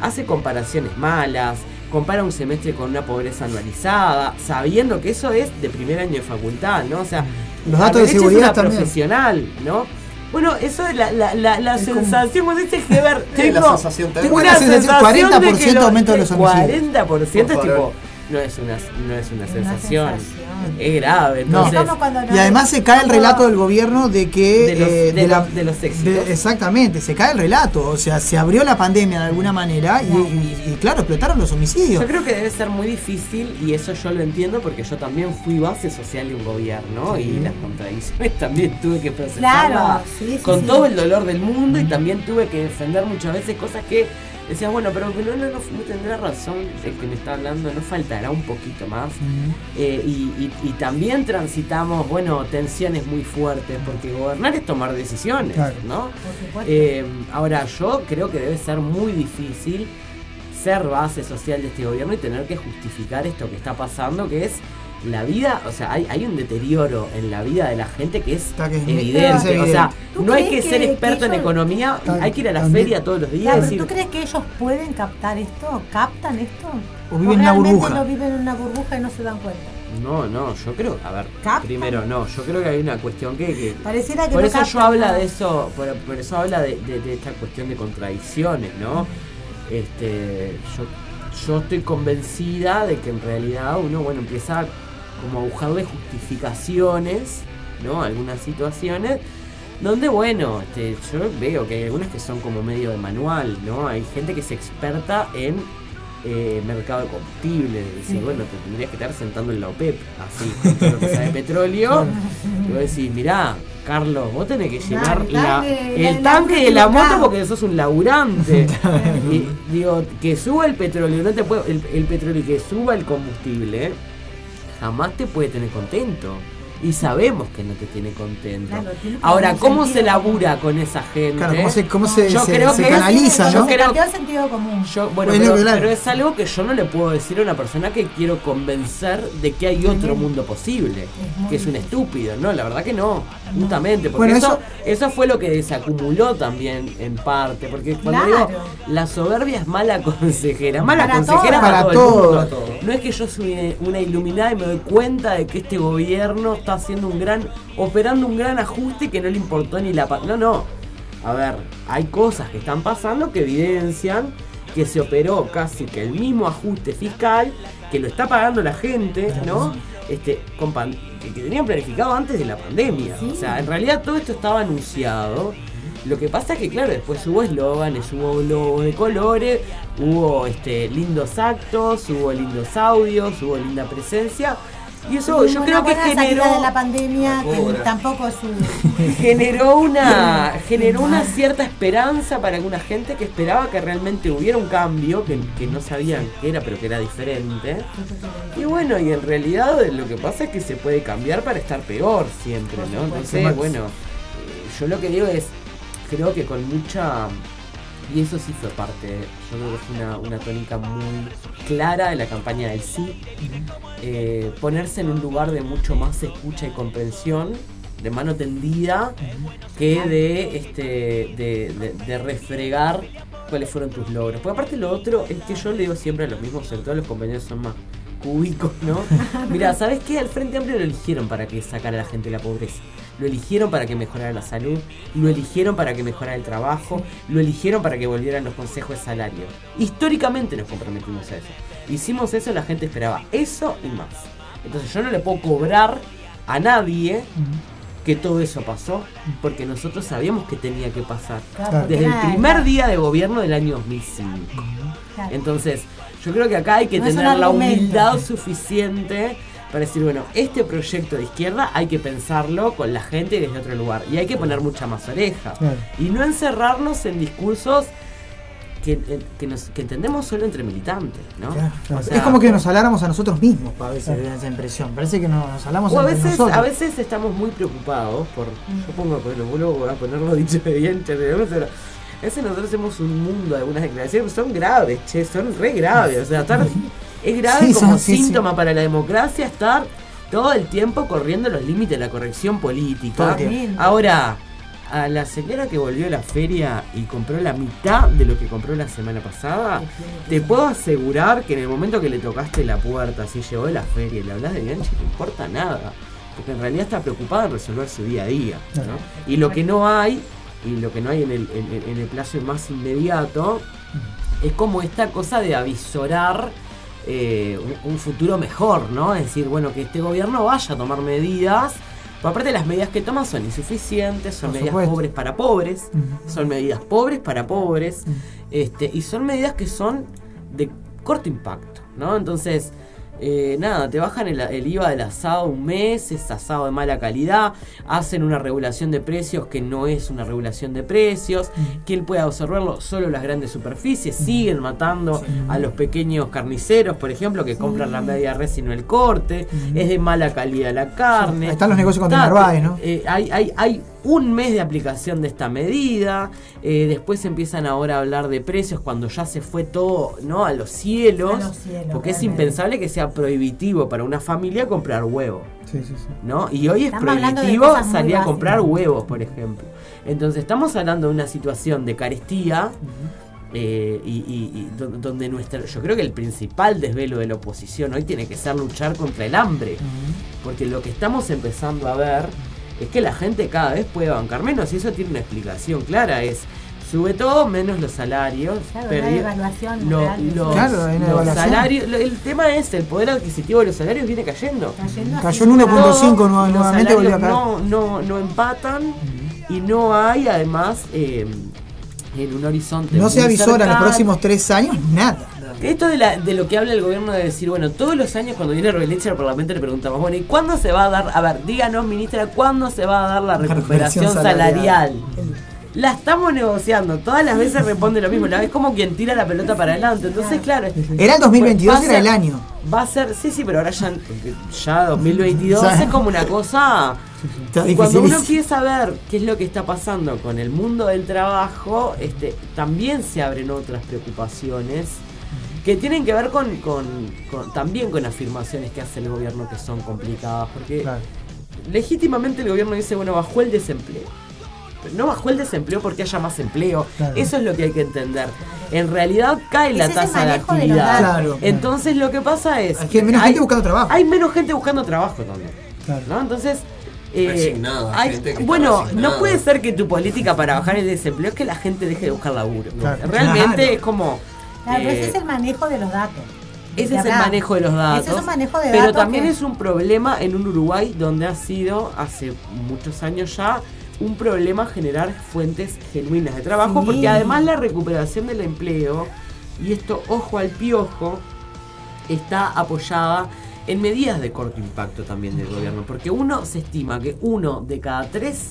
hace comparaciones malas, compara un semestre con una pobreza anualizada, sabiendo que eso es de primer año de facultad, ¿no? O sea, Los datos de seguridad es una también. profesional, ¿no? Bueno, eso es la, la, la, la Es como- sensación, cuando dices que ver, Sí, la tengo, sensación tengo tengo una sensación, sensación 40% de que lo- aumento de los homicidios. 40% es tipo, favor. No es una, no es una Una sensación, sensación. es grave. No. Entonces, cuando Y además se cae el relato del gobierno de que... De los- eh, de la- los- de los éxitos. de- exactamente, se cae el relato. O sea, se abrió la pandemia de alguna manera y, y- y, claro, explotaron los homicidios. Yo creo que debe ser muy difícil y eso yo lo entiendo porque yo también fui base social de un gobierno y las contradicciones también tuve que procesarlas Claro, sí, sí, con sí. todo el dolor del mundo y también tuve que defender muchas veces cosas que decías, bueno, pero no, no, no, tendrá razón el que me está hablando, no faltará un poquito más. Eh, y, y- y también transitamos, bueno, tensiones muy fuertes porque gobernar es tomar decisiones, Claro. ¿no? Eh, ahora, yo creo que debe ser muy difícil ser base social de este gobierno y tener que justificar esto que está pasando, que es la vida, o sea, hay, hay un deterioro en la vida de la gente que es Está que es- evidente. es evidente. O sea, ¿Tú no hay que ser experto que en economía, hay que ir a la también- feria todos los días Claro, decir, ¿Tú crees que ellos pueden captar esto? ¿Captan esto? O viven en una realmente burbuja. lo viven en una burbuja y no se dan cuenta? no, no, yo creo, a ver, ¿Captan? primero no, yo creo que hay una cuestión que... que- Pareciera que por no eso yo habla de eso, por, por eso habla de, de- de esta cuestión de contradicciones, ¿no? Este, yo, yo estoy convencida de que en realidad uno, bueno, empieza como a buscarle justificaciones, ¿no? Algunas situaciones donde, bueno, este, yo veo que hay algunas que son como medio de manual, ¿no? Hay gente que es experta en eh, mercado de combustible, es decir, bueno, te tendrías que estar sentando en la OPEP, así, con lo que de petróleo, y vos decís, mirá, Carlos, vos tenés que llenar el la- tanque, el la- tanque de la moto porque sos un laburante. y, digo, que suba el petróleo, no te puede, el, el petróleo y que suba el combustible, jamás te puede tener contento. Y sabemos que no te tiene contento. Claro, tiene Ahora, ¿cómo se labura con esa gente? Claro, ¿cómo se, cómo se, Yo se- creo se que- canaliza, no? se creo- sentido común. Yo, bueno, Bueno, pero, claro. pero es algo que yo no le puedo decir a una persona que quiero convencer de que hay otro mundo posible, que es un estúpido, no, la verdad que no, justamente, porque Bueno, eso, eso- fue lo que desacumuló también en parte, porque cuando Claro. digo la soberbia es mala consejera, mala Para consejera todo. para, Para todo, todo. el mundo. No es que yo soy una iluminada y me doy cuenta de que este gobierno está haciendo un gran, operando un gran ajuste que no le importó ni la... No, no. A ver, hay cosas que están pasando que evidencian que se operó casi que el mismo ajuste fiscal, que lo está pagando la gente, ¿no? Este, con que tenían planificado antes de la pandemia. O sea, en realidad todo esto estaba anunciado. Lo que pasa es que, claro, después hubo eslóganes, hubo globos de colores, hubo este, lindos actos, hubo lindos audios, hubo linda presencia. Y eso yo Una creo que generó de la pandemia que tampoco es un generó una generó una cierta esperanza para alguna gente que esperaba que realmente hubiera un cambio que, que no sabían qué era pero que era diferente. Y bueno y en realidad lo que pasa es que se puede cambiar para estar peor siempre no entonces bueno eh, yo lo que digo es creo que con mucha y eso sí fue parte, yo creo que fue una, una tónica muy clara de la campaña del sí. eh, ponerse en un lugar de mucho más escucha y comprensión, de mano tendida, que de, este, de, de- refregar cuáles fueron tus logros. Porque aparte lo otro es que yo le digo siempre a los mismos, sobre todo los compañeros son más cúbicos, ¿no? Mira, ¿sabes qué? Al Frente Amplio lo eligieron para que sacara a la gente de la pobreza. Lo eligieron para que mejorara la salud, lo eligieron para que mejorara el trabajo, lo eligieron para que volvieran los consejos de salario. Históricamente nos comprometimos a eso. Hicimos eso, la gente esperaba eso y más. Entonces yo no le puedo cobrar a nadie que todo eso pasó, porque nosotros sabíamos que tenía que pasar. Claro, Desde el primer día de gobierno del año 2005. Claro. Entonces, yo creo que acá hay que No tener la humildad suficiente para decir, bueno, este proyecto de izquierda hay que pensarlo con la gente desde otro lugar. Y hay que poner mucha más oreja. Claro. Y no encerrarnos en discursos que, eh, que, nos, que entendemos solo entre militantes, ¿no? Claro, claro. O sea, es como que nos habláramos a nosotros mismos, a veces da esa impresión. Parece que no- nos hablamos O a veces, nosotros. a veces estamos muy preocupados por. Yo pongo, bueno, vuelvo a ponerlo dicho de bien, pero a veces nosotros hacemos un mundo de algunas declaraciones son graves, che, son re graves. O sea, estar, es grave Sí, como son- sí, sí. síntoma para la democracia estar todo el tiempo corriendo los límites de la corrección política. Ahora, a la señora que volvió a la feria y compró la mitad de lo que compró la semana pasada, te puedo asegurar que en el momento que le tocaste la puerta, si llegó de la feria y le hablas de Bianchi, no importa nada. Porque en realidad está preocupada en resolver su día a día. ¿no? Y lo que no hay, y lo que no hay en el, en- en el plazo más inmediato, es como esta cosa de avisorar eh, un, un futuro mejor, ¿no? Es decir, bueno, que este gobierno vaya a tomar medidas. Pero aparte las medidas que toma son insuficientes, son Por medidas supuesto. pobres para pobres, son medidas pobres para pobres, este, y son medidas que son de corto impacto, ¿no? Entonces, eh, nada, te bajan el, el IVA del asado un mes, es asado de mala calidad, hacen una regulación de precios que no es una regulación de precios, ¿quién puede absorberlo? Solo las grandes superficies, siguen matando a los pequeños carniceros, por ejemplo, que compran la media res y no el corte, es de mala calidad la carne. Están los negocios Está- Narváez, ¿no? eh, hay, hay, hay un mes de aplicación de esta medida. eh, después empiezan ahora a hablar de precios cuando ya se fue todo ¿no? a los cielos. A los cielos, porque es impensable que sea prohibitivo para una familia comprar huevo. Sí, sí, sí. ¿no? Y hoy es Estamos prohibitivo salir a comprar huevos, por ejemplo. Entonces estamos hablando de una situación de carestía. eh, y, y- y do- donde nuestra yo creo que el principal desvelo de la oposición hoy tiene que ser luchar contra el hambre porque lo que estamos empezando a ver es que la gente cada vez puede bancar menos y eso tiene una explicación clara es sube todo menos los salarios Claro, perdi- una lo- de los, Claro, hay una los salarios lo- el tema es el poder adquisitivo de los salarios viene cayendo. Cayendo Cayó en 1.5 no, nueva- los nuevamente volvió a caer. no, no, no empatan y no hay además eh, en un horizonte No se avisora en los próximos tres años nada. Esto de, la, de lo que habla el gobierno de decir, bueno, todos los años cuando viene Robileche al Parlamento le preguntamos, bueno, ¿y cuándo se va a dar, a ver, díganos, ministra, ¿cuándo se va a dar la recuperación recuperación salarial? salarial. La estamos negociando, todas las veces responde lo mismo, la vez como quien tira la pelota para adelante. Entonces, claro. Era el 2022, va a era ser- el año. Va a ser, sí, sí, pero ahora ya, ya 2022 Ya. es como una cosa. Y cuando uno empieza a ver qué es lo que está pasando con el mundo del trabajo, este, también se abren otras preocupaciones que tienen que ver con, con- con- también con afirmaciones que hace el gobierno que son complicadas, porque Claro. legítimamente el gobierno dice, bueno, bajó el desempleo. Pero no bajó el desempleo porque haya más empleo. Claro. Eso es lo que hay que entender. En realidad cae la es tasa de de actividad. datos. Claro, claro. Entonces lo que pasa es... Hay que menos hay- gente buscando trabajo. Hay menos gente buscando trabajo también. Claro. ¿no? Entonces... eh, hay- bueno, no puede ser que tu política para bajar el desempleo es que la gente deje de buscar laburo. Claro. Realmente Claro. es como... Claro, eh, ese es el manejo de los datos. ese es el manejo de los datos. Ese es un manejo de pero datos también que- es un problema en un Uruguay donde ha sido hace muchos años ya un problema generar fuentes genuinas de trabajo, Sí. porque además la recuperación del empleo, y esto ojo al piojo, está apoyada en medidas de corto impacto también del gobierno, porque uno se estima que uno de cada tres,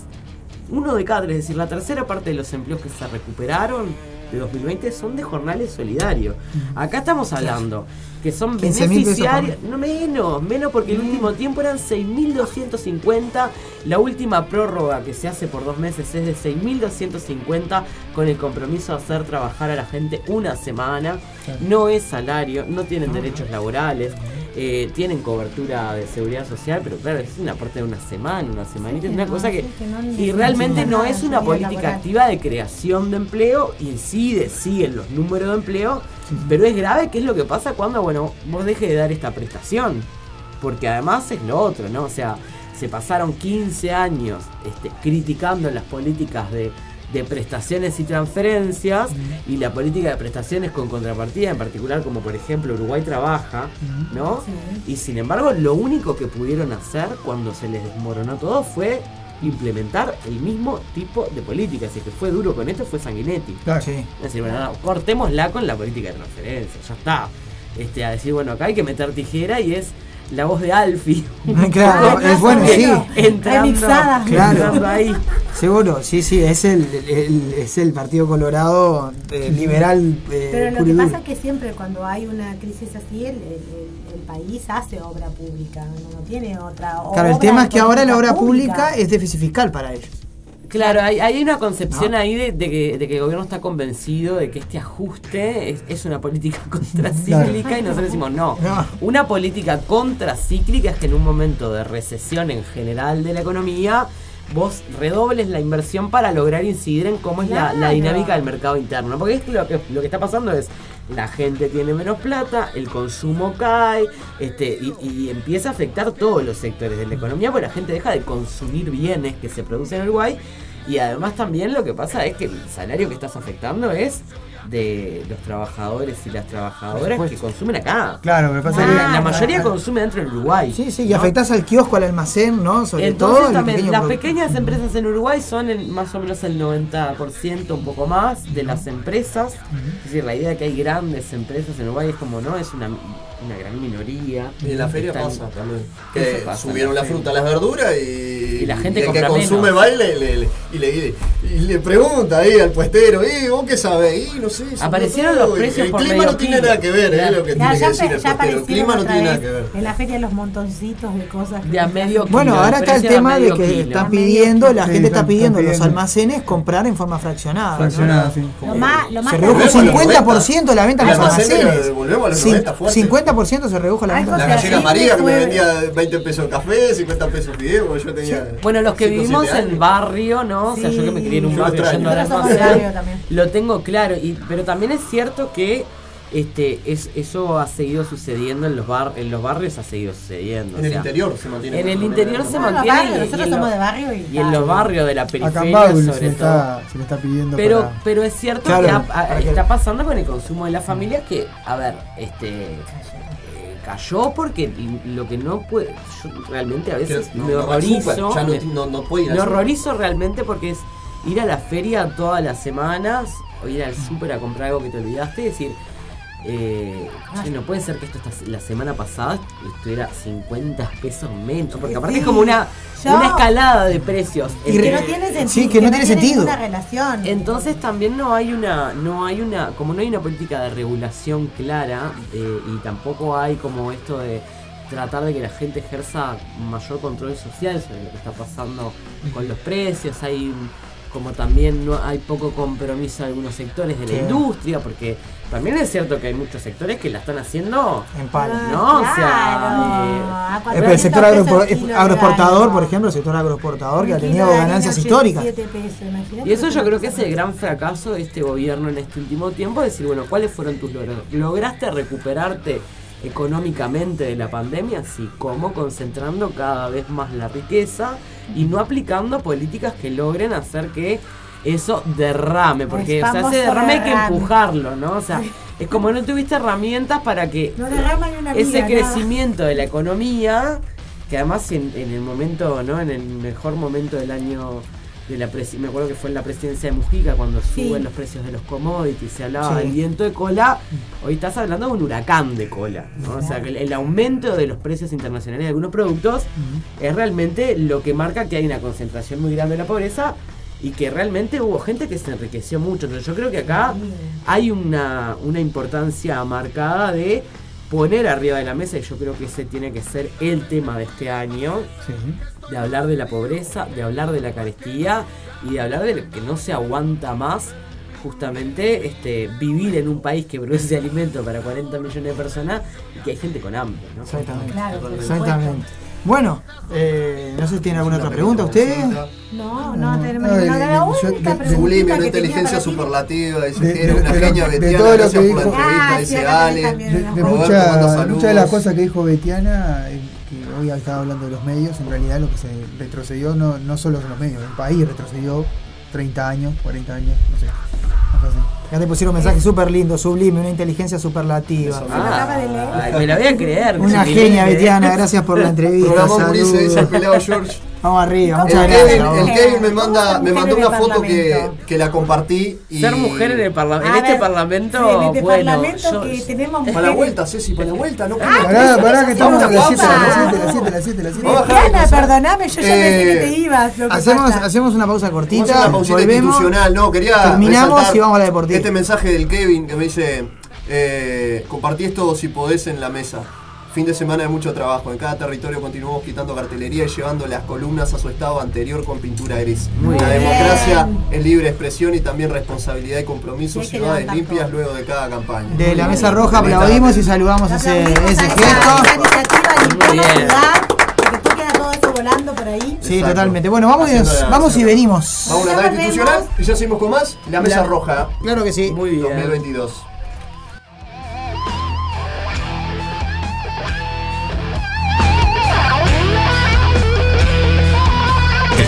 uno de cada tres, es decir, la tercera parte de los empleos que se recuperaron de 2020 son de jornales solidarios. Acá estamos hablando que son 15.000 pesos por beneficiarios, no menos, menos porque el último tiempo eran 6.250, la última prórroga que se hace por dos meses es de 6.250 con el compromiso de hacer trabajar a la gente una semana, no es salario, no tienen derechos laborales. Eh, tienen cobertura de seguridad social, pero claro, es una parte de una semana, una semanita, es una no, cosa que... sí, que no y realmente no es una política laboral. activa de creación de empleo, incide, sí en los números de empleo, pero es grave qué es lo que pasa cuando, bueno, vos dejes de dar esta prestación. Porque además es lo otro, ¿no? O sea, se pasaron 15 años este, criticando las políticas de, de prestaciones y transferencias y la política de prestaciones con contrapartida, en particular como por ejemplo Uruguay trabaja, ¿no? Y sin embargo, lo único que pudieron hacer cuando se les desmoronó todo fue implementar el mismo tipo de política. Así que fue duro con esto, fue Sanguinetti. Claro. Sí. Es decir, bueno, no, cortémosla con la política de transferencia, ya está. Este, a decir, bueno, acá hay que meter tijera y es la voz de Alfie. Claro, es bueno, sí. Entrando. Claro. entrando ahí. Seguro, sí, sí, es el, el- es el Partido Colorado eh, liberal. eh, Pero lo que pasa es que siempre cuando hay una crisis así, el, el- país hace obra pública, no, no tiene otra. o Claro, el obra tema es que ahora la obra pública es déficit fiscal para ellos. Claro, hay, hay una concepción ahí de, de que, de que el gobierno está convencido de que este ajuste es, es una política contracíclica y nosotros decimos no. No. Una política contracíclica es que en un momento de recesión en general de la economía vos redobles la inversión para lograr incidir en cómo es la, dinámica del mercado interno. Porque lo que lo que está pasando es la gente tiene menos plata, el consumo cae, este, y, y empieza a afectar todos los sectores de la economía, porque la gente deja de consumir bienes que se producen en Uruguay. Y además también lo que pasa es que el salario que estás afectando es de los trabajadores y las trabajadoras que consumen acá. Claro, que pasa que- la, la mayoría consume dentro del Uruguay. Sí, sí, y afectás al kiosco, al almacén, ¿no? Sobre Entonces todo. también las pequeñas empresas en Uruguay son el- más o menos el 90%, un poco más, de las empresas. Es decir, la idea de que hay grandes empresas en Uruguay es como, no, es una, una gran minoría. Y en la feria Están- pasa también. Que pasa subieron la la fruta, las verduras y, Y la gente el que consume menos. va y le, le- le- y le, y le pregunta ahí al puestero, ¿y vos qué sabés? Y no subió Aparecieron todo". los precios El por clima medio no tiene kilo. nada que ver, es Claro. lo que Ya, tiene que ya, decir el ya. El aparecieron clima no tiene nada que ver. En la feria los montoncitos de cosas. que De a medio hacen. Bueno, kilo, ahora el está el tema de que kilo. están A pidiendo, la kilo. gente Sí, está pidiendo en los almacenes comprar en forma fraccionada. ¿no? Fraccionada, sí. Lo más, lo más Se redujo Volvemos a los 50% de la venta en los Almacenes, almacenes. volvemos a los Cin- 90 fuerte. 50% se redujo la venta. La O sea, gallina sí, María que me vendía 20 pesos café, 50 pesos fideo, porque yo tenía. Bueno, los que vivimos en barrio, ¿no? O sea, yo que me crié en un barrio yendo también. lo tengo claro. Y, pero también es cierto que este es, eso ha seguido sucediendo en los bar, en los barrios ha seguido sucediendo. En o el interior se mantiene. En el interior se mantiene. barrios, y- nosotros y en somos los- de barrio y y en los barrios de la Acá en periferia, se sobre todo. está, se le está pidiendo Pero, para... pero es cierto Claro, que está pasando con el consumo de las familias que, a ver, este eh, cayó porque lo que no puede, yo realmente a veces no- me no horrorizo, súper, ya no- me, no- no puede ir me horrorizo realmente porque es ir a la feria todas las semanas o ir al súper a comprar algo que te olvidaste y decir, eh, che, no puede ser que esto esta- la semana pasada estuviera 50 pesos menos, porque aparte Sí. es como una, Yo- una escalada de precios. Y Que no tiene sentido. sí, que no tiene sentido. ninguna relación. Entonces también no hay una, no hay una, como no hay una política de regulación clara eh, y tampoco hay como esto de tratar de que la gente ejerza mayor control social sobre lo que está pasando con los precios, hay un- como también no hay poco compromiso de algunos sectores de la Sí. industria, porque también es cierto que hay muchos sectores que la están haciendo, En palo. ¿no? O Claro. sea, A Eh, pero 400 el sector agroexportador, por ejemplo, el sector agroexportador que ha tenido ganancias 87 históricas. pesos, Y eso yo creo que es el gran fracaso de este gobierno en este último tiempo, decir, bueno, ¿cuáles fueron tus logros? ¿Lograste recuperarte económicamente de la pandemia? Sí, ¿cómo? Concentrando cada vez más la riqueza y no aplicando políticas que logren hacer que eso derrame, porque o sea, ese derrame hay que empujarlo, ¿no? O sea, es como no tuviste herramientas para que No una ese crecimiento de la economía, que además en, en el momento, ¿no? En el mejor momento del año de la presi- me acuerdo que fue en la presidencia de Mujica cuando Sí. suben los precios de los commodities, se hablaba Sí. del viento de cola, hoy estás hablando de un huracán de cola, ¿no? O sea, que el, el aumento de los precios internacionales de algunos productos es realmente lo que marca que hay una concentración muy grande de la pobreza y que realmente hubo gente que se enriqueció mucho. Entonces yo creo que acá hay una, una importancia marcada de poner arriba de la mesa, y yo creo que ese tiene que ser el tema de este año, de hablar de la pobreza, de hablar de la carestía y de hablar de que no se aguanta más justamente este, vivir en un país que produce alimento para 40 millones de personas y que hay gente con hambre. ¿no? Exactamente. Claro, Exactamente. Bueno, eh, no sé si tienen alguna otra pregunta ustedes. No, no, tenemos No, de- La única una inteligencia superlativa, dice que era una de- genia de Betiana, todo lo que por la dijo- entrevista, Ah, dice Ale. De, ¿no? muchas de las cosas que dijo Betiana, eh, hoy estaba hablando de los medios, en realidad lo que se retrocedió no, no solo son los medios, el país retrocedió 30 años, 40 años, no sé. Acá te pusieron un mensaje súper lindo, sublime, una inteligencia superlativa. Ah, me la voy a creer. Una genia, Betiana, gracias por la entrevista. Saludos. pelado George. Vamos arriba, El muchas Kevin, gracias. el. Kevin me ¿Cómo manda, me mandó una foto que, que la compartí y Ser mujer en, el parla- en este ver, parlamento, en este bueno, parlamento yo- que tenemos para la mujeres. vuelta, Ceci, para la vuelta, no Ah, Pará, pará, que estamos a las Vamos, 7, a las pausa. 7, a las 7, a las 7, a las 7. Vamos a bajar la Diana, cosa. perdoname, yo ya pensé que Eh, te ibas. Lo que Hacemos, hacemos una pausa cortita, hacer una pausita institucional, no, quería terminamos y vamos a la deportiva. Este mensaje del Kevin que me dice, eh, compartí esto si podés en la mesa. Fin de semana de mucho trabajo. En cada territorio continuamos quitando cartelería y llevando las columnas a su estado anterior con pintura gris. Muy la bien. democracia es libre expresión y también responsabilidad y compromiso. Que Ciudades limpias luego de cada campaña. De la mesa roja aplaudimos y saludamos ese, ese gesto. esa iniciativa de limpiar la Muy bien. ciudad, que después queda todo eso volando por ahí. Sí, Exacto. totalmente. Bueno, vamos, y, la- vamos y venimos. Vamos a volvemos. institucional y ya seguimos con más. La mesa La- roja Claro que sí. Muy bien. 2022.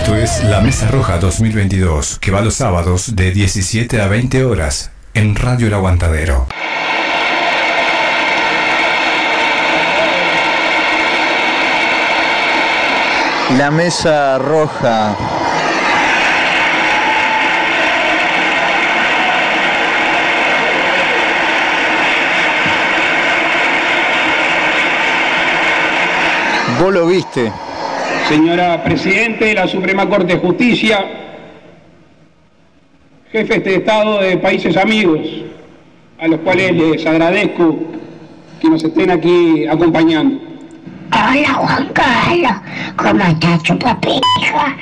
Esto es La Mesa Roja 2022, que va los sábados de 17 a 20 horas en Radio El Aguantadero. La mesa roja. Vos lo viste. Señora Presidente de la Suprema Corte de Justicia, jefes de Estado de países amigos, a los cuales les agradezco que nos estén aquí acompañando. Hola Juan Carlos, ¿cómo estás, chupapija?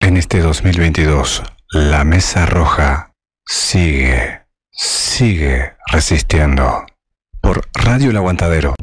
En este 2022, La Mesa Roja sigue, sigue resistiendo. Por Radio El Aguantadero.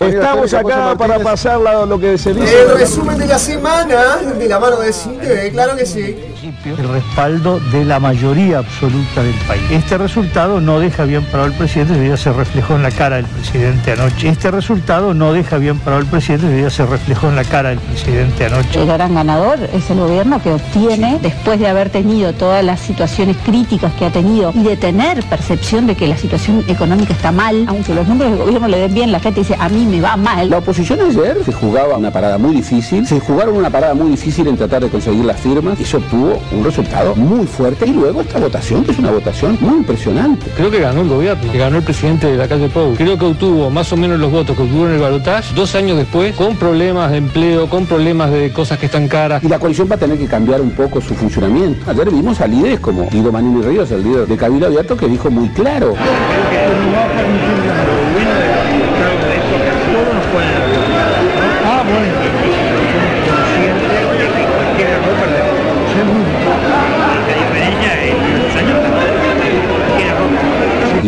Estamos acá para pasar lo que se dice. El resumen de la semana de la mano de Cinte, claro que sí. El respaldo de la mayoría absoluta del país. Este resultado no deja bien parado al presidente, ya se reflejó en la cara del presidente anoche. Este resultado no deja bien parado al presidente, ya se reflejó en la cara del presidente anoche. El gran ganador es el gobierno que obtiene, después de haber tenido todas las situaciones críticas que ha tenido y de tener percepción de que la situación económica está mal, aunque los números del gobierno le den bien, la gente dice, a mí me va mal. La oposición ayer se jugaba una parada muy difícil, se jugaron una parada muy difícil en tratar de conseguir las firmas y se obtuvo un resultado muy fuerte y luego esta votación que es una votación muy impresionante. Creo que ganó el gobierno, que ganó el presidente de la calle Pou. Creo que obtuvo más o menos los votos que obtuvo en el balotaje dos años después, con problemas de empleo, con problemas de cosas que están caras. Y la coalición va a tener que cambiar un poco su funcionamiento. Ayer vimos a líderes como Guido Manini Ríos, el líder de Cabildo Abierto, que dijo muy claro.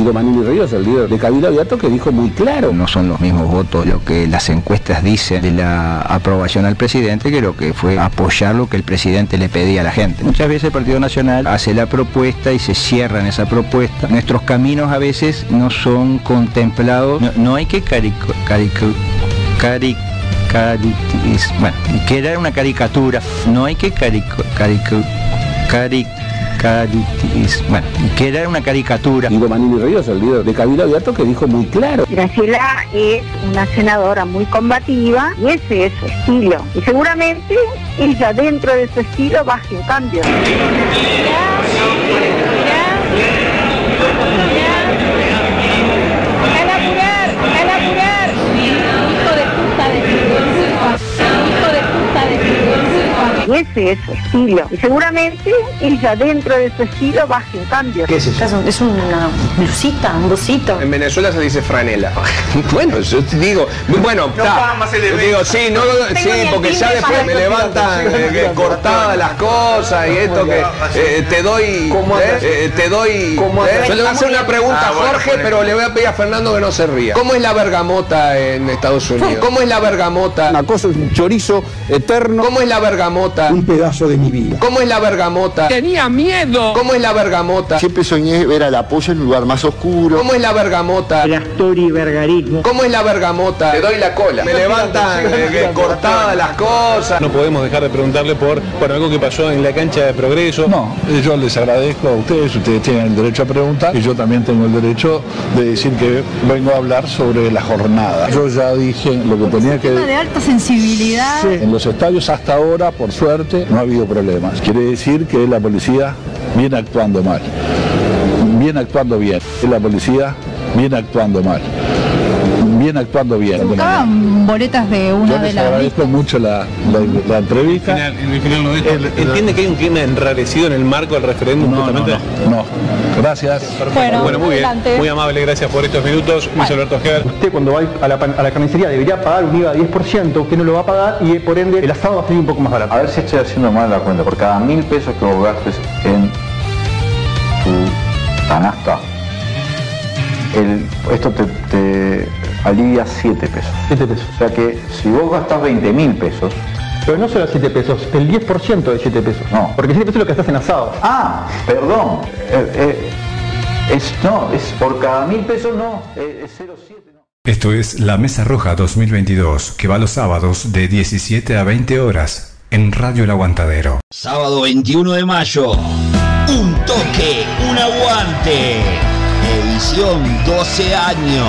Guido Manini Ríos, el líder de Cabildo Abierto, que dijo muy claro. No son los mismos votos lo que las encuestas dicen de la aprobación al presidente que lo que fue apoyar lo que el presidente le pedía a la gente. Muchas veces el Partido Nacional hace la propuesta y se cierra en esa propuesta. Nuestros caminos a veces no son contemplados. No, no hay que carico, carico- bueno, que era una caricatura. No hay que carico, carico- cari- cari- es- bueno, que era una caricatura. Guido Manini Ríos, el líder de Cabildo Abierto, que dijo muy claro. Graciela es una senadora muy combativa y ese es su estilo. Y seguramente ella dentro de su estilo va a hacer un ese es su estilo. Y seguramente ella dentro de su estilo va a hacer un cambio. ¿Qué es eso? Es una blusita, un busito. En Venezuela se dice franela. bueno, yo te digo, bueno, ta, digo, sí, no, no, sí, porque ya después me levantan eh, que cortadas las cosas y esto que eh, te doy, eh, eh, te doy. eh, yo le voy a hacer una pregunta a Jorge, pero le voy a pedir a Fernando que no se ría. ¿Cómo es la bergamota en Estados Unidos? ¿Cómo es la bergamota? Una cosa es un chorizo eterno. ¿Cómo es la bergamota? Un pedazo de mi vida. ¿Cómo es la bergamota? Tenía miedo. ¿Cómo es la bergamota? Siempre soñé ver a la polla en un lugar más oscuro. ¿Cómo es la bergamota? El actor y vergarismo. ¿Cómo es la bergamota? Te doy la cola. Me levantan eh, que cortadas las cosas. No podemos dejar de preguntarle por, por algo que pasó en la cancha de progreso. No, yo les agradezco a ustedes, ustedes tienen el derecho a preguntar y yo también tengo el derecho de decir que vengo a hablar sobre la jornada. Yo ya dije lo que tenía que de alta sensibilidad. En los estadios hasta ahora, por suerte, no ha habido problemas. Quiere decir que la policía viene actuando mal. Viene actuando bien. La policía viene actuando mal. Viene actuando bien. Buscaban boletas de una Yo de las agradezco mucho la, la- la entrevista. ¿Entiende que hay un clima enrarecido en el marco del referéndum justamente? No, gracias. Bueno, muy bien. adelante. Muy amable, gracias por estos minutos. Luis Alberto Ojeda. Usted cuando va a la, a la carnicería debería pagar un IVA 10%, usted no lo va a pagar y por ende el asado va a salir un poco más barato. A ver si estoy haciendo mal la cuenta. Por cada mil pesos que vos gastes en tu canasta, el- esto te, te alivia 7 pesos. 7 pesos. O sea que si vos gastás 20 mil pesos, Pero no solo 7 pesos, el 10% de 7 pesos. No. Porque 7 pesos es lo que estás en asado. Ah, perdón. Eh, eh, es, no, es por cada mil pesos no. eh, Es 0,7. Esto es La Mesa Roja 2022, que va los sábados de 17 a 20 horas en Radio El Aguantadero. Sábado 21 de mayo. Un toque, un aguante. Edición 12 años.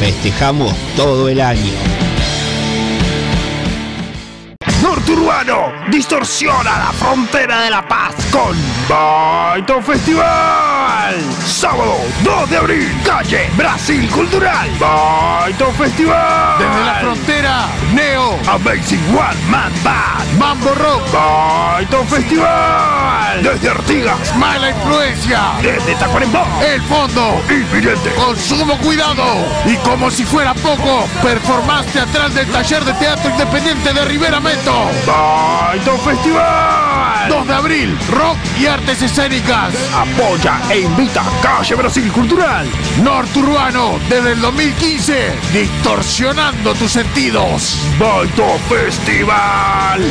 Festejamos todo el año. Norturbano distorsiona la frontera de La Paz con Baito Festival. Sábado 2 de abril, calle Brasil Cultural. Baito Festival. Desde la frontera, Neo, Amazing One Man Band, Mambo Rock. Baito Festival. Desde Artigas, Mala Influencia. Desde Tacuarembó, El Fondo, Inminente. Con sumo cuidado. Y como si fuera poco, performance teatral del taller de teatro independiente de Rivera Meto. Baito Festival. 2 de abril, rock y artes escénicas. Apoya e invita a Calle Brasil Cultural. Norturbano, desde el 2015, distorsionando tus sentidos. Baito Festival.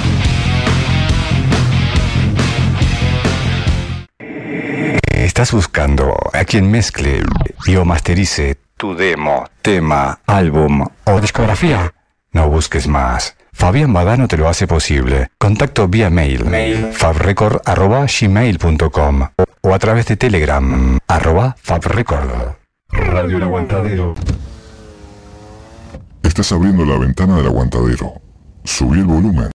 ¿Estás buscando a quien mezcle y o masterice tu demo, tema, álbum o discografía? No busques más. Fabián Badano te lo hace posible. Contacto vía mail, fabrecord.gmail.com o a través de Telegram, arroba fabrecord. Radio El Aguantadero. Estás abriendo la ventana del aguantadero. Subí el volumen.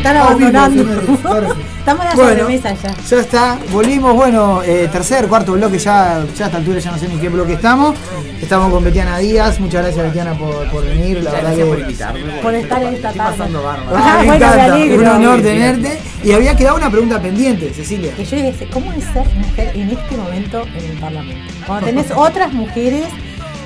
Están Ah, abandonando. Estamos en la Bueno, sobremesa ya. Ya está, volvimos, bueno, eh, tercer, cuarto bloque, ya, ya a esta altura ya no sé ni qué bloque estamos. Estamos con Betiana Díaz, muchas gracias Betiana por, por venir, la verdad que... por invitarme. Por estar en esta tarde. Ah, bueno, me encanta, alegro. un honor tenerte. Y había quedado una pregunta pendiente, Cecilia. Que yo dije, ¿cómo es ser mujer en este momento en el Parlamento? Cuando tenés otras mujeres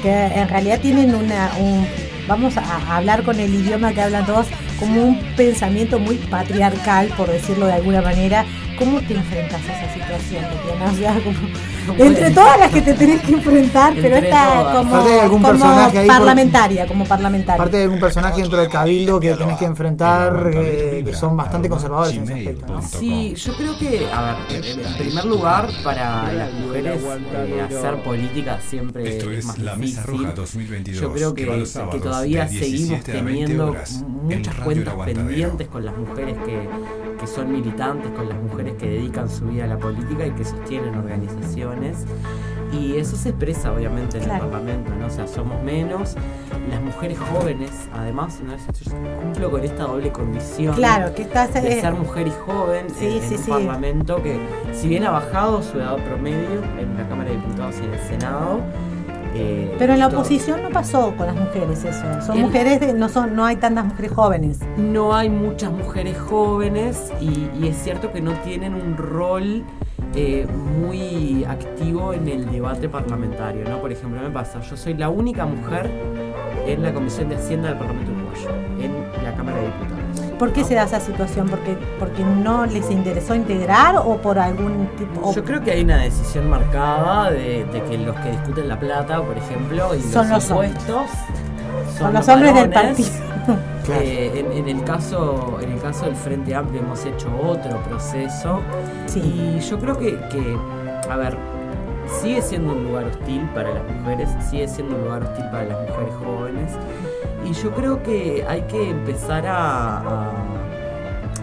que en realidad tienen una, un, vamos a hablar con el idioma que hablan todos, como un pensamiento muy patriarcal, por decirlo de alguna manera. ¿Cómo te enfrentas a esa situación, Tatiana? O sea, como- entre todas las que te tenés que enfrentar, pero esta como, Aparte de algún como personaje ahí por- parlamentaria, como parlamentaria. Aparte de algún personaje dentro del cabildo que tenés que enfrentar, eh, que son bastante conservadores en ese aspecto. ¿no? Sí, yo creo que, a ver, en primer lugar, para las mujeres eh, hacer política siempre Esto es más La Mesa difícil. Roja 2022, Yo creo que, todavía de 17 seguimos a 20 teniendo muchas cuentas pendientes con las mujeres que, que son militantes, con las mujeres que dedican su vida a la política y que sostienen organizaciones. Y eso se expresa obviamente en Claro. el Parlamento, ¿no? O sea, somos menos. Las mujeres jóvenes, además, ¿no? Yo cumplo con esta doble condición Claro, que estás, de eh, ser mujer y joven Sí, en, un sí. parlamento que, si bien ha bajado su edad promedio en la Cámara de Diputados y en el Senado, eh, Pero en la oposición no pasó con las mujeres eso. Son El- mujeres, de- no son, no hay tantas mujeres jóvenes. no hay muchas mujeres jóvenes y, y es cierto que no tienen un rol eh, muy activo en el debate parlamentario, ¿no? Por ejemplo, me pasa, yo soy la única mujer en la Comisión de Hacienda del Parlamento ¿Por qué se da esa situación? ¿Porque, porque no les interesó integrar o por algún tipo? Yo creo que hay una decisión marcada de, de que los que discuten la plata, por ejemplo, y Son los los impuestos Son los hombres del partido. Eh, en, en el caso, en el caso del Frente Amplio hemos hecho otro proceso y yo creo que, que, a ver, sigue siendo un lugar hostil para las mujeres, sigue siendo un lugar hostil para las mujeres jóvenes y yo creo que hay que empezar a, a-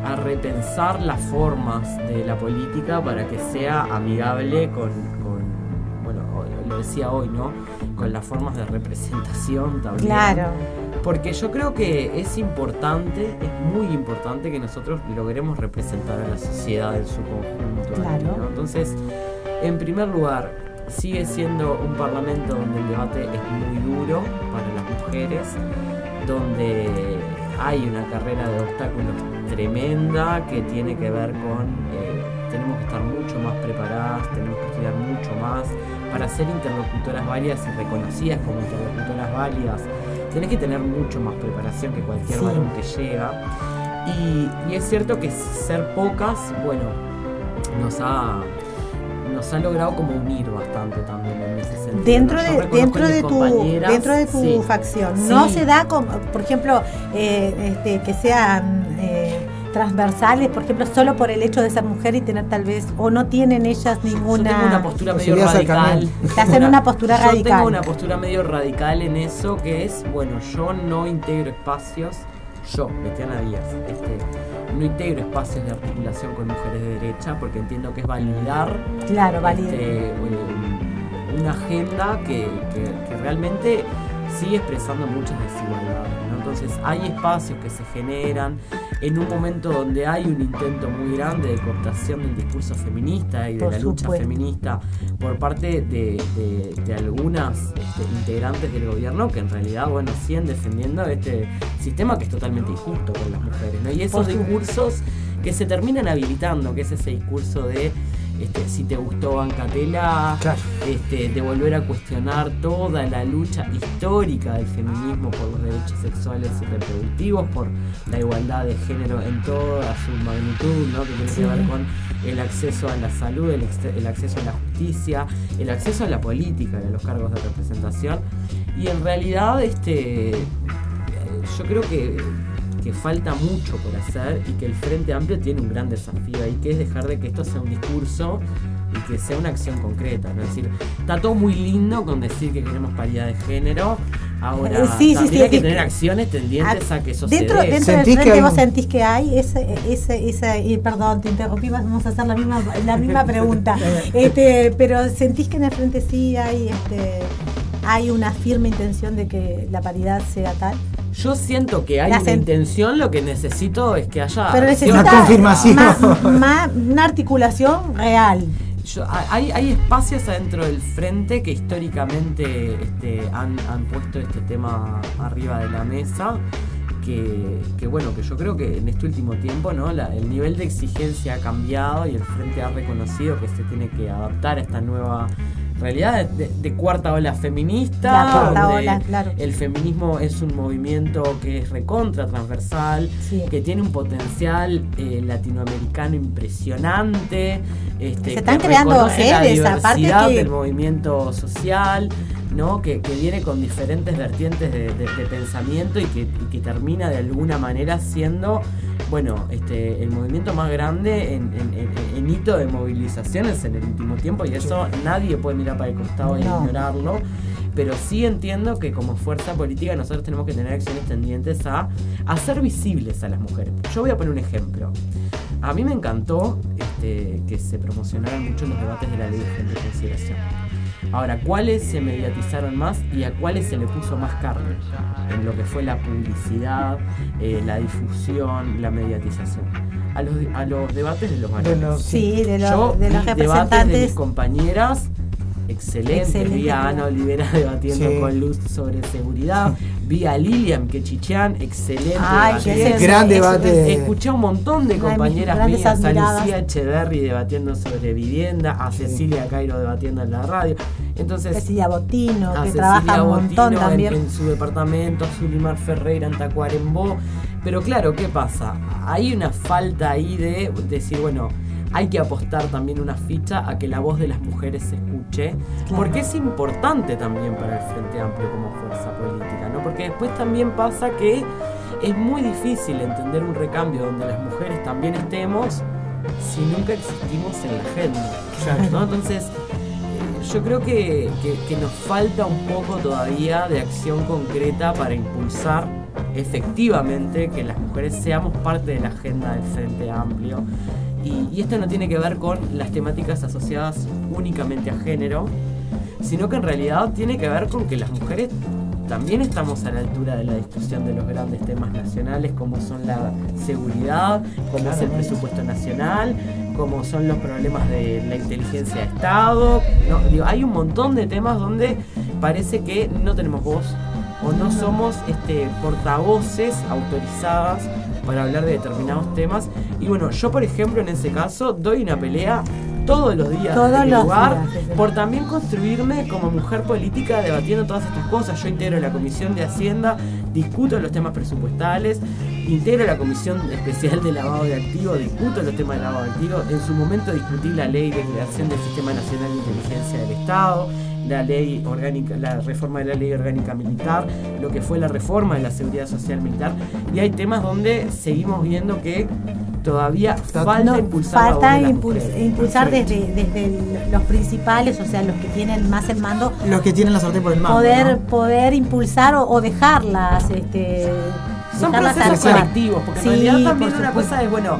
a repensar las formas de la política para que sea amigable con, con, bueno, lo decía hoy, ¿no? Con las formas de representación también. Claro. Porque yo creo que es importante, es muy importante que nosotros logremos representar a la sociedad en su conjunto. Claro. ¿no? Entonces, en primer lugar, sigue siendo un parlamento donde el debate es muy duro para las mujeres, donde hay una carrera de obstáculos tremenda que tiene que ver con eh, tenemos que estar mucho más preparadas, tenemos que estudiar mucho más para ser interlocutoras válidas y reconocidas como interlocutoras válidas. Tenés que tener mucho más preparación que cualquier Sí. varón que llega. Y, y es cierto que ser pocas, bueno, nos ha, nos ha logrado como unir bastante también en ese sentido. Dentro ¿no? Yo de, dentro, en de tu, dentro de tu sí. facción, no Sí. se da, como, por ejemplo, eh, este, que sean eh, transversales, por ejemplo, solo por el hecho de ser mujer y tener tal vez, o no tienen ellas ninguna... Yo tengo una postura medio radical. Te hacen una postura yo radical. tengo una postura medio radical en eso, que es, bueno, yo no integro espacios, yo, Betiana Díaz, este, no integro espacios de articulación con mujeres de derecha, porque entiendo que es validar Claro, validar. este, una agenda que, que- que realmente sigue expresando muchas desigualdades. Entonces hay espacios que se generan en un momento donde hay un intento muy grande de cooptación del discurso feminista y de Por la lucha supuesto. feminista por parte de, de- de algunas este, integrantes del gobierno que en realidad bueno siguen defendiendo este sistema que es totalmente injusto con las mujeres. ¿no? Y esos discursos que se terminan habilitando, que es ese discurso de este, si te gustó Bancatela, este, de volver a cuestionar toda la lucha histórica del feminismo por los derechos sexuales y reproductivos, por la igualdad de género en toda su magnitud, ¿no? que tiene Sí. que ver con el acceso a la salud, el, el acceso a la justicia, el acceso a la política a los cargos de representación. Y en realidad, este, yo creo que, que falta mucho por hacer y que el Frente Amplio tiene un gran desafío ahí, que es dejar de que esto sea un discurso y que sea una acción concreta. ¿no? Es decir, está todo muy lindo con decir que queremos paridad de género. Ahora, Eh, sí, que sí. tener acciones tendientes a que eso Dentro, se dé. dentro del frente vos sentís que hay ese, ese, ese, y perdón, te interrumpí, vamos a hacer la misma, la misma pregunta. Este, pero sentís que en el frente sí hay este hay una firme intención de que la paridad sea tal. Yo siento que hay una intención, lo que necesito es que haya. Pero acción. necesita Más, más- una articulación real. Yo- hay, hay espacios adentro del frente que históricamente este, han, han puesto este tema arriba de la mesa. Que, que bueno, que yo creo que en este último tiempo ¿no? La- el nivel de exigencia ha cambiado y el frente ha reconocido que se tiene que adaptar a esta nueva realidad de, de cuarta ola feminista. La cuarta donde ola, claro. El feminismo es un movimiento que es recontra transversal, que tiene un potencial eh, latinoamericano impresionante. Este, Se están que creando redes, aparte que- del movimiento social, ¿no? Que, que viene con diferentes vertientes de, de- de pensamiento y que, y que termina de alguna manera siendo, bueno, este, el movimiento más grande en, en- en- en hito de movilizaciones en el último tiempo y eso nadie puede mirar para el costado y No. ignorarlo. Pero sí entiendo que como fuerza política nosotros tenemos que tener acciones tendientes a hacer visibles a las mujeres. Yo voy a poner un ejemplo. A mí me encantó este, que se promocionaran mucho los debates de la ley de género de consideración. Ahora, ¿cuáles se mediatizaron más y a cuáles se le puso más carne? En lo que fue la publicidad, eh, la difusión, la mediatización. A los, a los debates de los varones. los- sí, de los- Yo de los vi debates de representantes. mis compañeras excelente. Excelente, Vi a Ana Olivera debatiendo Sí. con Luz sobre seguridad. Vi a Lilian Quechichán, excelente. Ay, Gran debate. Escuché a un montón de mis compañeras grandes mías, a. Lucía Echeverry debatiendo sobre vivienda, a Cecilia Cairo debatiendo en la radio. Entonces, Cecilia Botino, a que Cecilia trabaja un montón Botino en- también. En, su departamento, a Zulimar Ferreira en Tacuarembó. Pero claro, ¿qué pasa? Hay una falta ahí de decir, bueno, hay que apostar también una ficha a que la voz de las mujeres se escuche, porque es importante también para el Frente Amplio como fuerza política, ¿no? Porque después también pasa que es muy difícil entender un recambio donde las mujeres también estemos si nunca existimos en la agenda, ¿no? Entonces, eh, yo creo que, que- que nos falta un poco todavía de acción concreta para impulsar efectivamente que las mujeres seamos parte de la agenda del Frente Amplio. Y, y esto no tiene que ver con las temáticas asociadas únicamente a género, sino que en realidad tiene que ver con que las mujeres también estamos a la altura de la discusión de los grandes temas nacionales, como son la seguridad, como es el presupuesto nacional, como son los problemas de la inteligencia de Estado. No, digo, hay un montón de temas donde parece que no tenemos voz o no somos este, portavoces autorizadas para hablar de determinados temas. Y bueno, yo por ejemplo en ese caso doy una pelea todos los días Todos en mi los lugar días, sí, sí. por también construirme como mujer política debatiendo todas estas cosas. Yo integro la Comisión de Hacienda, discuto los temas presupuestales, integro la Comisión Especial de Lavado de Activos, discuto los temas de lavado de activos. En su momento discutí la ley de creación del Sistema Nacional de Inteligencia del Estado, la ley orgánica, la reforma de la ley orgánica militar, lo que fue la reforma de la seguridad social militar. Y hay temas donde seguimos viendo que todavía falta No, impulsar la falta las impuls- mujeres. impulsar desde, desde los principales, o sea, los que tienen más el mando, Los que tienen la sartén por el mango. poder, ¿no? poder impulsar o, o dejarlas, este, Son dejarlas procesos colectivos, porque en Sí, realidad también por una cosa es, bueno,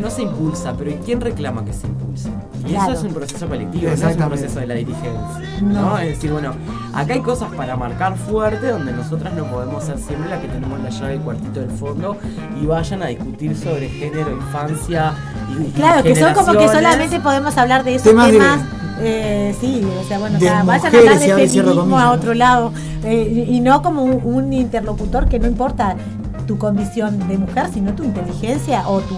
no se impulsa, pero ¿y quién reclama que se impulse? Y Claro. eso es un proceso colectivo, no es un proceso de la dirigencia. No. ¿no? Es decir, bueno, acá hay cosas para marcar fuerte donde nosotras no podemos ser siempre la que tenemos la llave del cuartito del fondo y vayan a discutir sobre género, infancia y, Claro, que son como que solamente podemos hablar de esos Temas eh, sí, o sea, bueno, de o sea, vayan a hablar de feminismo a otro lado. eh, y y no como un, un interlocutor que no importa tu condición de mujer, sino tu inteligencia o tu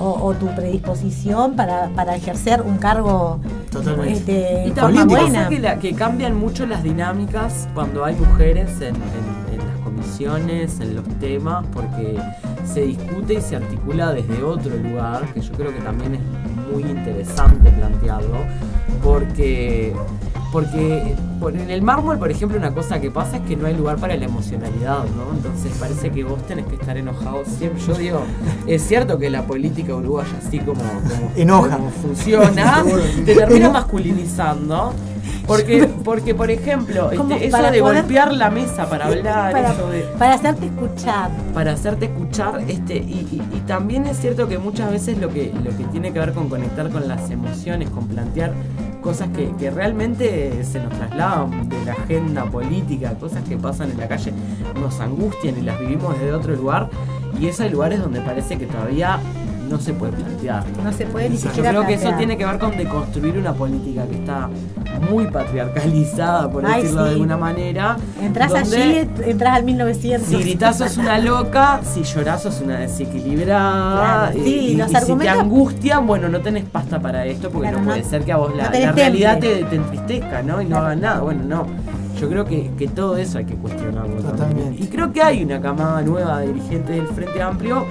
o, o tu predisposición para, para ejercer un cargo Totalmente. este, Y también buena. que, la- que cambian mucho las dinámicas cuando hay mujeres en, en- en las comisiones, en los temas, porque se discute y se articula desde otro lugar, que yo creo que también es muy interesante plantearlo, porque, porque por- en el mármol, por ejemplo, una cosa que pasa es que no hay lugar para la emocionalidad, ¿no? Entonces parece que vos tenés que estar enojado siempre. Yo digo, es cierto que la política uruguaya, así como, como, Enoja. como funciona, te termina masculinizando. Porque, porque por ejemplo, Como este, eso para de poder- golpear la mesa para hablar, para, eso de, para hacerte escuchar. para hacerte escuchar, este, y, y- y también es cierto que muchas veces lo que, lo que tiene que ver con conectar con las emociones, con plantear cosas que, realmente se nos trasladan de la agenda política, cosas que pasan en la calle, nos angustian y las vivimos desde otro lugar. Y esos hay lugares donde parece que todavía no se puede plantear. No se puede ni Yo siquiera creo que eso tiene que ver con deconstruir una política que está muy patriarcalizada, por Ay, decirlo de alguna manera. Entras donde allí, entras al 1900. Si gritás sos una loca, si llorás sos una desequilibrada. Claro, sí, y, los y si te argumentos- angustian, bueno, no tenés pasta para esto porque Claro, no, no- puede ser que a vos la, no tenés la realidad te, te entristezca, ¿no? Y no hagas nada. Bueno, no. Yo creo que, que todo eso hay que cuestionarlo. también. Totalmente. Y creo que hay una camada nueva de dirigentes del Frente Amplio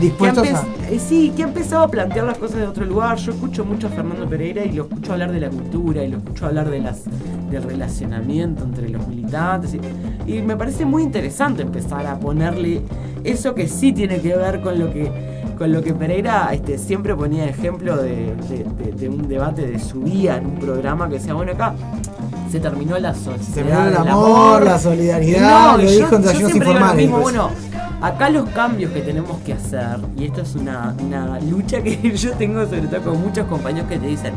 Dispuestos que a. eh, sí, que ha empezado a plantear las cosas de otro lugar. Yo escucho mucho a Fernando Pereira y lo escucho hablar de la cultura y lo escucho hablar de las del relacionamiento entre los militantes y, y me parece muy interesante empezar a ponerle eso que sí tiene que ver con lo que con lo que Pereira este, siempre ponía ejemplo de, de- de- de un debate de su día en un programa que decía, bueno, acá se terminó la sociedad. Se terminó el del amor, la solidaridad, lo y dijo en yo siempre digo lo mismo, bueno, acá los cambios que tenemos que hacer, y esto es una, una lucha que yo tengo sobre todo con muchos compañeros que te dicen,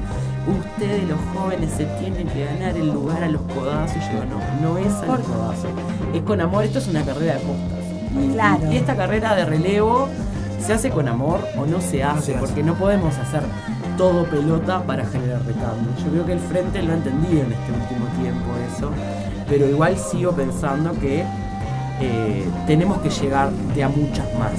ustedes los jóvenes se tienen que ganar el lugar a los codazos. Y yo digo, no, no es a los codazos, es con amor, esto es una carrera de postas. Y, Claro. y esta carrera de relevo se hace con amor o no se hace, porque no podemos hacer todo pelota para generar recambio. Yo creo que el Frente lo ha entendido en este último tiempo eso, pero igual sigo pensando que eh, tenemos que llegar de a muchas más.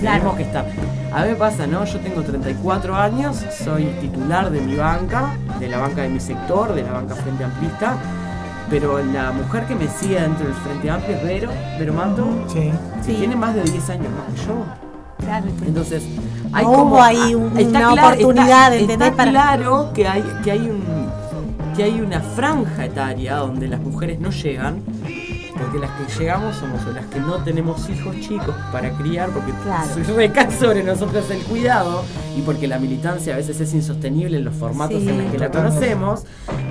Claro. Tenemos que estar. A mí me pasa, ¿no? Yo tengo 34 años, soy titular de mi banca, de la banca de mi sector, de la banca Frente Amplista, pero la mujer que me sigue dentro del Frente Amplio es Vero, Vero Manto, Sí. que tiene más de 10 años más que yo. Claro. Entonces, hay No como hubo ahí un- está una claro- oportunidad, está- ¿entendés? Está Para- claro que hay, que hay un que hay una franja etaria donde las mujeres no llegan, porque las que llegamos somos las que no tenemos hijos chicos para criar, porque recae sobre nosotros el cuidado y porque la militancia a veces es insostenible en los formatos Sí, en los que la conocemos,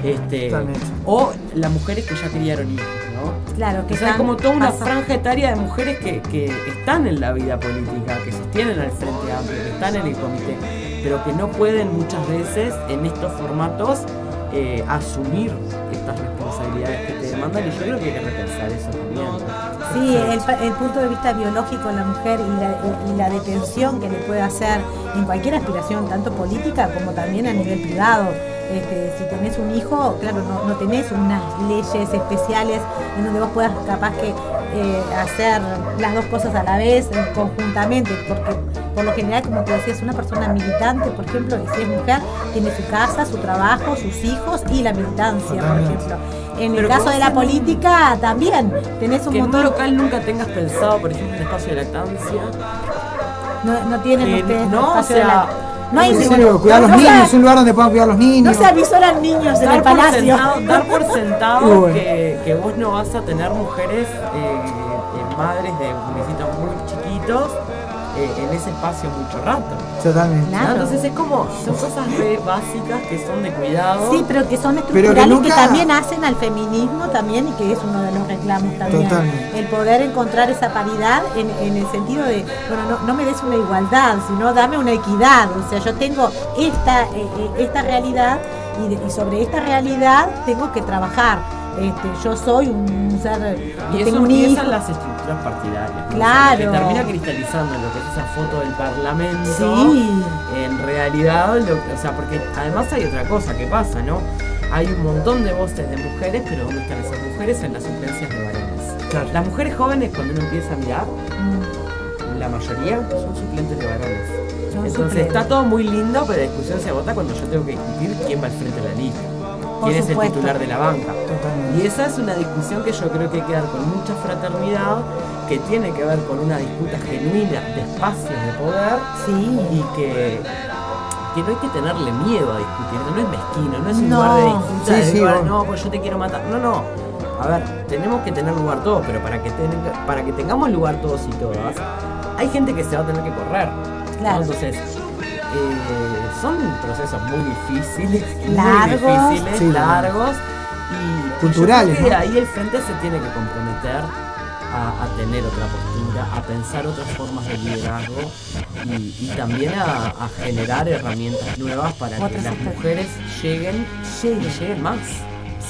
este, Totalmente. o las mujeres que ya criaron hijos, ¿no? Claro, que O sea, están- como toda una pasa- franja etaria de mujeres que, que están en la vida política, que sostienen al Frente Amplio, que están en el comité, pero que no pueden muchas veces en estos formatos eh, asumir estas responsabilidades que yo creo que hay que repensar eso también. Sí, el, punto de vista biológico de la mujer y la, y la detención que le puede hacer en cualquier aspiración, tanto política como también a nivel privado. Este, si tenés un hijo, claro, no, no tenés unas leyes especiales en donde vos puedas capaz que eh, hacer las dos cosas a la vez, eh, conjuntamente, porque por lo general, como te decías, una persona militante, por ejemplo, y si es mujer, tiene su casa, su trabajo, sus hijos y la militancia, por ejemplo. En el caso de la en política también tenés un Que en un local nunca tengas pensado, por ejemplo, un espacio de lactancia. No, no tienen Eh, ustedes no, espacio o sea, de No hay En ningún- cuidar los no se- niños, un lugar donde puedan cuidar a los niños. No se avisoran niños en dar el por palacio. sentado, dar por sentado bueno. que, que vos no vas a tener mujeres eh, eh, madres de municipios muy chiquitos eh, en ese espacio mucho rato. Totalmente. ¿no? Entonces es como, son cosas re básicas que son de cuidado. Sí, pero que son estructurales que que, nunca- también hacen al feminismo también y que es uno de los reclamos también. Totalmente. El poder encontrar esa paridad en, en el sentido de, bueno, no, no me des una igualdad, sino dame una equidad. O sea, yo tengo esta, eh, eh, esta realidad y, de- y sobre esta realidad tengo que trabajar. Este, yo soy un ser que Y tengo eso un empiezan hijo. las estructuras partidarias. Claro. Que termina cristalizando en lo que es esa foto del parlamento. Sí. En realidad, lo- o sea, porque además hay otra cosa que pasa, ¿no? Hay un montón de voces de mujeres, pero ¿dónde están esas mujeres? En las suplencias de varones. Las mujeres jóvenes, cuando uno empieza a mirar, la mayoría son suplentes de varones. Son Entonces suplentes. está todo muy lindo, pero la discusión se agota cuando yo tengo que discutir quién va al frente de la lista. Quién es el titular de la banca. Y esa es una discusión que yo creo que hay que dar con mucha fraternidad, que tiene que ver con una disputa genuina de espacios de poder y que, que no hay que tenerle miedo a discutir, no es mezquino, no es un No. lugar de disputa, Sí, de sí, lugar, bueno. no, pues yo te quiero matar. No, no. A ver, tenemos que tener lugar todos, pero para que, ten- para que tengamos lugar todos y todas, hay gente que se va a tener que correr. ¿no? Claro. Entonces, eh, son procesos muy difíciles, Largos. muy difíciles, Sí, largos. Y Culturales, ¿no? ahí el frente se tiene que comprometer a, a tener otra postura, a pensar otras formas de liderazgo y, y también a, a generar herramientas nuevas para que las mujeres lleguen y lleguen más.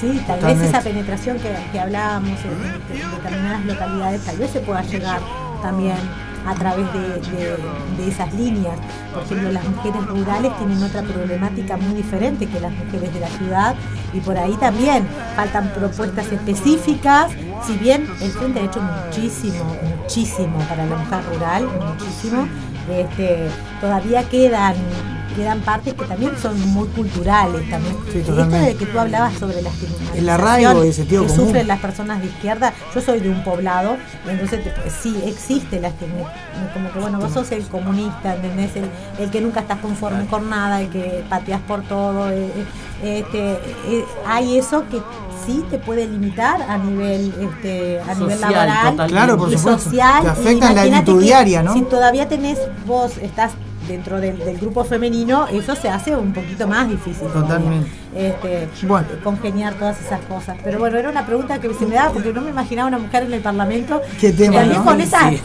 Sí, tal Totalmente. vez esa penetración que, que hablábamos en, en determinadas localidades, tal vez se pueda llegar también a través de, de- esas líneas. Por ejemplo, las mujeres rurales tienen otra problemática muy diferente que las mujeres de la ciudad y por ahí también faltan propuestas específicas. Si bien el Frente ha hecho muchísimo, muchísimo para la mujer rural, muchísimo, este, todavía quedan quedan partes que también son muy culturales también. Esto totalmente. de que tú hablabas sobre la estigmatización El arraigo y el sentido que común. sufren las personas de izquierda. Yo soy de un poblado, entonces pues, sí existe la. Como que bueno, vos sos el comunista, ¿entendés? El, el que nunca estás conforme con nada, el que pateas por todo. eh, eh, este, eh, hay eso que sí te puede limitar a nivel este, a nivel laboral. Claro, por y supuesto. social. Te y afecta en la- diaria, ¿no? Si todavía tenés, vos estás dentro del, del grupo femenino, eso se hace un poquito más difícil. Totalmente. Este, congeniar todas esas cosas. Pero bueno, era una pregunta que se me daba porque no me imaginaba una mujer en el Parlamento. Qué tema, También ¿no? con esas. Sí.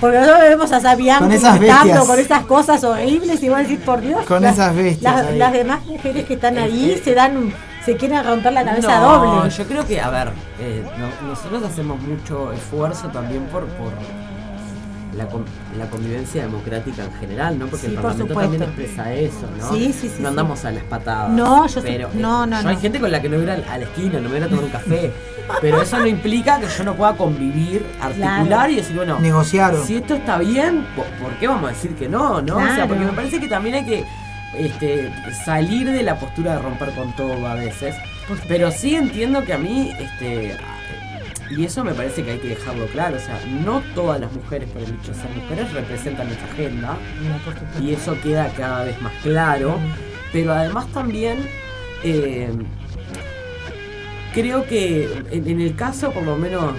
Porque nosotros vemos a Sabián Con esas con esas cosas horribles y vos decís, por Dios. Con las- esas bestias Las, demás mujeres que están ahí se dan se quieren romper la cabeza No, doble. yo creo que, a ver, eh, no- nosotros hacemos mucho esfuerzo también por, por la, con- la convivencia democrática en general, ¿no? Porque Sí, el Parlamento también expresa eso, ¿no? Sí, sí, sí, No sí. andamos a las patadas. No, yo sé- pero, eh, no, no, yo hay no. gente con la que no voy a ir a la esquina, no me voy a ir a tomar un café. Pero eso no implica que yo no pueda convivir, articular Claro. y decir, bueno, Negociar. si esto está bien, ¿por, por qué vamos a decir que no? ¿no? O sea, porque me parece que también hay que este, salir de la postura de romper con todo a veces. Pero sí entiendo que a mí, este, y eso me parece que hay que dejarlo claro, o sea, no todas las mujeres por el hecho de ser mujeres representan nuestra agenda. Y eso queda cada vez más claro. Pero además también eh, creo que en, en el caso por lo menos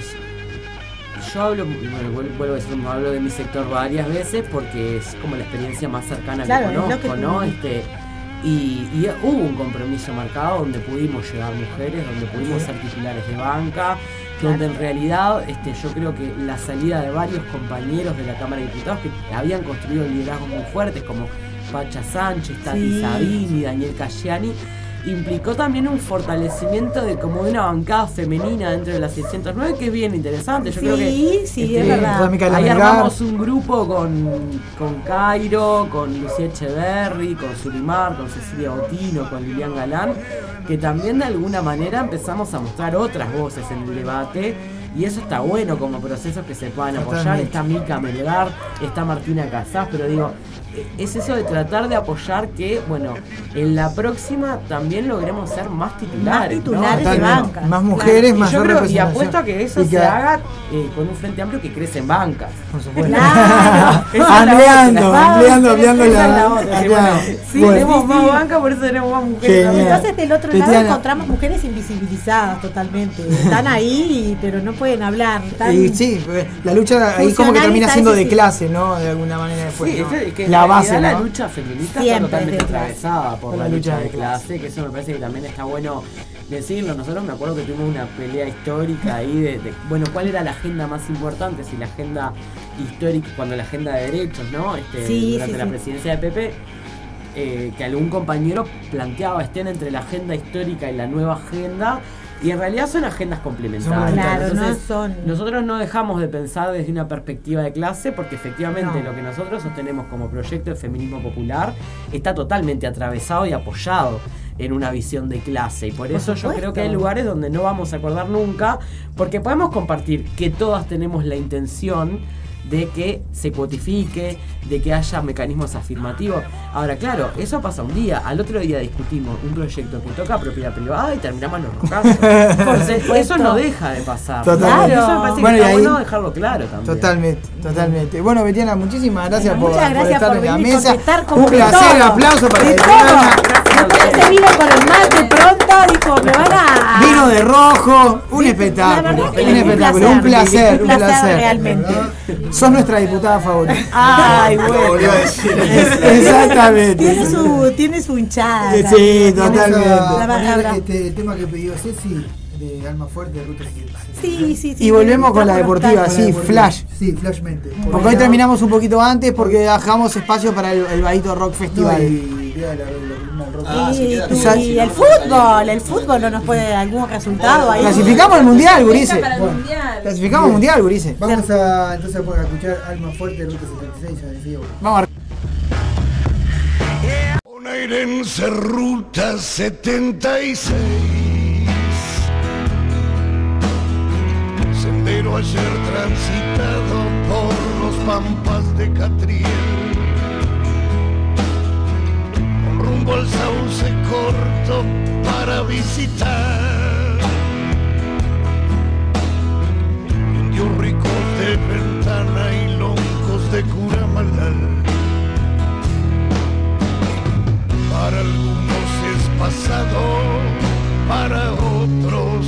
yo hablo, bueno, vuel- vuelvo a decir, hablo de mi sector varias veces porque es como la experiencia más cercana Claro, que es conozco, que ¿no? Este, y, y hubo un compromiso marcado donde pudimos llegar mujeres, donde pudimos ser titulares de banca, donde en realidad este, yo creo que la salida de varios compañeros de la Cámara de Diputados que habían construido liderazgos muy fuertes como Pacha Sánchez, Tati Sí. Sabini, Daniel Casciani, implicó también un fortalecimiento de como de una bancada femenina dentro de la 609 que es bien interesante. Yo Sí, creo que este, sí, es verdad. Ahí armamos un grupo con, con Cairo, con Lucía Echeverry, con Sulimar, con Cecilia Botino, con Lilian Galán, que también de alguna manera empezamos a mostrar otras voces en el debate. Y eso está bueno como procesos que se puedan apoyar. Está Mica Melgar, está Martina Casás, pero digo, es eso de tratar de apoyar que, bueno, en la próxima también logremos ser más titulares. ¿no? titulares de banca. Más mujeres, Y mayor yo creo- Y apuesto a que eso que- se haga eh, con un frente amplio que crece en bancas. Por supuesto. La ampliando, ampliando, ampliando la. la otra. Sí, bueno, sí, Bueno. tenemos más banca, por eso tenemos más mujeres. Genial. Entonces del otro lado encontramos mujeres invisibilizadas totalmente. Están ahí, pero no pueden hablar. Están- Y sí, la lucha ahí como que termina siendo de clase, ¿no? De alguna manera después. Sí, ¿no? es que la base, la ¿no? lucha feminista Siempre está totalmente atravesada por Por la, la lucha lucha de clase, que eso me parece que también está bueno decirlo. Nosotros me acuerdo que tuvimos una pelea histórica ahí de, de, bueno, cuál era la agenda más importante, si la agenda histórica, cuando la agenda de derechos, ¿no? Este, Sí, durante sí, la sí. presidencia de Pepe, eh, que algún compañero planteaba estén entre la agenda histórica y la nueva agenda. Y en realidad son agendas complementarias. Claro, no son. nosotros no dejamos de pensar desde una perspectiva de clase porque efectivamente No. lo que nosotros sostenemos como proyecto de feminismo popular está totalmente atravesado y apoyado en una visión de clase y por, Por eso yo creo que hay lugares donde no vamos a acordar nunca porque podemos compartir que todas tenemos la intención de que se cuotifique, de que haya mecanismos afirmativos. Ahora, claro, eso pasa un día. Al otro día discutimos un proyecto que toca propiedad privada y terminamos en los rocazos. Entonces, eso no deja de pasar. Totalmente. Eso me parece Bueno, que está ahí- bueno dejarlo claro también. Totalmente, totalmente. Bueno, Betiana, muchísimas gracias por, estar por en la mesa. Un placer, todo. aplauso para Betiana. Se vino con el mate pronto, dijo, me van a... Vino de rojo, un La espectáculo, verdad que un espectáculo, un placer, placer, un un placer realmente. Sos nuestra diputada favorita. Ay, bueno. Exactamente. Tiene su, tiene su hinchada. Sí, totalmente. Este tema que pidió Ceci, de Alma Fuerte de Ruta 66. Sí, sí, sí. Y volvemos con la deportiva, sí, Con la flash. Sí, flashmente. Porque hoy terminamos un poquito antes porque dejamos espacio para el, el Rock Festival. Y. Ah, Y, Exacto. y el fútbol, el fútbol no nos puede algún resultado ahí. Clasificamos al mundial, Gurice. El Bueno, mundial. Clasificamos al mundial, Gurice. Vamos a entonces a escuchar Alma Fuerte de Ruta 76, ya decía. Vamos a Bonaerense Ruta 76 Sendero ayer transitado por los pampas de Catriel Rumbo al sauce corto para visitar Indios ricos de ventana y loncos de Curamalal Para algunos es pasado, para otros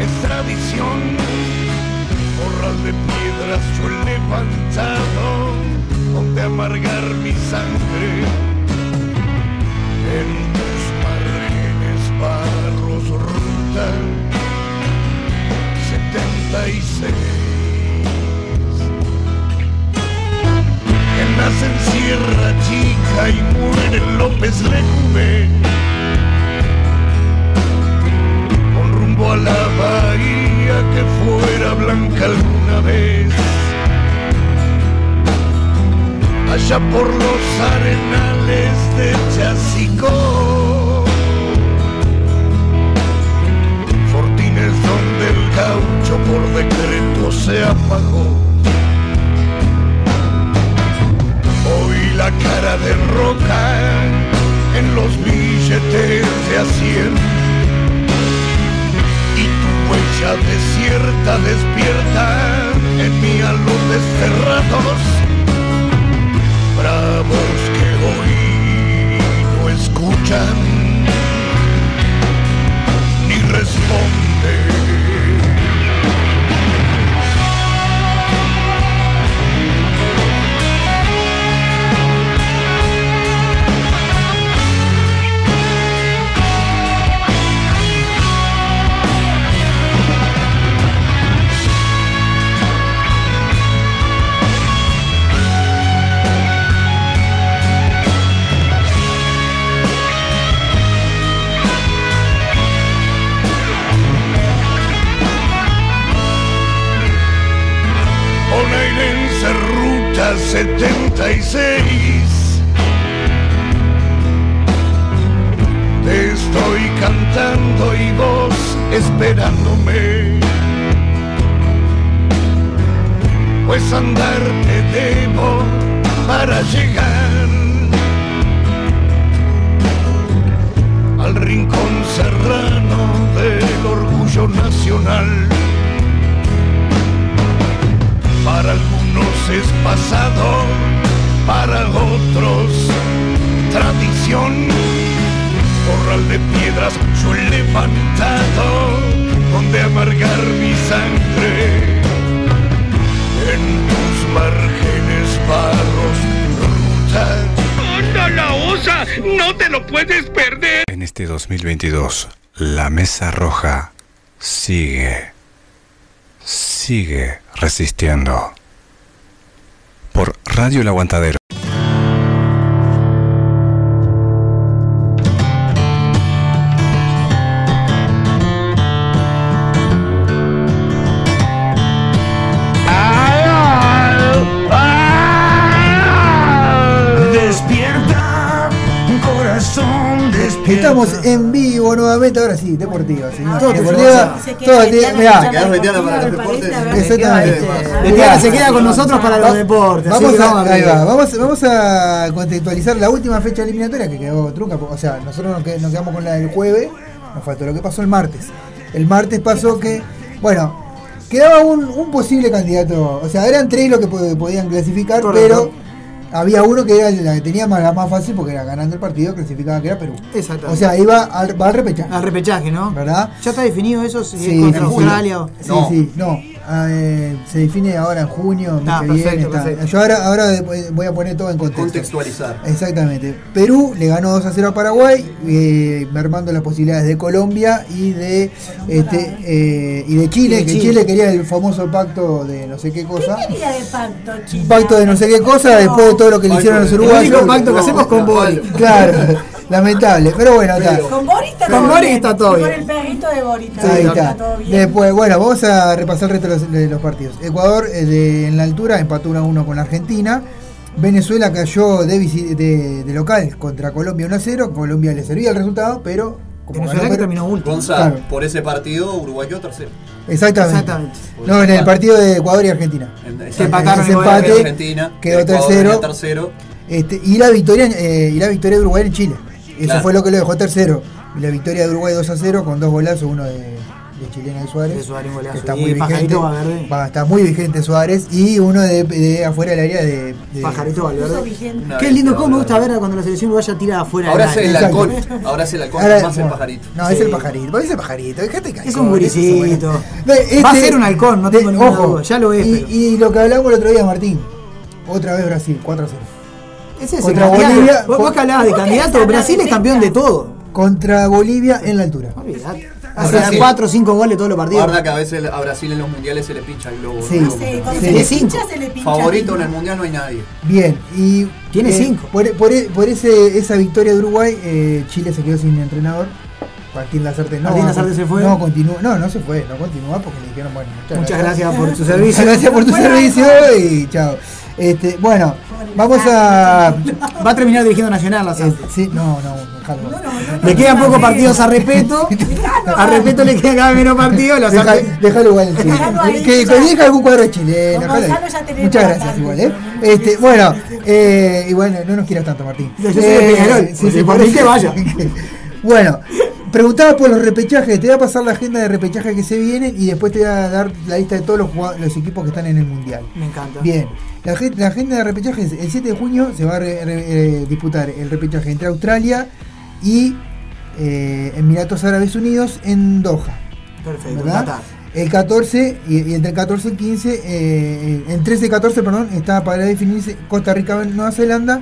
es tradición. Corral de piedras yo he levantado, donde amargar mi sangre. En tus márgenes barros ruta 76. que nace en Sierra Chica y muere en López Lecube. Con rumbo a la bahía que fuera blanca alguna vez. Allá por los arenales de Chasicó. Fortines donde el gaucho por decreto se apagó. Hoy la cara de roca en los billetes de a cien y tu huella desierta despierta sigue resistiendo. Por Radio El Aguantadero. Despierta, corazón, despierta. Estamos en nuevamente, ahora sí, deportiva, señor. Todo qué deportiva, cosa. todo Se queda mirá. Betiana, se queda para los deportes. Exactamente. Betiana se queda con nosotros para los deportes. vamos a- ahí va. vamos, vamos a contextualizar la última fecha eliminatoria que quedó trunca. O sea, nosotros nos qued- nos quedamos con la del jueves, nos faltó lo que pasó el martes. El martes pasó que, bueno, quedaba un, un posible candidato. O sea, eran tres los que po- podían clasificar, Correcto. pero había uno que era la que tenía más, la más fácil porque era ganando el partido, clasificaba que era Perú. Exacto. O sea, iba al, va al repechaje. Al repechaje, ¿no? ¿Verdad? ¿Ya está definido eso? Si Sí, es contra sí, sí. Australia o- Sí, sí, no. Eh, se define ahora en junio, Ah, perfecto, está. perfecto. Yo ahora, ahora voy a poner todo en contexto. Contextualizar. Exactamente. Perú le ganó 2 a 0 a Paraguay, eh, mermando las posibilidades de Colombia y de este eh, y de Chile, Y de que Chile. Chile. quería el famoso pacto de no sé qué cosa. ¿Qué quería de pacto, Chile? Pacto de no sé qué cosa después de todo lo que le hicieron a los El uruguayos. único pacto que hacemos con. Claro, lamentable. Pero bueno, está. Con Boris está Con todo Boris bien. está todo Y Con bien. el perrito de Boris Ahí también está. todo bien. Después, bueno, vamos a repasar el resto de los, de los partidos. Ecuador eh, de- en la altura empató 1 a 1 con la Argentina. Venezuela cayó de, de- de local contra Colombia 1 a 0. Colombia le servía el resultado, pero. Como Venezuela ganó que terminó último. Gonzalo, Claro. por ese partido, Uruguay quedó tercero. Exactamente. Exactamente. No, en el partido de Ecuador y Argentina. En- En Se empataron ese empate Argentina, quedó tercero. tercero. Este, y la victoria eh, y la victoria de Uruguay en Chile. Eso Claro. fue lo que lo dejó tercero. Y la victoria de Uruguay 2 a 0 con dos golazos, uno de, de chilena de Suárez. De Suárez, un golazo. que está muy vigente. Va, está muy vigente Suárez. Y uno de, de afuera del área de. de- Pajarito Valverde. Qué lindo, cómo me gusta ver cuando la selección uruguaya tira afuera Ahora del es el área. halcón. Ahora es el halcón, Ahora- más el pajarito. No, es el pajarito. Es el pajarito. Dejate caer. Es un guricito. Ve, Va a este- ser un halcón, no de- tengo ninguna ojo, duda. Ya lo es. Y, pero- y lo que hablamos el otro día, Martín. Otra vez Brasil, 4 a 0. Ese es Contra el candidato. Bolivia- Vos, vos que hablabas de candidato, Brasil es campeón de todo. Contra Bolivia en la altura. Olvidate. Hace sí. 4 o 5 goles todos los partidos. Guarda que a veces a Brasil en los mundiales se le pincha el globo. Sí. ¿no? Sí, cuando Sí. se le Tiene pincha, cinco. se le pincha. Favorito en el mundial no hay nadie. Bien, y. Tiene eh, cinco. Por, por, por ese, esa victoria de Uruguay, eh, Chile se quedó sin entrenador. Martín Lazarte no. Martín Lazarte se fue. No, continúa. No, no se fue, no continúa porque le dijeron, bueno, muchas, Muchas gracias por tu servicio. Muchas gracias por tu servicio y chao. Este, bueno, vamos a. Va a terminar dirigiendo Nacional la eh, sí, no, no. Le quedan pocos partidos a respeto. A respeto le quedan cada menos partidos. Déjalo igual en Chile. Que, deja algún cuadro chileno. Muchas gracias igual, ¿eh? Este, bueno, eh, y bueno, no nos quieras tanto, Martín. Yo soy de Peñarol, porque por mí que vaya. bueno, preguntaba por los repechajes. Te voy a pasar la agenda de repechaje que se vienen y después te voy a dar la lista de todos los equipos que están en el mundial. Me encanta. Bien, la, la agenda de repechaje es el 7 de junio se va a re- re- eh, disputar el repechaje entre Australia y eh, Emiratos Árabes Unidos en Doha. Perfecto, ¿verdad? El 14 y, y entre el 14 y el 15, eh, en 13 y 14, perdón, está para definirse Costa Rica Nueva Zelanda.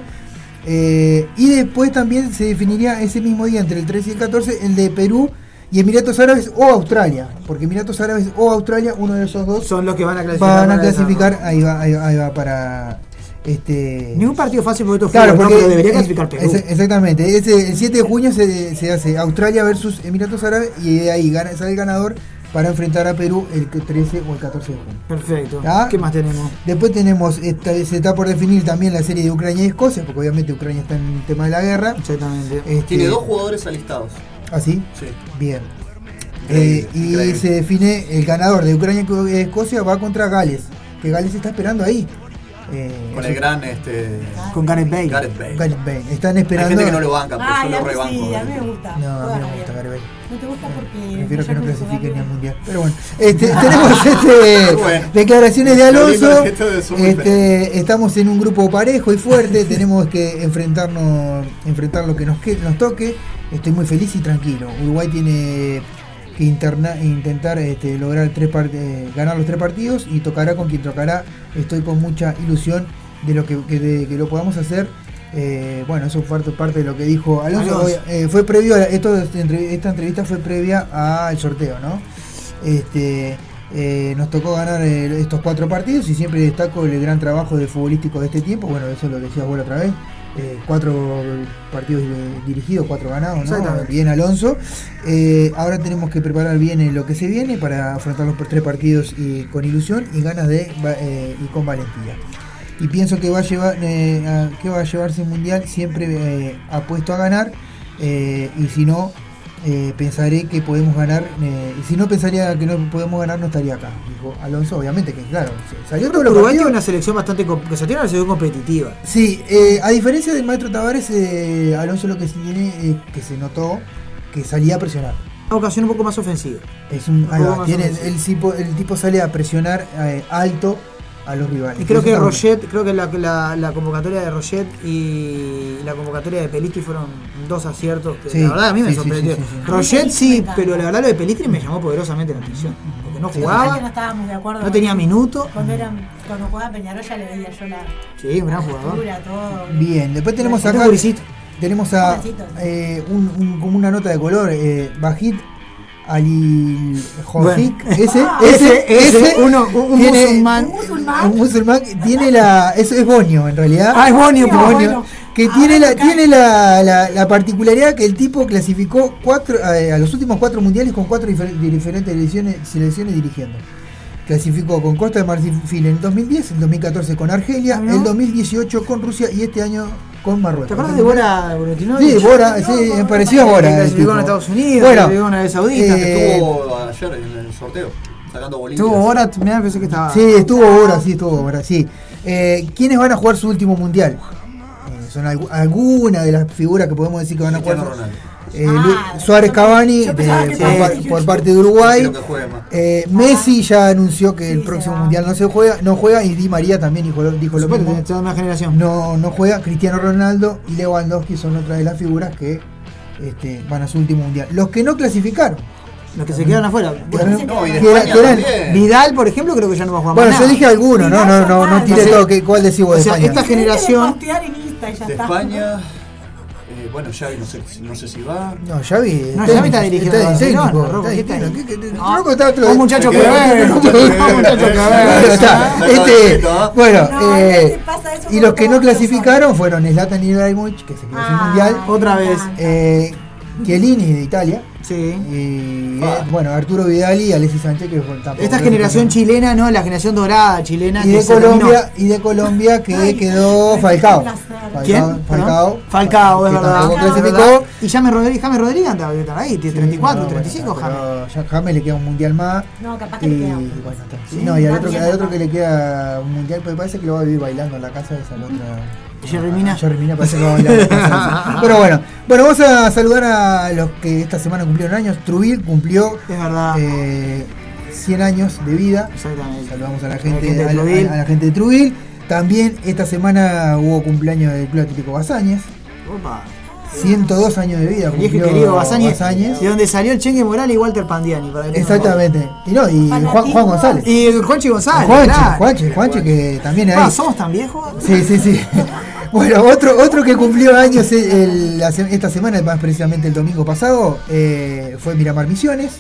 eh, y después también se definiría ese mismo día, entre el 13 y el 14, el de Perú y Emiratos Árabes o Australia. Porque Emiratos Árabes o Australia, uno de esos dos, Son los que van a clasificar. van a clasificar. Ahí va, ahí va, ahí va para. Este, Ningún partido fácil porque esto Claro, fútbol, ¿no? porque pero debería es- clasificar Perú. es- exactamente. Ese, el 7 de junio se, se hace Australia versus Emiratos Árabes y de ahí gana, sale el ganador para enfrentar a Perú el 13 o el 14 de junio. Perfecto. ¿Ya? ¿Qué más tenemos? Después tenemos, esta, se está por definir también la serie de Ucrania y Escocia, porque obviamente Ucrania está en el tema de la guerra. Exactamente. Este, Tiene dos jugadores alistados. ¿Ah, sí? Sí. Bien. Eh, y increíble. se define el ganador de Ucrania y Escocia va contra Gales, que Gales está esperando ahí. Eh, Con el gran este. Con Gareth Bale. Gareth Bale. Gareth Bale. Están Hay esperando. gente que no lo banca, pero Ay, yo lo rebanco. sí, a mí me gusta. No, a mí no me gusta. Gareth Bale. No te gusta porque. Prefiero que no ya clasifique ni al mundial. Pero bueno, este, tenemos este, Bueno. declaraciones de Alonso. Este, estamos en un grupo parejo y fuerte. tenemos que enfrentarnos, enfrentar lo que nos, que- nos toque. Estoy muy feliz y tranquilo. Uruguay tiene que interna- intentar este, lograr tres eh, ganar los tres partidos y tocará con quien tocará. Estoy con mucha ilusión de lo que, que- de que lo podamos hacer. Eh, bueno, eso fue parte- de lo que dijo Alonso. Alonso. Eh, fue previo a esto, esta entrev- esta entrevista fue previa al sorteo, ¿no? Este, nos tocó ganar estos cuatro partidos y siempre destaco el gran trabajo de futbolístico de este tiempo. Bueno, eso lo decías vos otra vez. Eh, cuatro partidos dirigidos, cuatro ganados, ¿no? Bien Alonso. Eh, ahora tenemos que preparar bien lo que se viene para afrontar los tres partidos y, con ilusión y ganas de eh, y con valentía. Y pienso que va a llevar que va a llevarse el mundial siempre apuesto a ganar y si no eh, pensaré que podemos ganar eh, y si no pensaría que no podemos ganar no estaría acá dijo Alonso obviamente que claro salió todo lo tiene una selección bastante. com- que se tiene una selección competitiva. Sí, eh, a diferencia del maestro Tavares, Alonso lo que sí tiene es que se notó que salía a presionar. Una ocasión un poco más ofensiva. Es un, va, tiene, ofensivo. el, tipo, el tipo sale a presionar alto a los rivales. Y creo que. Roget, creo que la, la- la convocatoria de Roget y la convocatoria de Pelistri fueron dos aciertos que Sí, la verdad a mí me sí, sorprendió. sí, sí, sí. Roget sí, pero la verdad lo de Pelistri me llamó poderosamente la atención. Porque no jugaba, no estábamos de acuerdo. no tenía minuto. Cuando, eran, cuando jugaba Peñarol ya le veía yo la Sí, un gran jugador. todo. Bien, después tenemos Pobrecito. acá. Tenemos a eh, un, un- como una nota de color, eh, Bajit Ali Jofik, Bueno. ese, Ese, ese, ese, uno- un- un tiene- musulmán. un musulmán tiene la, eso es bonio en realidad. Ah, es bonio, pues. Bonio, que tiene la, tiene la, la, la particularidad que el tipo clasificó cuatro, eh, a los últimos cuatro mundiales con cuatro difer- diferentes selecciones, selecciones dirigiendo. Clasificó con Costa de Marfil en el 2010, el 2014 con Argelia, Ah, ¿no? el 2018 con Rusia y este año con Marruecos. ¿Te acuerdas de Bora Borotino? Sí, Bora, sí, me pareció a Bora. Que en. Estados Unidos, Bueno, clasificó en Arabia Saudita. eh, Estuvo ayer en el sorteo, sacando bolitas. Estuvo Bora, mirá, pensé que estaba. Sí, estuvo Bora, sí, estuvo Bora, sí. Eh, ¿Quiénes van a jugar su último mundial? Eh, son algu- algunas de las figuras que podemos decir que van a jugar. Ronaldo. Eh, Lu- Suárez Cavani de- por, par- por parte de Uruguay. Eh, Messi ya anunció que el próximo mundial no se juega, no juega y Di María también dijo, lo- dijo lo Supongo mismo. No, no juega. Cristiano Ronaldo y Lewandowski son otras de las figuras que este, van a su último mundial. Los que no clasificaron. Los que se quedaron afuera. Quedaron- No, y de que era- España que eran- también. Vidal, por ejemplo, creo que ya no va a jugar Bueno, más yo nada. dije algunos, no, no, no, no tiré Sí. todo. ¿Cuál decís vos de O sea, España? esta generación. De. España, eh, bueno, ya no sé, no sé si va. No, Xavi. No, Xavi está dirigiendo está está Rocco, ¿qué dirigiendo. está ¿Qué- qué- No, Rocco está otro- un muchacho que ¿Qué? ve, un muchacho que ve. Está, Está este, ¿ah? bueno, eh, ¿qué te pasa eso y los que no clasificaron fueron Zlatan Ibrahimovic, que se quedó sin Ah, mundial, Otra vez. Chiellini de Italia, Sí. y eh, bueno, Arturo Vidal y Alexis Sánchez, que tampoco Esta generación chilena, ¿no? La generación dorada chilena. y que de. Colombia, y de Colombia que Ay, quedó Falcao. Falcao, ¿Quién? Falcao. Falcao, es que verdad. verdad. Y James Rodríguez, James Rodríguez anda ahí, tiene Sí, 34, no, 35, bueno, James. pero ya James le queda un mundial más. No, capaz que Y le queda. bueno, está. Sí, no, y al otro, al que le queda un mundial, pues parece que lo va a vivir bailando en la casa de esa otra. Jerry Mina. Jerry Mina parece que va a bailar en la casa esa. Pero bueno, bueno, vamos a saludar a los que esta semana cumplieron años. Trubil cumplió Es verdad. eh, 100 años de vida. Exactamente. Saludamos a la A la gente, gente a la, Trubil. a la gente de Trubil. También esta semana hubo cumpleaños del Club Atlético Bazañez. Opa. 102 años de vida. El viejo querido Bazañez. de donde salió el Chengue Morales y Walter Pandiani. Para que Exactamente. Y no, y Juan, Juan González. Y el Juanchi González. Juanchi, claro. Juanchi, Juanchi, que también Ah, hay. ¿Somos tan viejos? Sí, sí, sí. Bueno, otro, otro que cumplió años el- el- la se- esta semana, más precisamente el domingo pasado, eh, fue Miramar Misiones,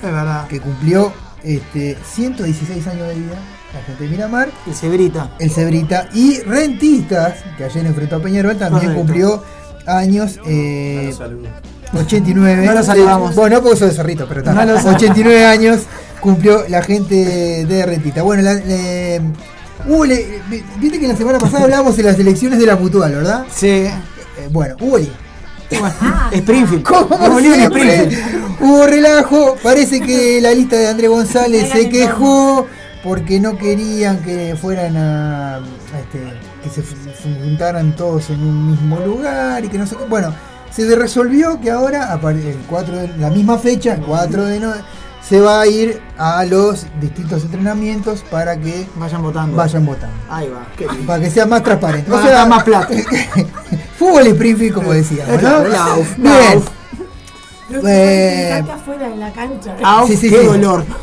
Es verdad. que cumplió este, 116 años de vida, la gente de Miramar, El Cebrita. el Cebrita, y Rentistas, que ayer enfrentó a Peñarol, también Correcto. cumplió años, eh, Lo saludo. 89. No lo saludamos. Bueno, no porque soy de Cerrito, pero está. No lo saludamos. 89 años cumplió la gente de Rentista. Bueno, la, le- hubo le- vi- viste que la semana pasada hablábamos de las elecciones de la mutual, ¿verdad? Sí. Eh, bueno, hubo lío. Bueno, Springfield. Siempre, Springfield. hubo relajo. Parece que la lista de Andrés González se quejó porque no querían que fueran a, a este, que se juntaran todos en un mismo lugar y que no sé qué. Bueno, se resolvió que ahora, el 4 de, la misma fecha, el 4 de no, se va a ir a los distintos entrenamientos para que Vayan votando. vayan votando. Ahí va. Qué lindo. Para que sea más transparente. Va a gastar más plata. Fútbol Springfield, como decíamos, ¿no? Bien. Eh, afuera de la cancha. Au, Sí, sí, qué sí. dolor.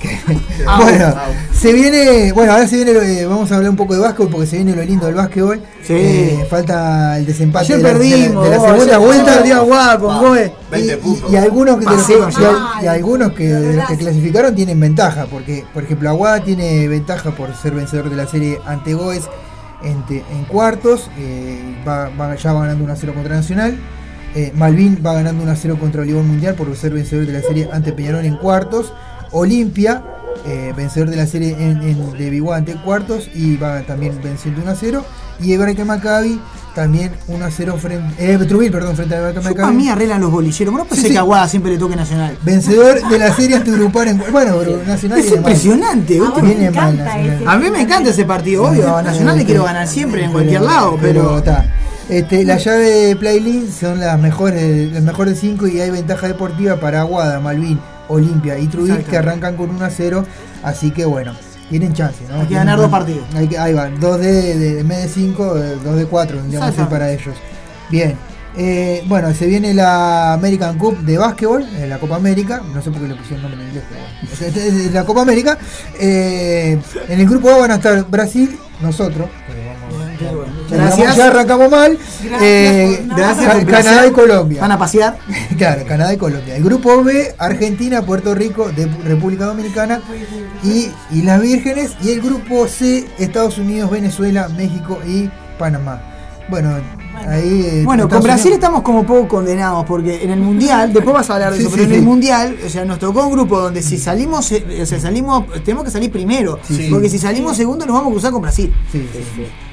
Bueno, se viene, bueno, ahora se viene, lo- eh, vamos a hablar un poco de básquetbol porque se viene lo lindo del básquetbol. Sí. Eh, falta el desempate Ayer de la, de la- de segunda vuelta. perdió Aguada con. Goe. Y, 20 y- puntos. y algunos que, y y algunos que, de los que clasificaron tienen ventaja, porque por ejemplo Aguada tiene ventaja por ser vencedor de la serie ante Goes en, cuartos, eh, va, va- ya va ganando 1-0 contra Nacional. Eh, Malvin va ganando 1-0 contra Olivón Mundial por ser vencedor de la serie ante Peñarol en cuartos. Olimpia, eh, vencedor de la serie en, en- de Biguá ante cuartos y va también venciendo 1-0. Y Ebraica Maccabi también 1-0 frente. Eh, perdón, frente a para Maccabi. mí arreglan los bolilleros. No pensé Sí, sí. que Aguada siempre le toque Nacional. Vencedor de la serie antigrupal en Bueno, pero Nacional Es mal. impresionante. A mal Nacional. A mí me encanta ese partido, obvio. A Nacional le quiero ganar siempre en cualquier lado, pero. está. Este, la llave de Playlist son las mejores, las mejores 5 y hay ventaja deportiva para Aguada, Malvin, Olimpia y Trujillo que arrancan con 1 a 0. Así que bueno, tienen chance, ¿no? Hay que ganar dos partidos. Hay que, ahí va, 2 de, de, vez de 5, 2 de 4, digamos Exacto. para ellos. Bien. Eh, bueno, se viene la American Cup de básquetbol, eh, la Copa América, no sé por qué le pusieron nombre en inglés, pero bueno. Es la Copa América. Eh, en el grupo A van a estar Brasil, nosotros. Gracias. Ya arrancamos mal. Eh, Gracias Ca- por Canadá y Colombia. Van a pasear. Claro, Canadá y Colombia. El grupo B, Argentina, Puerto Rico, de República Dominicana y Islas Vírgenes. Y el grupo C, Estados Unidos, Venezuela, México y Panamá. Bueno, ahí. eh, Bueno, con Brasil Unidos- estamos como poco condenados porque en el mundial, después vas a hablar de Sí, eso, sí, pero en el mundial, o sea, nos tocó un grupo donde si salimos, eh, o sea, salimos, tenemos que salir primero, Sí. porque si salimos segundo nos vamos a cruzar con Brasil.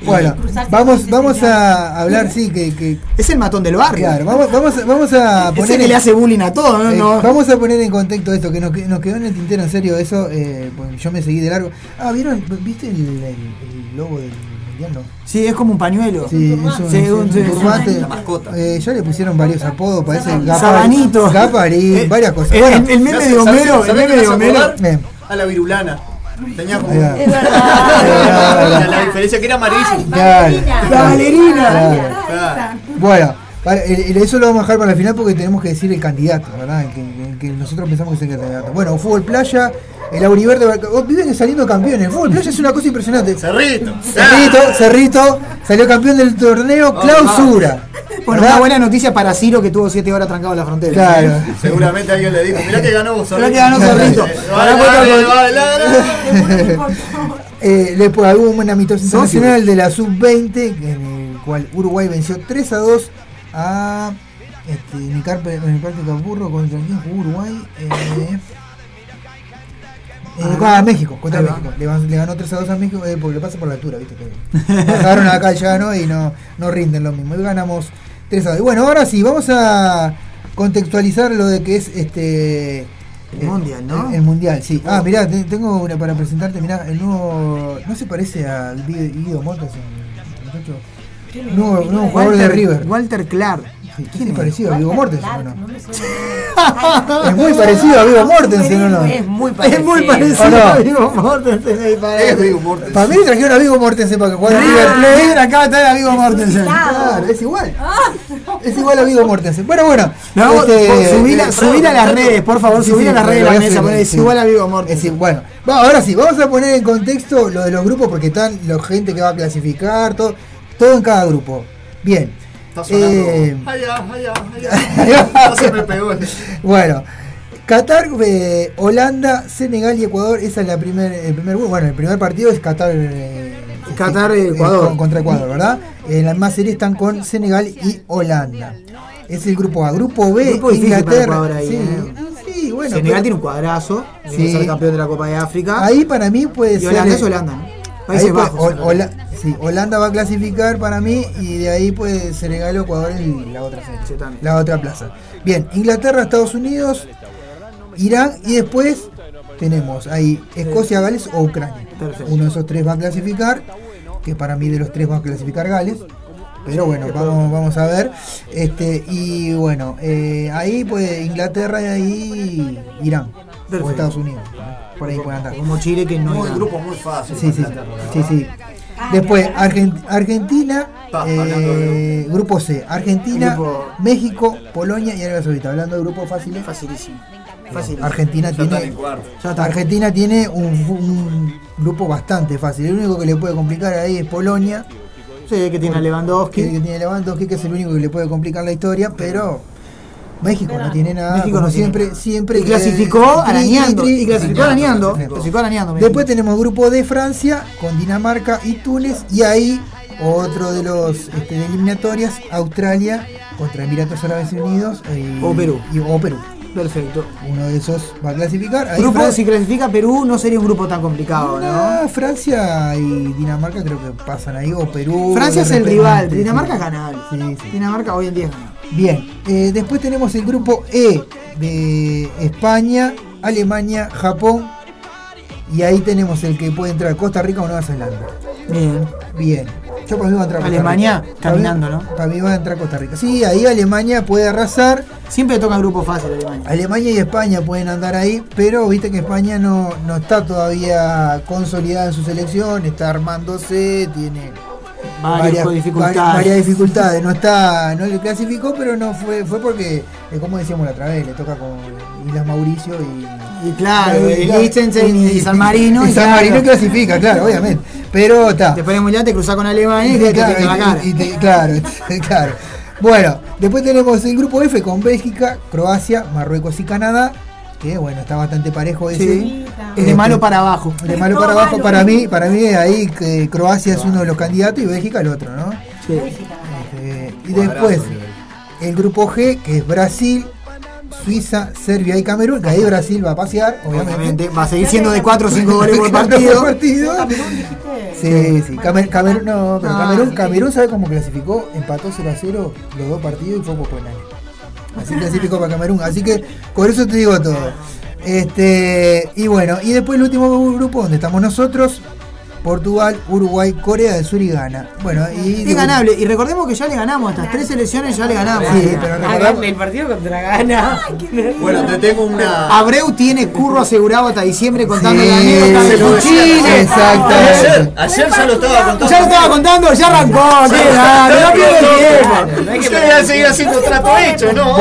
Bueno, vamos, vamos a hablar, sí, que, que- Es el matón del barrio. Claro, vamos, vamos, a- vamos a Es poner. el que en- le hace bullying a todos, ¿no? eh, No. Vamos a poner en contexto esto, que nos, que- nos quedó en el tintero, en serio, eso. eh, pues yo me seguí de largo. Ah, ¿vieron? ¿Viste el, el- el logo del No. Sí, es como un pañuelo. Sí, es un, Sí, es un un- sí, turbante. la mascota. Eh, ya le pusieron varios apodos, parece Sabanito. Gaparín, Eh, varias cosas. el- Bueno, el- el meme de Homero, el meme de Homero. A la virulana. Tenía como. Es verdad. La diferencia que era amarillo. Claro. La bailarina. Claro. Bueno, eso lo vamos a dejar para el final porque tenemos que decir el candidato, ¿verdad? El que, el que nosotros pensamos que es el candidato. Bueno, fútbol playa, el Auriverde, oh, viven saliendo campeones. El fútbol playa es una cosa impresionante. Cerrito. Cerrito, Cerrito, salió campeón del torneo clausura. Bueno, ¿verdad? una buena noticia para Ciro que tuvo 7 horas trancado en la frontera. Claro. Seguramente alguien le dijo, mirá que ganó vos Mirá que ganó Cerrito. Vale, vale, vale, vale. Eh, después hubo un amistoso internacional de la sub-20 en el cual Uruguay venció 3 a 2 a este, en el Carpe- en el Parque Capurro contra jugó Uruguay eh, Ah. a México, contra. México. Le, ganó 3 a 2 a México eh, porque le pasa por la altura, viste que bajaron acá al llano y no, no rinden lo mismo. Y ganamos 3 a 2. Y bueno, ahora sí, vamos a contextualizar lo de que es este El mundial, ¿no? el, el mundial, sí. Ah, mirá, te- tengo una para presentarte, mirá, el nuevo. ¿No se parece a Guido Montes? el muchacho? Nuevo, nuevo jugador de River. Walter Clark. ¿Quién es parecido a Vigo Mortensen o no? Es muy parecido a Vigo Mortensen, ¿o no? Es muy Es parecido. muy parecido ¿O no? a Vigo Mortensen. para- Es Vigo Mortensen. Para mí trajeron a Vigo Mortensen para que jugara en River Plate. De traer a Vigo Mortensen. Claro, es igual. Es igual a Vigo Mortensen. Bueno, bueno. No, este, subir, a, eh, subir a las redes, por favor, Sí, subir sí, a las redes de lo la voy a mesa, hacer, poner, es igual a Vigo Es Mortensen. bueno, ahora sí, vamos a poner en contexto lo de los grupos porque están la gente que va a clasificar, todo, todo en cada grupo. Bien. Está sonando. Eh, Allá, allá, allá. No se me pegó. bueno, Qatar, eh, Holanda, Senegal y Ecuador, esa es la primer, el primer. Bueno, el primer partido es Qatar, eh, Qatar, eh, Ecuador. con- contra Ecuador, ¿verdad? En la más serie están con Senegal y Holanda. Es el grupo A. Grupo B, Grupo difícil para Inglaterra. Ecuador ahí, sí, eh. sí, bueno. Senegal pero- tiene un cuadrazo, Sí. sí. ser campeón de la Copa de África. Ahí para mí puede y ser. Holanda es Holanda, ¿no? Países ahí Bajos. Hola- sí, Holanda va a clasificar para mí y de ahí puede Senegal o Ecuador en la otra la otra plaza. Bien, Inglaterra, Estados Unidos, Irán y después tenemos ahí Escocia, Gales o Ucrania. Perfecto. Uno de esos tres va a clasificar, que para mí de los tres va a clasificar Gales. Pero bueno, vamos, vamos a ver. Este, y bueno, eh, ahí pues Inglaterra y ahí Irán. O Perfecto. Estados Unidos. Por ahí pueden andar. Como Chile que no Muy era. grupo muy fácil. Sí, sí, sí, sí. Después, Argen- Argentina, eh, grupo C, Argentina, Grupo- México, Polonia y Arabia Saudita. Hablando de grupos fáciles, Facilísimo. Fácil. Argentina Ya tiene. Argentina tiene un, un grupo bastante fácil. El único que le puede complicar ahí es Polonia, Sí, que tiene a que, Lewandowski. que tiene Lewandowski, que es el único que le puede complicar la historia, pero México no tiene nada. México no tiene siempre, nada. siempre Y clasificó arañando. Y clasificó arañando. Clasificó arañando. Después tenemos grupo de Francia con Dinamarca y Túnez y ahí otro de los este, de eliminatorias Australia contra Emiratos Árabes Unidos eh, O Perú. y- o Perú. Perfecto. Uno de esos va a clasificar. Ahí Grupo, si clasifica Perú, no sería un grupo tan complicado, ¿no? Ah, Francia y Dinamarca creo que pasan ahí o Perú. Francia es el rival. Dinamarca. Sí, sí. Dinamarca hoy en día es. Bien, eh, después tenemos el grupo E de España, Alemania, Japón y ahí tenemos el que puede entrar Costa Rica o Nueva Zelanda. Bien. Bien. Yo para mí va a entrar Costa Alemania, Rica. caminando, Para mí- ¿no? Para mí va a entrar Costa Rica. Sí, ahí Alemania puede arrasar. Siempre toca grupo fácil Alemania. Alemania y España pueden andar ahí, pero viste que España no, no está todavía consolidada en su selección, está armándose, tiene Varias dificultades. varias- varias dificultades. No está, no le clasificó, pero no fue, fue porque, eh, como decíamos la otra vez, le toca con Islas Mauricio y. Y claro, y- y Liechtenstein y San Marino, Y San claro. Marino clasifica, claro, obviamente. Pero está. Después de Mundial te cruzás con Alemania y te, Claro, la cara. te- claro, claro. Bueno, después tenemos el grupo F con Bélgica, Croacia, Marruecos y Canadá. Que bueno, está bastante parejo ese. Sí. Es de malo para abajo. De malo para abajo, para mí, para mí ahí que Croacia es uno de los candidatos y Bélgica el otro, ¿no? Sí. Este, y después el grupo G, que es Brasil, Suiza, Serbia y Camerún, que ahí Brasil va a pasear, obviamente. Obviamente, va a seguir siendo de 4 o 5 goles por partido. partido. Sí, sí, Camer- Camerún, no, pero No, Camerún. Camerún sabe cómo clasificó, empató 0 a 0 los dos partidos y fue por penales. Así clasificó para Camerún, así que por eso te digo todo. Este, y bueno, y después el último grupo donde estamos nosotros, Portugal, Uruguay, Corea del Sur y Ghana. Bueno, y Es ganable. Y recordemos que ya le ganamos, estas tres selecciones ya le ganamos. Sí, pero recordamos- el partido contra Ghana. Bueno, te tengo una. Abreu tiene curro asegurado hasta diciembre contando Sí, la anécdota de. Exactamente. Ayer, ayer ya lo estaba contando. Ya lo estaba contando, ya arrancó, no haciendo trato hecho, ¿no?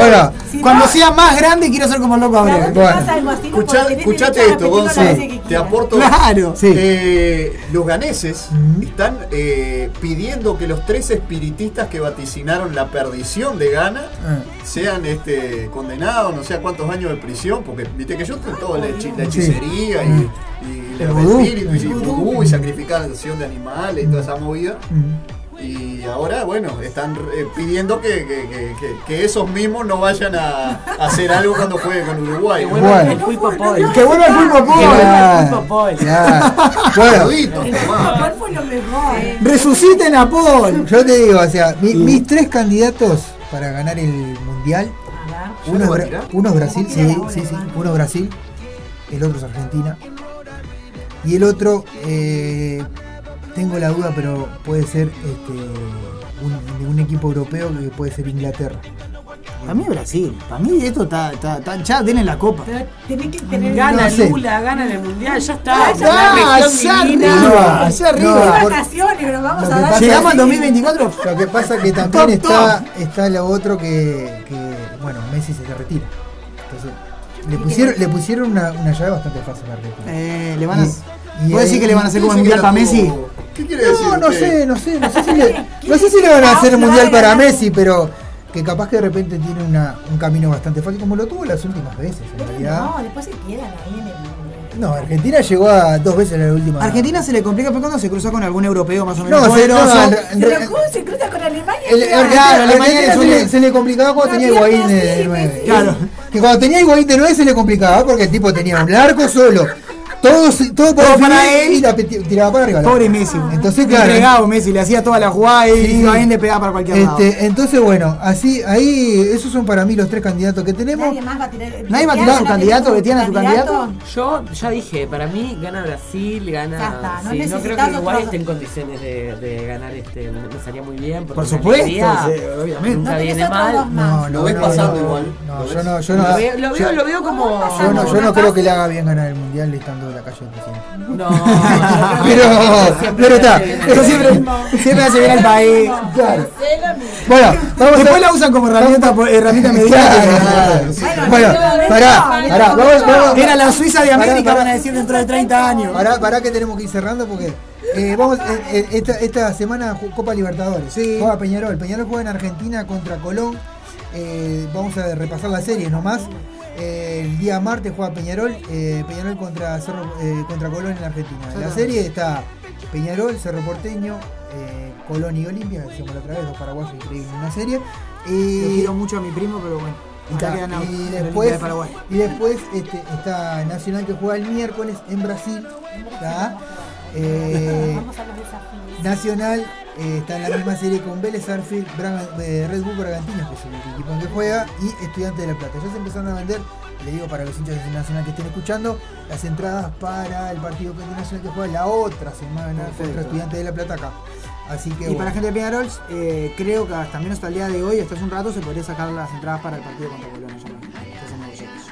Cuando sea más grande quiero ser como loco Abreu. bueno. Escuchá- escuchate esto, Gonzo. Te aporto. Claro. Sí. Eh, los ganeses están eh, pidiendo que los tres espiritistas que vaticinaron la perdición de Ghana Ah. sean este, condenados, no sé a cuántos años de prisión, porque viste que yo estoy todo la, hechi- la hechicería y, y El espíritus y vudú y sacrificación de animales y toda esa movida. Y ahora, bueno, están eh, pidiendo que, que- que- que- que esos mismos no vayan a, a hacer algo cuando jueguen con Uruguay. Bueno. El. Que vuelva el. Bueno. ¿Cuál fue lo mejor? Resuciten a Paul. yo te digo, o sea, mi- mis tres candidatos para ganar el mundial, uno es, Bra- uno es Brasil, sí, sí, sí, uno es Brasil, el otro es Argentina. Y el otro, eh, tengo la duda, pero puede ser este, un, equipo europeo que puede ser Inglaterra. Para mí es Brasil. Para mí esto está, está, está- ya tienen la copa. Pero tenés que tener Gana No sé. Lula, gana en el mundial, ya está. Ah, ya está, arriba, allá arriba. No, vacaciones, pero vamos Lo a que dar. pasa Llegamos es- al 2024. Lo que pasa que también Top, está, está lo otro que, que, bueno, Messi se retira. Entonces, le pusieron, le pusieron una, una llave bastante fácil a Argentina. Eh, le van a. Y- y ¿Puedo decir que le van a hacer como el mundial para Messi? ¿Qué quiere decir? No, no usted? sé, no sé, no sé si le, no sé si le van a hacer mundial para Messi, pero que capaz que de repente tiene una, un camino bastante fácil como lo tuvo las últimas veces, en realidad. No, después se quedan ahí en el. No, Argentina llegó a dos veces en la última. Argentina se le complica pero cuando se cruza con algún europeo más o menos No, se, no, Pero ¿cómo se cruza con Alemania? El, ¿Qué Argentina, va? Claro, Alemania se, le, se le complicaba cuando No tenía Higuaín de Messi, 9. Messi. Claro. Que cuando tenía Higuaín de 9 se le complicaba porque el tipo tenía un largo solo. Todo, todo para, Todo para él. y la tiraba para arriba. Pobre Messi. Entonces, claro. Entregado Messi, le hacía toda la jugada y Sí. iba bien le pegaba para cualquier lado. Este, entonces, bueno, así, ahí, esos son para mí los tres candidatos que tenemos. Nadie más va a tirar. Nadie va a tirar a su candidato, Betiana, tu candidato. Yo ya dije, para mí gana Brasil, gana. Ya está, no sí, no creo que Uruguay esté en condiciones de, de ganar este. Me salía muy bien. Por supuesto, sí, obviamente. Nunca No viene mal. No, Lo no, ves no, pasando no, igual. No, yo no, yo no. Lo veo, lo yo- veo, lo veo como. yo no, yo no creo que le haga bien ganar el mundial estando la calle del presidente. No, Pero, pero está. Eso siempre, siempre hace bien al país. Claro. Bueno, vamos Después a la usan como herramienta, herramienta mediática. Claro. Bueno, pará, pará, vamos, vamos. Era la Suiza de América, pará. van a decir dentro de 30 años. Pará, pará que tenemos que ir cerrando porque eh, vamos, eh, eh, esta, esta semana Copa Libertadores. Juega Peñarol. Peñarol juega en Argentina contra Colón. Eh, vamos a repasar la serie nomás. Eh, el día martes juega Peñarol, eh, Peñarol contra Cerro, eh, contra Colón en Argentina. En la serie está Peñarol, Cerro Porteño, eh, Colón y Olimpia, decíamos la otra vez, dos paraguayos increíbles en una serie. Y, quiero mucho a mi primo, pero bueno. y acá después, de Paraguay. y después este, está Nacional que juega el miércoles en Brasil. ¿tá? Eh, Vamos a los desafíos. Nacional eh, está en la misma serie con Vélez Arfield, eh, Red Bull Bragantino, que es el equipo en que juega, y Estudiante de La Plata. Ya se empezaron a vender, le digo para los hinchas de Nacional que estén escuchando, las entradas para el partido Nacional que juega la otra semana Perfecto. contra Estudiante de La Plata acá. Así que Y bueno. para gente de Peñarol, eh, creo que hasta menos hasta el día de hoy, hasta hace un rato, se podría sacar las entradas para el partido contra nosotros.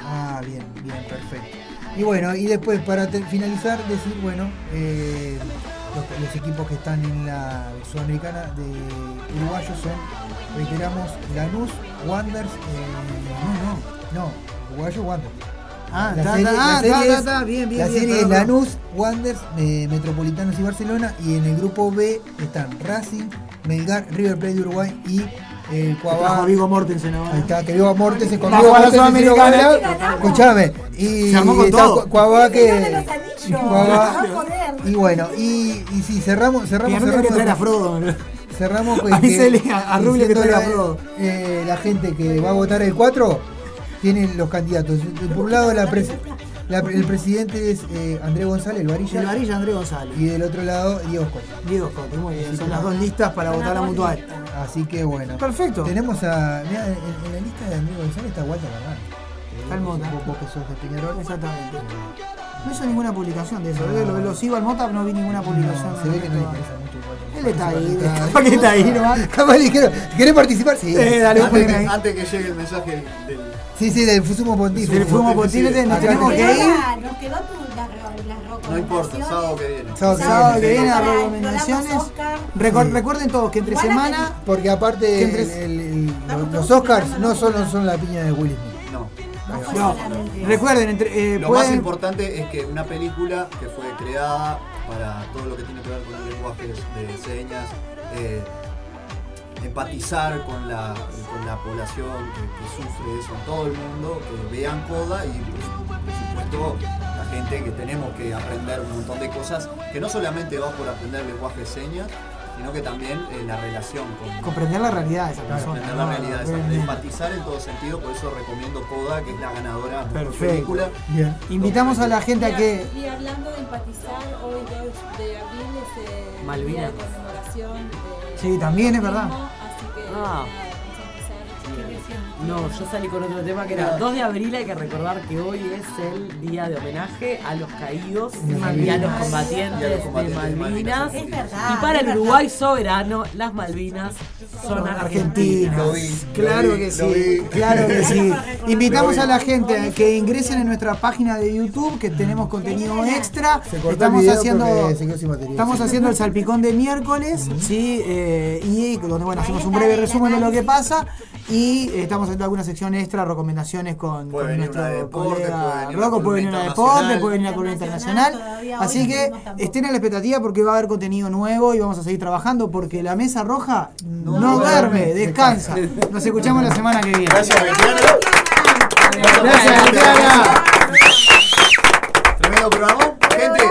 Ah, bien, bien, perfecto. Y bueno, y después para finalizar, decir, bueno, eh, los, los equipos que están en la Sudamericana de uruguayos son, reiteramos, Lanús, Wanderers, eh, no, no, no, Uruguayo Wanderers. Ah, La serie- la serie es- está, está, bien, bien, La bien, serie es. Lanús, Wanderers, eh, Metropolitanos y Barcelona. Y en el grupo B están Racing, Melgar, River Plate de Uruguay y el Cuabá. Vigo Mortensen ahora. Ahí está, que Vigo Mortensen con Vigo Mortensen, no gana, Escuchame. Y Se armó con está todo. Cuabá que. Cuabá- y bueno, y, y sí, cerramos, cerramos, que cerramos. traer a Frodo. Cerramos pues, A que- a- a Rubio que traiga a la- Frodo. eh, la gente que va a votar el 4 tienen los candidatos. Por un lado la pres- la- el presidente es eh, Andrés González, el varilla. El varilla Andrés González. Y del otro lado Diego Scott. Diego Scott, muy bien. Son las dos listas para votar a mutual. Así que bueno. Perfecto. Tenemos a. mirá, en, en la lista de Andrés González está Walter. Está el Mota. Vos, que sos de Peñarol. Exactamente. No hizo ninguna publicación de eso. ¿eh? Lo, lo sigo al Mota, no vi ninguna publicación. Se ve que no le interesa mucho. Él está ahí. Capaz que está ahí nomás. Capaz le dijeron, ¿querés participar? Sí. Eh, dale, Antes que, ahí. antes que llegue el mensaje del. Sí, sí, del sumo pontífice. Del sumo pontífice, nos tenemos te- que ir. quedó- Nos quedó tu, la, No importa, sábado que viene. Sábado que Sábado que viene. las recomendaciones. Sí. Recuerden todos que entre Igual semana. Porque aparte Que entre- el- el- el- los, los Oscars no solo son la piña de Will Smith. No. No, recuerden, entre, eh, Lo más importante es que una película que fue creada para todo lo que tiene que ver con los lenguajes de señas, eh, empatizar con la, con la población que, sufre eso en todo el mundo, que vean Coda y por, por supuesto la gente que tenemos que aprender un montón de cosas, que no solamente va por aprender lenguaje de señas, sino que también eh, la relación con, Comprender la realidad de esa persona. comprender ¿no? la realidad, de esa- empatizar en todo sentido, por eso recomiendo Coda, que es la ganadora de la película. Bien. Invitamos a la gente a que. Y hablando de empatizar, hoy 2 de abril es eh, el Malvinas. día de conmemoración de Sí, también es verdad. Así que Ah. No, yo salí con otro tema que era 2 de abril, hay que recordar que hoy es el día de homenaje a los caídos y a los combatientes Y a los de combatientes de Malvinas. Malvinas. Es verdad. Y para es el Uruguay soberano, las Malvinas son argentinas. Lo vi, Claro lo vi, que lo sí, vi. claro que sí. Invitamos a la gente a que ingresen en nuestra página de YouTube, que tenemos contenido extra. Estamos haciendo, estamos haciendo el salpicón de miércoles, sí, eh, y donde bueno hacemos un breve resumen de lo que pasa y eh, estamos haciendo alguna sección extra, recomendaciones con, Puede con venir una de nuestro deporte, colega puede Rocco, puede venir una de deporte, internacional. puede venir una columna internacional. Así que estén a la expectativa porque va a haber contenido nuevo y vamos a seguir trabajando porque la mesa roja no, duerme, duerme, descansa. Nos escuchamos la semana que viene. Gracias. Gracias, Betiana. Tremendo programa. Gente,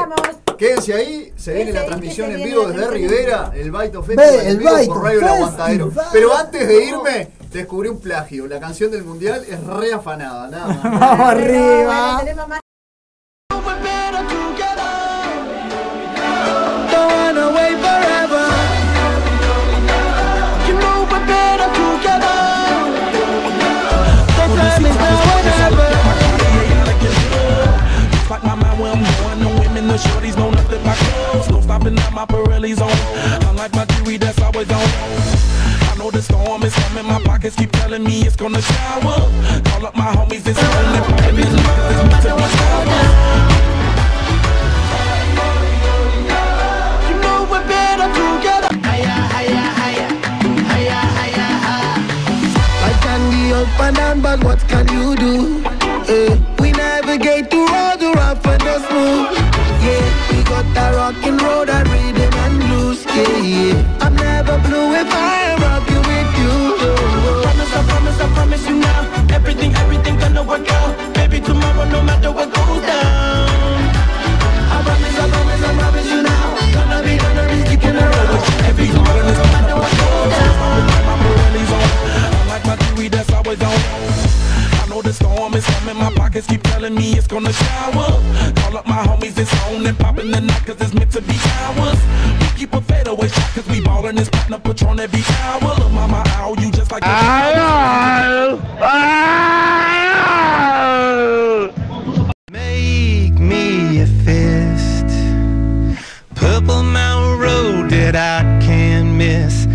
quédense ahí. Se viene la transmisión en vivo desde. Rivera, el Baito Festival. Ve, en el vivo Baito por Radio El. Aguantadero. Pero antes de irme, descubrí un plagio. La canción del mundial es re afanada, nada más. Vamos arriba. no women, no shorties, no nothing but clothes. No stopping at my Pirelli's on. Unlike my jewelry that's always on. Know the storm is coming, my pockets keep telling me it's gonna shower. Call up my homies, it's on the cause it's to be up and down, but what can you always on. I know the storm is coming, my pockets keep telling me it's gonna shower. Call up my homies, it's on and poppin' the night, cause it's meant to be ours. We keep a fadeaway shot, cause we ballin' this partner patron every hour. Look, mama, ow, you just like. Ow, ow, ow. Make me a fist. Purple Mountain Road that I can't miss.